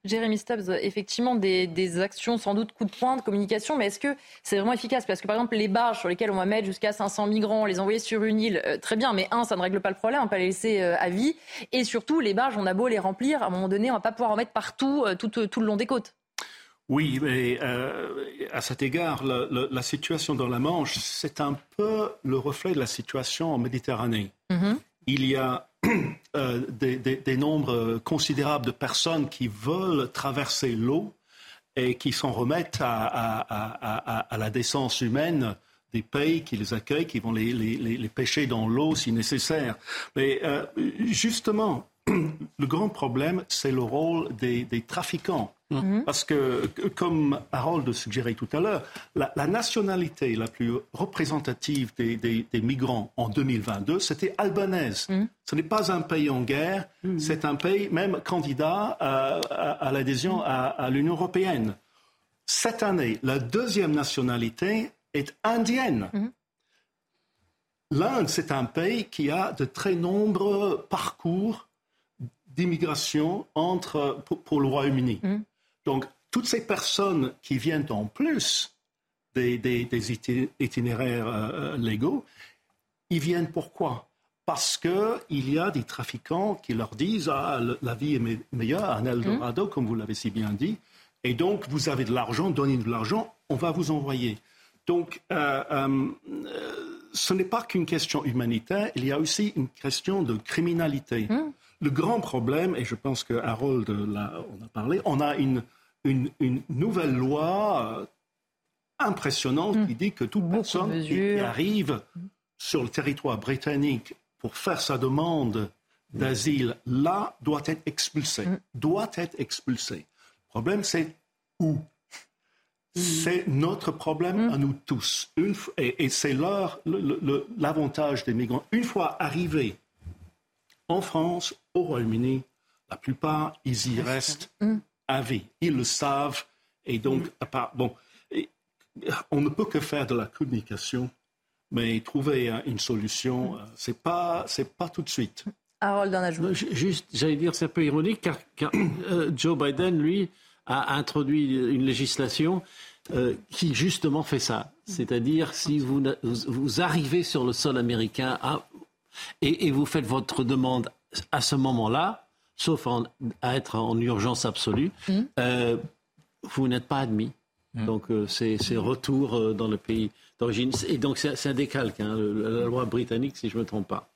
S1: Jérémy Stubbs, effectivement, des, actions sans doute coup de poing de communication, mais est-ce que c'est vraiment efficace? Parce que par exemple, les barges sur lesquelles on va mettre jusqu'à 500 migrants, les envoyer sur une île, euh, très bien, mais un, ça ne règle pas le problème, on ne peut pas les laisser à vie. Et surtout, les barges, on a beau les remplir, à un moment donné, on ne va pas pouvoir en mettre partout, tout, tout le long des côtes.
S12: Oui, mais euh, à cet égard, la, situation dans la Manche, c'est un peu le reflet de la situation en Méditerranée. Mm-hmm. Il y a euh, des, nombres considérables de personnes qui veulent traverser l'eau et qui s'en remettent à, la décence humaine des pays qui les accueillent, qui vont les, pêcher dans l'eau si nécessaire. Mais euh, justement, le grand problème, c'est le rôle des trafiquants Mhm. Parce que, comme Harold suggérait tout à l'heure, la, nationalité la plus représentative des, migrants en 2022, c'était albanaise. Mhm. Ce n'est pas un pays en guerre, mhm. c'est un pays même candidat à, l'adhésion à, l'Union européenne. Cette année, la deuxième nationalité est indienne. L'Inde, c'est un pays qui a de très nombreux parcours d'immigration entre, pour, le Royaume-Uni. Donc, toutes ces personnes qui viennent en plus des, itinéraires euh, légaux, ils viennent pourquoi? Parce qu'il y a des trafiquants qui leur disent ah, la vie est meilleure à Eldorado, mmh. comme vous l'avez si bien dit, et donc vous avez de l'argent, donnez de l'argent, on va vous envoyer. Donc, euh, euh, ce n'est pas qu'une question humanitaire, il y a aussi une question de criminalité. Mmh. Le grand problème, et je pense que Harold en a parlé, on a une une, une nouvelle loi euh, impressionnante qui dit que toute personne qui, arrive sur le territoire britannique pour faire sa demande d'asile, là, doit être expulsée. Doit être expulsée. Le problème, c'est où? C'est notre problème à nous tous. Une et et c'est l'avantage des migrants. Une fois arrivés en France, au Royaume-Uni, la plupart, ils y restent à vie. Ils le savent. Et donc, à part, bon, on ne peut que faire de la communication, mais trouver hein, une solution, euh, c'est pas, c'est pas tout de suite.
S1: Harold en ajoute.
S28: Juste, j'allais dire, c'est un peu ironique car, car, euh, Joe Biden, lui, a introduit une législation euh, qui justement fait ça. C'est-à-dire, si vous, vous, vous arrivez sur le sol américain à- et, et vous faites votre demande à ce moment-là, sauf en- à être en urgence absolue, euh, vous n'êtes pas admis. Donc euh, c'est retour euh, dans le pays d'origine. Et donc c'est un décalque, hein, la loi britannique, si je ne me trompe pas.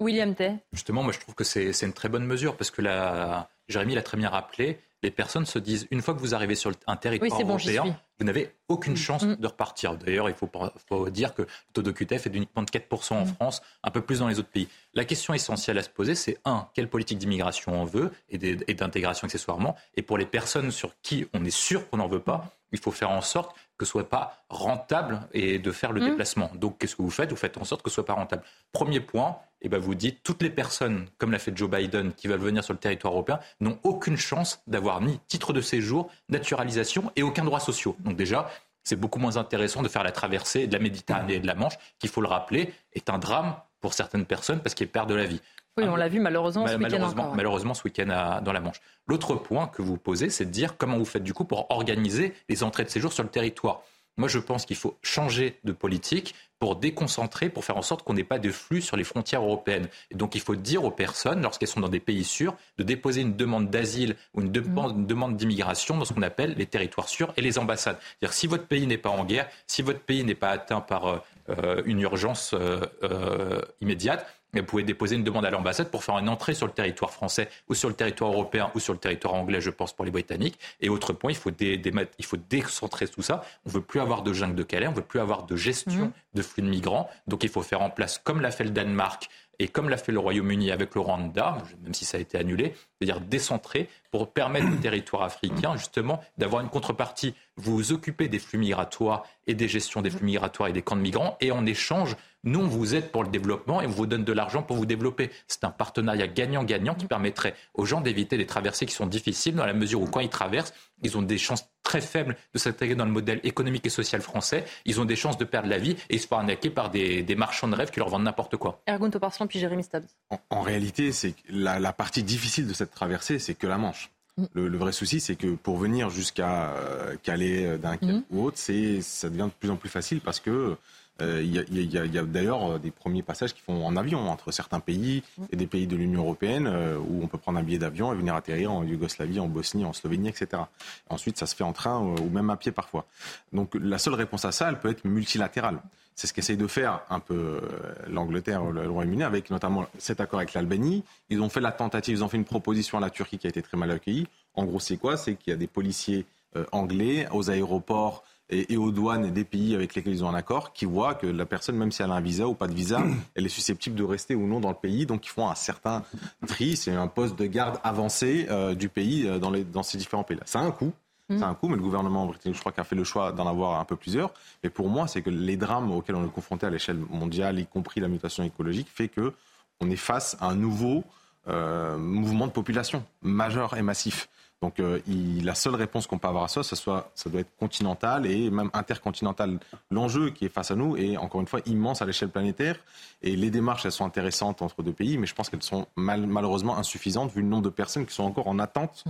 S1: William Tay.
S11: Justement, moi je trouve que c'est une très bonne mesure parce que la, Jérémy l'a très bien rappelé, les personnes se disent une fois que vous arrivez sur le- un territoire
S1: Oui, bon,
S11: européen. Vous n'avez aucune chance de repartir. D'ailleurs, il faut, faut dire que le taux d'OQTF est d'uniquement de 4% en France, un peu plus dans les autres pays. La question essentielle à se poser, c'est un, quelle politique d'immigration on veut et d'intégration accessoirement Et pour les personnes sur qui on est sûr qu'on n'en veut pas, il faut faire en sorte que ce soit pas rentable et de faire le
S1: Mm.
S11: déplacement. Donc, qu'est-ce que vous faites? Vous faites en sorte que ce soit pas rentable. Premier point, et ben vous dites toutes les personnes, comme l'a fait Joe Biden, qui veulent venir sur le territoire européen, n'ont aucune chance d'avoir ni titre de séjour, naturalisation et aucun droit social. Donc déjà, c'est beaucoup moins intéressant de faire la traversée de la Méditerranée et de la Manche, qui, il faut le rappeler, est un drame pour certaines personnes parce qu'elles perdent la vie.
S1: Oui, on l'a vu malheureusement
S11: Ma-
S1: ce week-end
S11: malheureusement,
S1: encore. ouais.
S11: malheureusement, ce week-end dans la Manche. L'autre point que vous posez, c'est de dire comment vous faites du coup pour organiser les entrées de séjour sur le territoire. Moi, je pense qu'il faut changer de politique pour déconcentrer, pour faire en sorte qu'on n'ait pas de flux sur les frontières européennes. Et donc, il faut dire aux personnes, lorsqu'elles sont dans des pays sûrs, de déposer une demande d'asile ou une, demande- une demande d'immigration dans ce qu'on appelle les territoires sûrs et les ambassades. C'est-à-dire, si votre pays n'est pas en guerre, si votre pays n'est pas atteint par euh, euh, une urgence euh, euh, immédiate, vous pouvez déposer une demande à l'ambassade pour faire une entrée sur le territoire français ou sur le territoire européen ou sur le territoire anglais, je pense, pour les Britanniques. Et autre point, il faut, dé- démettre- il faut décentrer tout ça. On ne veut plus avoir de jungle de Calais, on ne veut plus avoir de gestion
S1: Mhm.
S11: de flux de migrants. Donc il faut faire en place, comme l'a fait le Danemark et comme l'a fait le Royaume-Uni avec le Rwanda, même si ça a été annulé, c'est-à-dire décentrer pour permettre au territoire africain justement d'avoir une contrepartie. Vous vous occupez des flux migratoires et des gestions des flux migratoires et des camps de migrants et en échange, nous, on vous aide pour le développement et on vous donne de l'argent pour vous développer. C'est un partenariat gagnant-gagnant qui permettrait aux gens d'éviter des traversées qui sont difficiles dans la mesure où quand ils traversent, ils ont des chances très faibles de s'intégrer dans le modèle économique et social français. Ils ont des chances de perdre la vie et ils se font arnaquer par des, des marchands de rêves qui leur vendent n'importe quoi.
S1: Ergun Toparslan puis Jérémy Stubbs.
S9: En, en réalité, c'est la partie difficile de cette traversée, c'est que la Manche. Le, le vrai souci, c'est que pour venir jusqu'à euh, Calais, euh, Dunkerque ou autre, c'est ça devient de plus en plus facile parce que euh, il y a, a- d'ailleurs euh, des premiers passages qui font en avion entre certains pays et des pays de l'Union européenne euh, où on peut prendre un billet d'avion et venir atterrir en Yougoslavie, en Bosnie, en Slovénie, etc. Ensuite, ça se fait en train ou même à pied parfois. Donc la seule réponse à ça, elle peut être multilatérale. C'est ce qu'essaye de faire un peu euh, l'Angleterre, le le Royaume-Uni, avec notamment cet accord avec l'Albanie. Ils ont fait la tentative, ils ont fait une proposition à la Turquie qui a été très mal accueillie. En gros, c'est quoi? C'est qu'il y a des policiers euh, anglais aux aéroports et, et aux douanes des pays avec lesquels ils ont un accord qui voient que la personne, même si elle a un visa ou pas de visa, elle est susceptible de rester ou non dans le pays. Donc ils font un certain tri. C'est un poste de garde avancé euh, du pays euh, dans, les, dans ces différents pays-là. Ça a un coût.
S1: Mm.
S9: Ça a un coût, mais le gouvernement britannique, je crois, a fait le choix d'en avoir un peu plusieurs. Mais pour moi, c'est que les drames auxquels on est confronté à l'échelle mondiale, y compris la mutation écologique, fait que on est face à un nouveau euh, mouvement de population majeur et massif. Donc euh, il- la seule réponse qu'on peut avoir à ça, ça, soit, ça doit être continental et même intercontinental. L'enjeu qui est face à nous est encore une fois immense à l'échelle planétaire et les démarches elles sont intéressantes entre deux pays, mais je pense qu'elles sont mal- malheureusement insuffisantes vu le nombre de personnes qui sont encore en attente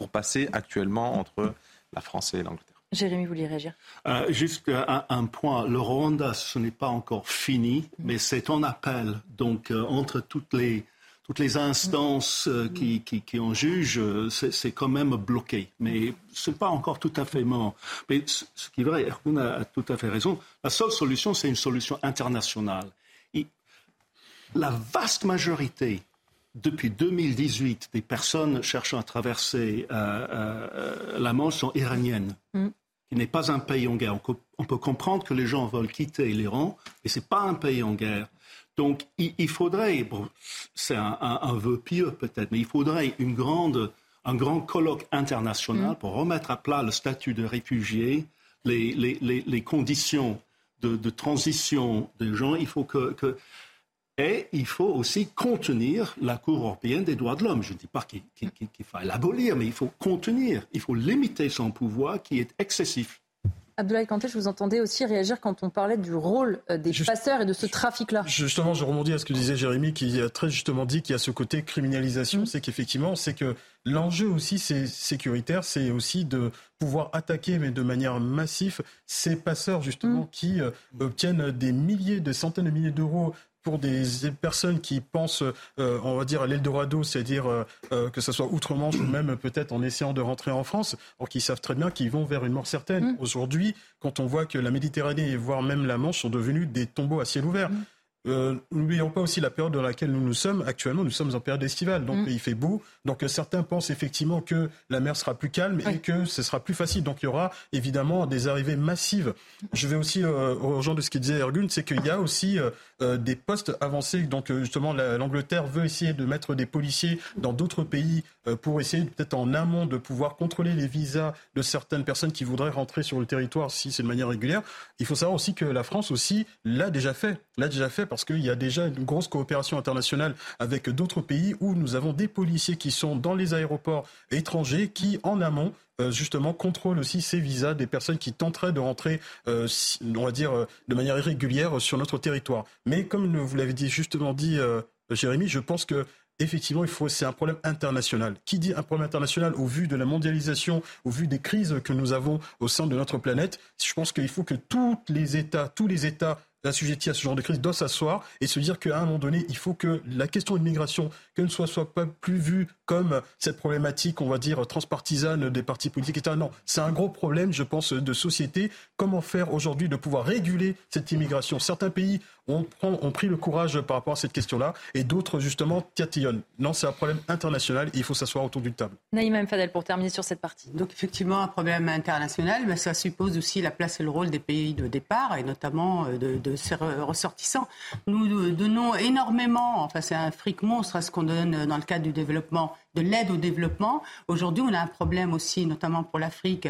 S9: pour passer actuellement entre la France et l'Angleterre.
S1: Jérémy, vous voulez réagir?
S12: Euh, juste un, un point, le Rwanda, ce n'est pas encore fini, mais c'est en appel. Donc, euh, entre toutes les, toutes les instances euh, qui, qui, qui en jugent, euh, c'est c'est quand même bloqué. Mais ce n'est pas encore tout à fait mort. Mais ce ce qui est vrai, Ergun a, a tout à fait raison. La seule solution, c'est une solution internationale. Et la vaste majorité depuis 2018, des personnes cherchant à traverser euh, euh, la Manche sont iraniennes,
S1: Mm.
S12: qui n'est pas un pays en guerre. On, peut comprendre que les gens veulent quitter l'Iran, mais ce n'est pas un pays en guerre. Donc il, il faudrait, bon, c'est un, un- un vœu pieux peut-être, mais il faudrait une grande, un grand colloque international pour remettre à plat le statut de réfugié, les, les- les- les conditions de, de transition des gens. Il faut que, que- et il faut aussi contenir la Cour européenne des droits de l'homme. Je ne dis pas qu'il qu'il faille l'abolir, mais il faut contenir, il faut limiter son pouvoir qui est excessif.
S1: Abdoulaye Kanté, je vous entendais aussi réagir quand on parlait du rôle euh, des passeurs et de ce trafic-là.
S10: Justement, je rebondis à ce que disait Jérémy, qui a très justement dit qu'il y a ce côté criminalisation. C'est qu'effectivement, c'est que l'enjeu aussi, c'est sécuritaire, c'est aussi de pouvoir attaquer, mais de manière massive, ces passeurs justement qui euh, obtiennent des milliers, des centaines de milliers d'euros pour des personnes qui pensent, euh, on va dire, à l'Eldorado, c'est-à-dire euh, euh, que ce soit outre-Manche ou même peut-être en essayant de rentrer en France, or qu'ils savent très bien qu'ils vont vers une mort certaine. Aujourd'hui, quand on voit que la Méditerranée et voire même la Manche sont devenus des tombeaux à ciel ouvert. Euh, N'oublions pas aussi la période dans laquelle nous nous sommes. Actuellement, nous sommes en période estivale, donc il fait beau. Donc certains pensent effectivement que la mer sera plus calme et que ce sera plus facile. Donc il y aura évidemment des arrivées massives. Je vais aussi euh, rejoindre de ce qu'il disait Ergun, c'est qu'il y a aussi euh, euh, des postes avancés. Donc justement, la- l'Angleterre veut essayer de mettre des policiers dans d'autres pays pour essayer peut-être en amont de pouvoir contrôler les visas de certaines personnes qui voudraient rentrer sur le territoire si c'est de manière régulière. Il faut savoir aussi que la France aussi l'a déjà fait, l'a déjà fait parce qu'il y a déjà une grosse coopération internationale avec d'autres pays où nous avons des policiers qui sont dans les aéroports étrangers qui en amont euh, justement contrôlent aussi ces visas des personnes qui tenteraient de rentrer, euh, on va dire, euh, de manière irrégulière sur notre territoire. Mais comme vous l'avez justement dit, Jérémy, je pense que effectivement, il faut, c'est un problème international. Qui dit un problème international au vu de la mondialisation, au vu des crises que nous avons au sein de notre planète Je pense qu'il faut que tous les États, tous les États assujettis à ce genre de crise doivent s'asseoir et se dire qu'à un moment donné, il faut que la question de l'immigration, que ne soit, soit pas plus vue comme cette problématique, on va dire, transpartisane des partis politiques, etc. Non, c'est un gros problème, je pense, de société. Comment faire aujourd'hui de pouvoir réguler cette immigration? Certains pays ont, pris le courage par rapport à cette question-là et d'autres, justement, tatillonnent. Non, c'est un problème international et il faut s'asseoir autour d'une table.
S1: Naïma Mfadel, pour terminer sur cette partie.
S4: Donc effectivement, un problème international, mais ça suppose aussi la place et le rôle des pays de départ, et notamment euh, de, de ses re- ressortissants. Nous euh, donnons énormément, enfin c'est un fric monstre à ce qu'on donne dans le cadre du développement, de l'aide au développement. Aujourd'hui, on a un problème aussi, notamment pour l'Afrique.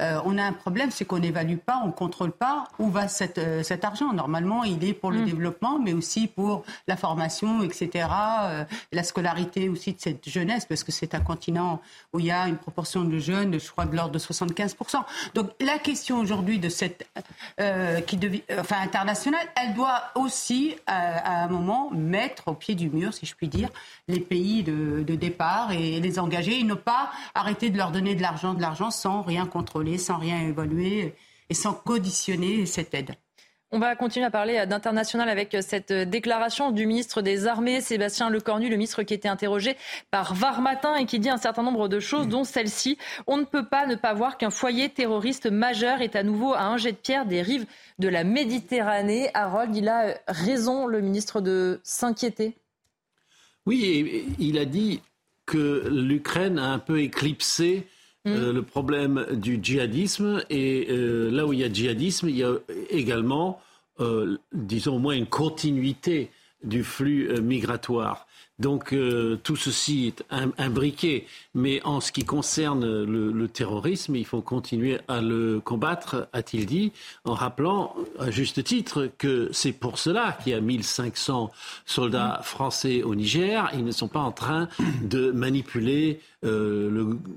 S4: Euh, on a un problème, c'est qu'on n'évalue pas, on ne contrôle pas où va cette, euh, cet argent. Normalement, il est pour le développement, mais aussi pour la formation, etc., euh, la scolarité aussi de cette jeunesse, parce que c'est un continent où il y a une proportion de jeunes, je crois, de l'ordre de 75%. Donc la question aujourd'hui de cette, qui devient, enfin internationale, elle doit aussi, à, à un moment, mettre au pied du mur, si je puis dire, les pays de, de départ et les engager, et ne pas arrêter de leur donner de l'argent, de l'argent sans rien contrôler, sans rien évaluer et sans conditionner cette aide.
S1: On va continuer à parler d'international avec cette déclaration du ministre des Armées, Sébastien Lecornu, le ministre qui était interrogé par Var Matin et qui dit un certain nombre de choses, dont celle-ci. On ne peut pas ne pas voir qu'un foyer terroriste majeur est à nouveau à un jet de pierre des rives de la Méditerranée. Harold, il a raison, le ministre, de s'inquiéter.
S28: Oui, il a dit que l'Ukraine a un peu éclipsé euh, le problème du djihadisme. Et euh, là où il y a djihadisme, il y a également, euh, disons au moins, une continuité du flux migratoire. Donc euh, tout ceci est im- imbriqué. Mais en ce qui concerne le, terrorisme, il faut continuer à le combattre, a-t-il dit, en rappelant à juste titre que c'est pour cela qu'il y a 1500 soldats français au Niger. Ils ne sont pas en train de manipuler euh,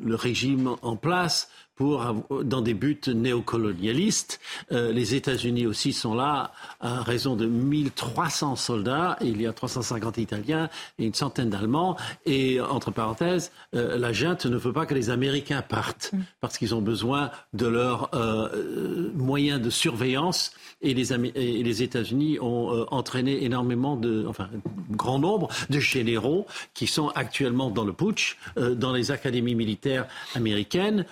S28: le régime en place pour dans des buts néocolonialistes. Euh, les États-Unis aussi sont là à raison de 1300 soldats. Il y a 350 Italiens et une centaine d'Allemands. Et entre parenthèses, euh, la junte ne veut pas que les Américains partent parce qu'ils ont besoin de leurs euh, moyens de surveillance. Et les, et les États-Unis ont entraîné énormément de, enfin, un grand nombre de généraux qui sont actuellement dans le putsch, dans les académies militaires américaines.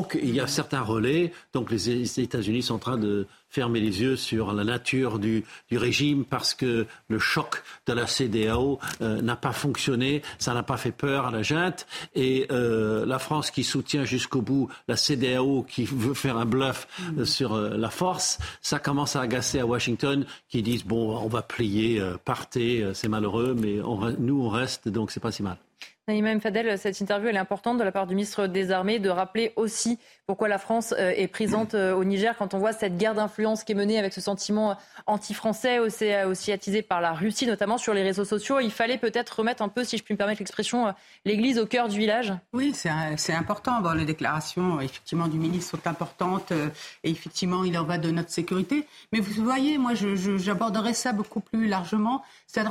S28: Donc, il y a certains relais. Donc, les États-Unis sont en train de fermer les yeux sur la nature du, régime parce que le choc de la CDAO euh, n'a pas fonctionné, ça n'a pas fait peur à la junte. Et euh, la France qui soutient jusqu'au bout la CDAO, qui veut faire un bluff euh, sur la force, ça commence à agacer à Washington qui disent bon, on va plier, partez, c'est malheureux, mais nous on reste, donc c'est pas si mal.
S1: Naïma M. Fadel, cette interview est importante de la part du ministre des Armées de rappeler aussi pourquoi la France euh, est présente euh, au Niger quand on voit cette guerre d'influence qui est menée avec ce sentiment anti-français aussi, euh, attisé par la Russie, notamment sur les réseaux sociaux. Il fallait peut-être remettre un peu, si je puis me permettre l'expression, euh, l'église au cœur du village.
S4: Oui, c'est important. Bon, les déclarations, effectivement, du ministre sont importantes euh, et effectivement, il en va de notre sécurité. Mais vous voyez, moi, j'aborderai ça beaucoup plus largement.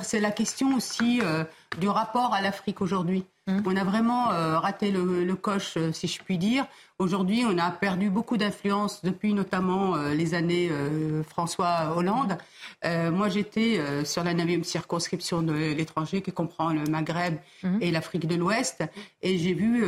S4: C'est la question aussi euh, du rapport à l'Afrique aujourd'hui. On a vraiment euh, raté le, le coche, euh, si je puis dire. Aujourd'hui, on a perdu beaucoup d'influence depuis notamment euh, les années euh, François Hollande. Moi, j'étais sur la 9e circonscription de l'étranger qui comprend le Maghreb et l'Afrique de l'Ouest, et j'ai vu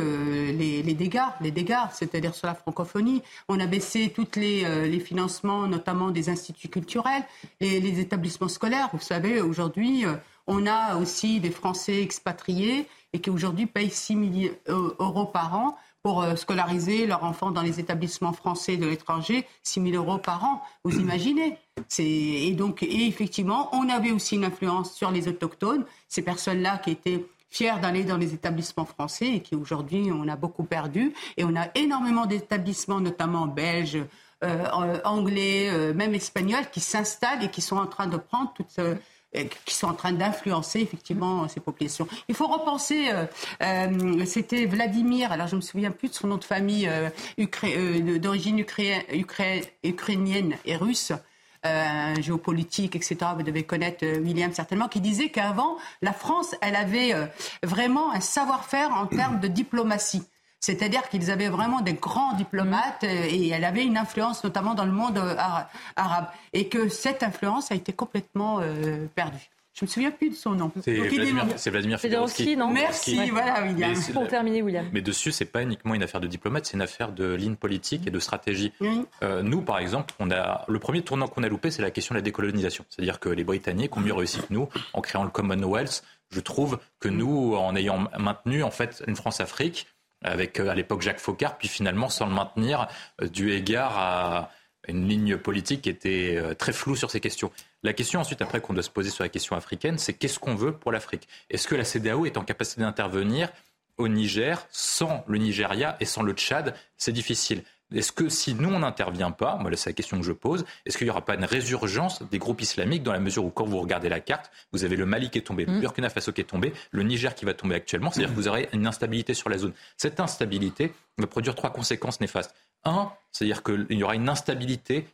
S4: les, les dégâts, les dégâts, c'est-à-dire sur la francophonie. On a baissé tous les, les financements, notamment des instituts culturels, les, les établissements scolaires. Vous savez, aujourd'hui, on a aussi des Français expatriés et qui aujourd'hui payent 6 000 euros par an pour euh, scolariser leurs enfants dans les établissements français de l'étranger, 6 000 euros par an. Vous imaginez? Et donc et effectivement, on avait aussi une influence sur les autochtones, ces personnes-là qui étaient fiers d'aller dans les établissements français et qui aujourd'hui on a beaucoup perdu et on a énormément d'établissements, notamment belges. euh, anglais, euh, même espagnols, qui s'installent et qui sont en train de prendre toute euh, qui sont en train d'influencer effectivement ces populations. Il faut repenser, euh, euh, c'était Vladimir, alors je me souviens plus de son nom de famille, euh, euh, d'origine ukrainienne et russe, euh, géopolitique, etc. Vous devez connaître euh, William certainement, qui disait qu'avant, la France, elle avait euh, vraiment un savoir-faire en termes de diplomatie. C'est-à-dire qu'ils avaient vraiment des grands diplomates euh, et elle avait une influence notamment dans le monde euh, ara- arabe. Et que cette influence a été complètement euh, perdue. Je me souviens plus de son nom.
S11: C'est
S4: il est
S11: Vladimir, Vladimir
S1: non
S4: Merci, voilà, William.
S11: Mais
S1: Pour terminer, William.
S11: Mais dessus, c'est pas uniquement une affaire de diplomate, c'est une affaire de ligne politique et de stratégie.
S4: Oui.
S11: Euh, nous, par exemple, on a le premier tournant qu'on a loupé, c'est la question de la décolonisation. C'est-à-dire que les Britanniques ont mieux réussi que nous en créant le Commonwealth. Je trouve que nous, en ayant maintenu en fait une France-Afrique avec euh, à l'époque Jacques Faucard, puis finalement sans le maintenir, euh, dû égard à une ligne politique qui était euh, très floue sur ces questions. La question ensuite, après qu'on doit se poser sur la question africaine, c'est qu'est-ce qu'on veut pour l'Afrique? Est-ce que la CDAO est en capacité d'intervenir au Niger sans le Nigeria et sans le Tchad? C'est difficile. Est-ce que si nous, on n'intervient pas, moi, c'est la question que je pose, est-ce qu'il n'y aura pas une résurgence des groupes islamiques dans la mesure où, quand vous regardez la carte, vous avez le Mali qui est tombé, le Burkina Faso qui est tombé, le Niger qui va tomber actuellement, c'est-à-dire que vous aurez une instabilité sur la zone. Cette instabilité va produire trois conséquences néfastes. Un, c'est-à-dire qu'il y aura une instabilité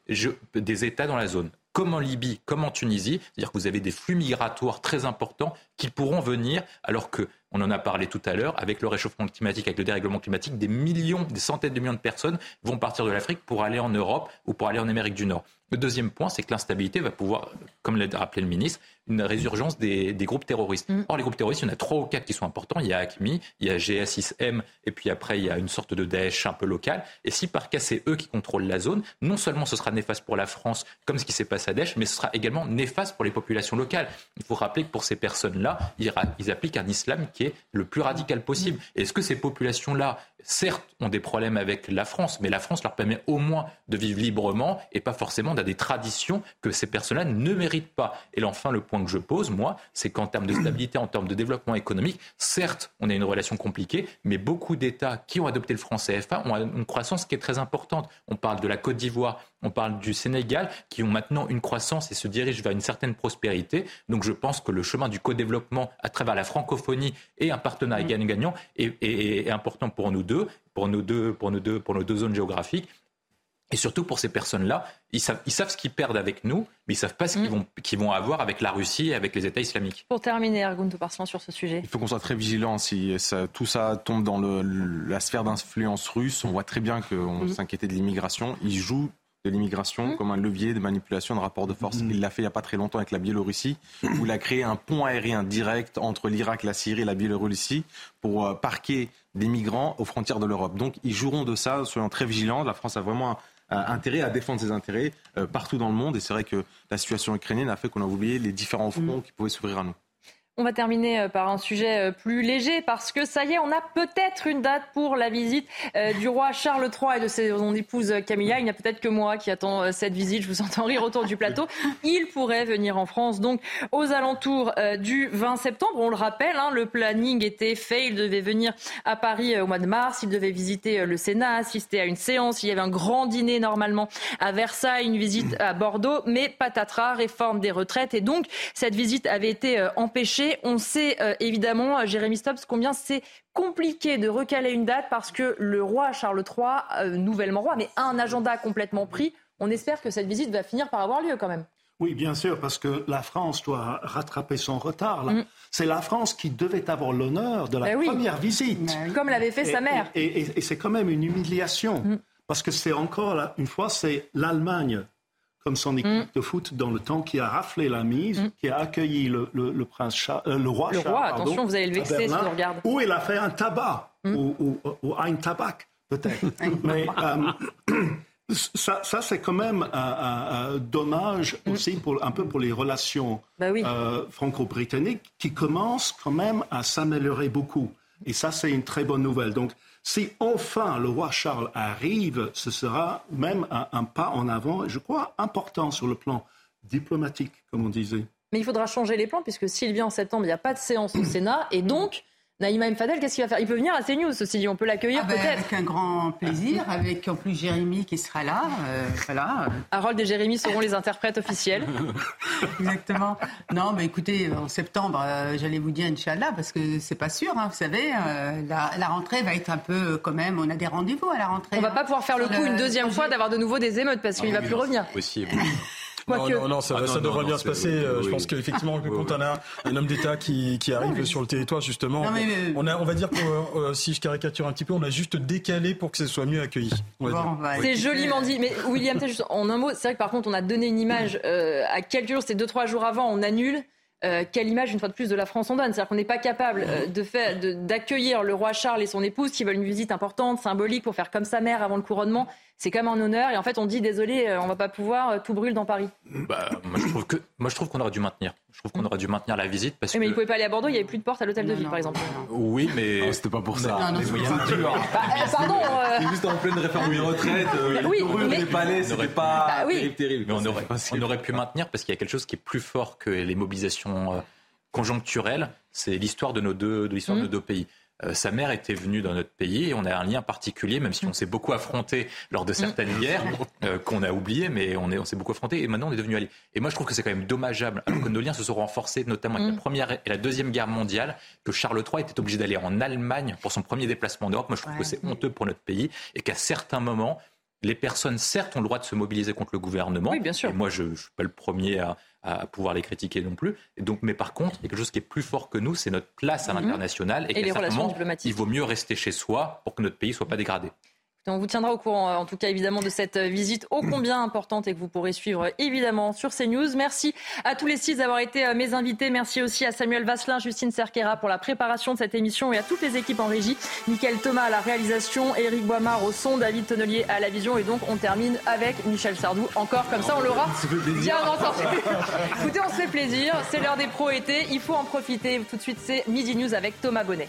S11: des États dans la zone comme en Libye, comme en Tunisie, c'est-à-dire que vous avez des flux migratoires très importants qui pourront venir, alors que, on en a parlé tout à l'heure, avec le réchauffement climatique, avec le dérèglement climatique, des millions, des centaines de millions de personnes vont partir de l'Afrique pour aller en Europe ou pour aller en Amérique du Nord. Le deuxième point, c'est que l'instabilité va pouvoir, comme l'a rappelé le ministre, une résurgence des, des groupes terroristes. Or, les groupes terroristes, il y en a trois ou quatre qui sont importants. Il y a ACMI, il y a GA6M, et puis après, il y a une sorte de Daesh un peu local. Et si par cas, c'est eux qui contrôlent la zone, non seulement ce sera néfaste pour la France, comme ce qui s'est passé mais ce sera également néfaste pour les populations locales. Il faut rappeler que pour ces personnes-là, ils, appliquent un islam qui est le plus radical possible. Est-ce que ces populations-là, certes, ont des problèmes avec la France, mais la France leur permet au moins de vivre librement et pas forcément dans des traditions que ces personnes-là ne méritent pas. Et enfin, le point que je pose, moi, c'est qu'en termes de stabilité, en termes de développement économique, certes, on a une relation compliquée, mais beaucoup d'États qui ont adopté le franc CFA ont une croissance qui est très importante. On parle de la Côte d'Ivoire, on parle du Sénégal, qui ont maintenant une croissance et se dirigent vers une certaine prospérité. Donc je pense que le chemin du co-développement à travers la francophonie et un partenariat gagnant-gagnant est, est- est important pour nous deux, pour nos deux, pour nos deux, pour nos deux zones géographiques. Et surtout pour ces personnes-là, ils savent, ils savent ce qu'ils perdent avec nous, mais ils savent pas ce qu'ils vont, qu'ils vont avoir avec la Russie et avec les États islamiques.
S1: Pour terminer, Ergun Toparslan sur ce sujet.
S9: Il faut qu'on soit très vigilant si ça- tout ça tombe dans le- la sphère d'influence russe. On voit très bien qu'on
S1: Mhm.
S9: s'inquiétait de l'immigration. Il joue de l'immigration comme un levier de manipulation de rapport de force. Il l'a fait il n'y a pas très longtemps avec la Biélorussie, où il a créé un pont aérien direct entre l'Irak, la Syrie et la Biélorussie pour euh, parquer des migrants aux frontières de l'Europe. Donc ils joueront de ça, soyons très vigilants. La France a vraiment un, intérêt à défendre ses intérêts partout dans le monde. Et c'est vrai que la situation ukrainienne a fait qu'on a oublié les différents fronts qui pouvaient s'ouvrir à nous.
S1: On va terminer euh, par un sujet euh, plus léger parce que ça y est, on a peut-être une date pour la visite euh, du roi Charles III et de son épouse Camilla. Il n'y a peut-être que moi qui attends cette visite. Je vous entends rire autour du plateau. Il pourrait venir en France donc aux alentours du 20 septembre. On le rappelle, hein, le planning était fait. Il devait venir à Paris au mois de mars. Il devait visiter le Sénat, assister à une séance. Il y avait un grand dîner normalement à Versailles, une visite à Bordeaux, mais patatras, réforme des retraites et donc cette visite avait été empêchée on sait euh, évidemment, euh, Jérémy Stops, combien c'est compliqué de recaler une date parce que le roi Charles III, euh, nouvellement roi, mais a un agenda complètement pris. On espère que cette visite va finir par avoir lieu quand même.
S12: Oui, bien sûr, parce que la France doit rattraper son retard. Mm. C'est la France qui devait avoir l'honneur de la ben première visite.
S1: Ben Comme l'avait fait sa mère.
S12: Et, c'est quand même une humiliation. Mm. Parce que c'est encore, une fois, c'est l'Allemagne comme son équipe mm. de foot dans le temps, qui a raflé la mise, mm. qui a accueilli le, le, prince euh, le roi
S1: le Roi, attention, vous allez le vexer si vous regardez.
S12: Où il a fait un tabac, mm. ou, un tabac, peut-être. Mais euh, ça, ça c'est quand même un, dommage aussi pour, un peu pour les relations
S1: bah
S12: euh, franco-britanniques qui commencent quand même à s'améliorer beaucoup. Et ça, c'est une très bonne nouvelle. Donc, si enfin le roi Charles arrive, ce sera même un, pas en avant, je crois, important sur le plan diplomatique, comme on disait.
S1: Mais il faudra changer les plans, puisque s'il vient en septembre, il n'y a pas de séance au Sénat, et donc Naïma M. Fadel, qu'est-ce qu'il va faire? Il peut venir à CNews, ceci dit, on peut l'accueillir ah ben, peut-être.
S4: Avec un grand plaisir, avec en plus Jérémy qui sera là. Euh, voilà.
S1: Harold et Jérémy seront les interprètes officiels.
S4: Exactement. Non, mais écoutez, en septembre, euh, j'allais vous dire Inch'Allah, parce que c'est pas sûr, hein, vous savez, euh, la, rentrée va être un peu quand même, on a des rendez-vous à la rentrée.
S1: On va pas pouvoir faire le coup une deuxième fois d'avoir de nouveau des émeutes, parce qu'il ne va plus revenir.
S11: Possible.
S10: Non, non, non, ça, ah, devrait bien se passer. Euh, je pense qu'effectivement, quand on a un homme d'État qui, qui arrive sur le territoire, justement, on, a, on va dire que euh, si je caricature un petit peu, on a juste décalé pour que ce soit mieux accueilli.
S1: c'est joliment dit. Mais William, en un mot, c'est vrai que par contre, on a donné une image euh, à quelques jours, c'était deux, trois jours avant, on annule. quelle image, une fois de plus, de la France on donne C'est-à-dire qu'on n'est pas capable de faire, d'accueillir le roi Charles et son épouse qui veulent une visite importante, symbolique, pour faire comme sa mère avant le couronnement c'est quand même un honneur. Et en fait, on dit désolé, euh, on va pas pouvoir, euh, tout brûle dans Paris.
S11: Bah, moi, je trouve que, moi, je trouve qu'on aurait dû maintenir. Je trouve qu'on aurait dû maintenir la visite parce
S1: oui, mais
S11: il
S1: il pouvait pas aller à Bordeaux, il y avait plus de porte à l'hôtel de ville, par exemple.
S11: Oui, mais
S9: c'était pas pour ça.
S1: Non,
S9: c'est
S1: dur. Bah, euh, pardon.
S9: C'est juste en pleine réforme des retraites, oui, mais... des palais, c'était pas bah, terrible, terrible.
S11: Mais on aurait, on aurait pu maintenir parce qu'il y a quelque chose qui est plus fort que les mobilisations conjoncturelles. C'est l'histoire de nos deux, de l'histoire de nos mmh. deux pays. Euh, sa mère était venue dans notre pays et on a un lien particulier, même si on s'est beaucoup affronté lors de certaines mm. guerres euh, qu'on a oublié, mais on s'est beaucoup affronté et maintenant on est devenu alliés. Et moi je trouve que c'est quand même dommageable, alors que nos liens se sont renforcés, notamment avec la mm. première et la deuxième guerre mondiale, que Charles III était obligé d'aller en Allemagne pour son premier déplacement en Europe. Moi je trouve que c'est honteux pour notre pays et qu'à certains moments, les personnes, certes, ont le droit de se mobiliser contre le gouvernement.
S1: Oui, bien sûr.
S11: Et moi, je ne suis pas le premier à, à pouvoir les critiquer non plus. Et donc, mais par contre, il y a quelque chose qui est plus fort que nous, c'est notre place à mhm. l'international. Et,
S1: et les relations diplomatiques.
S11: Il vaut mieux rester chez soi pour que notre pays soit pas dégradé.
S1: On vous tiendra au courant, en tout cas évidemment, de cette visite ô combien importante et que vous pourrez suivre évidemment sur CNews. Merci à tous les six d'avoir été euh, mes invités. Merci aussi à Samuel Vasselin, Justine Cerquera pour la préparation de cette émission et à toutes les équipes en régie. Michael Thomas à la réalisation, Éric Boimard au son, David Tonnelier à la vision. Et donc on termine avec Michel Sardou. Encore comme ça, on l'aura bien entendu. Écoutez, on se fait plaisir. C'est l'heure des pros été. Il faut en profiter. Tout de suite, c'est Midi News avec Thomas Bonnet.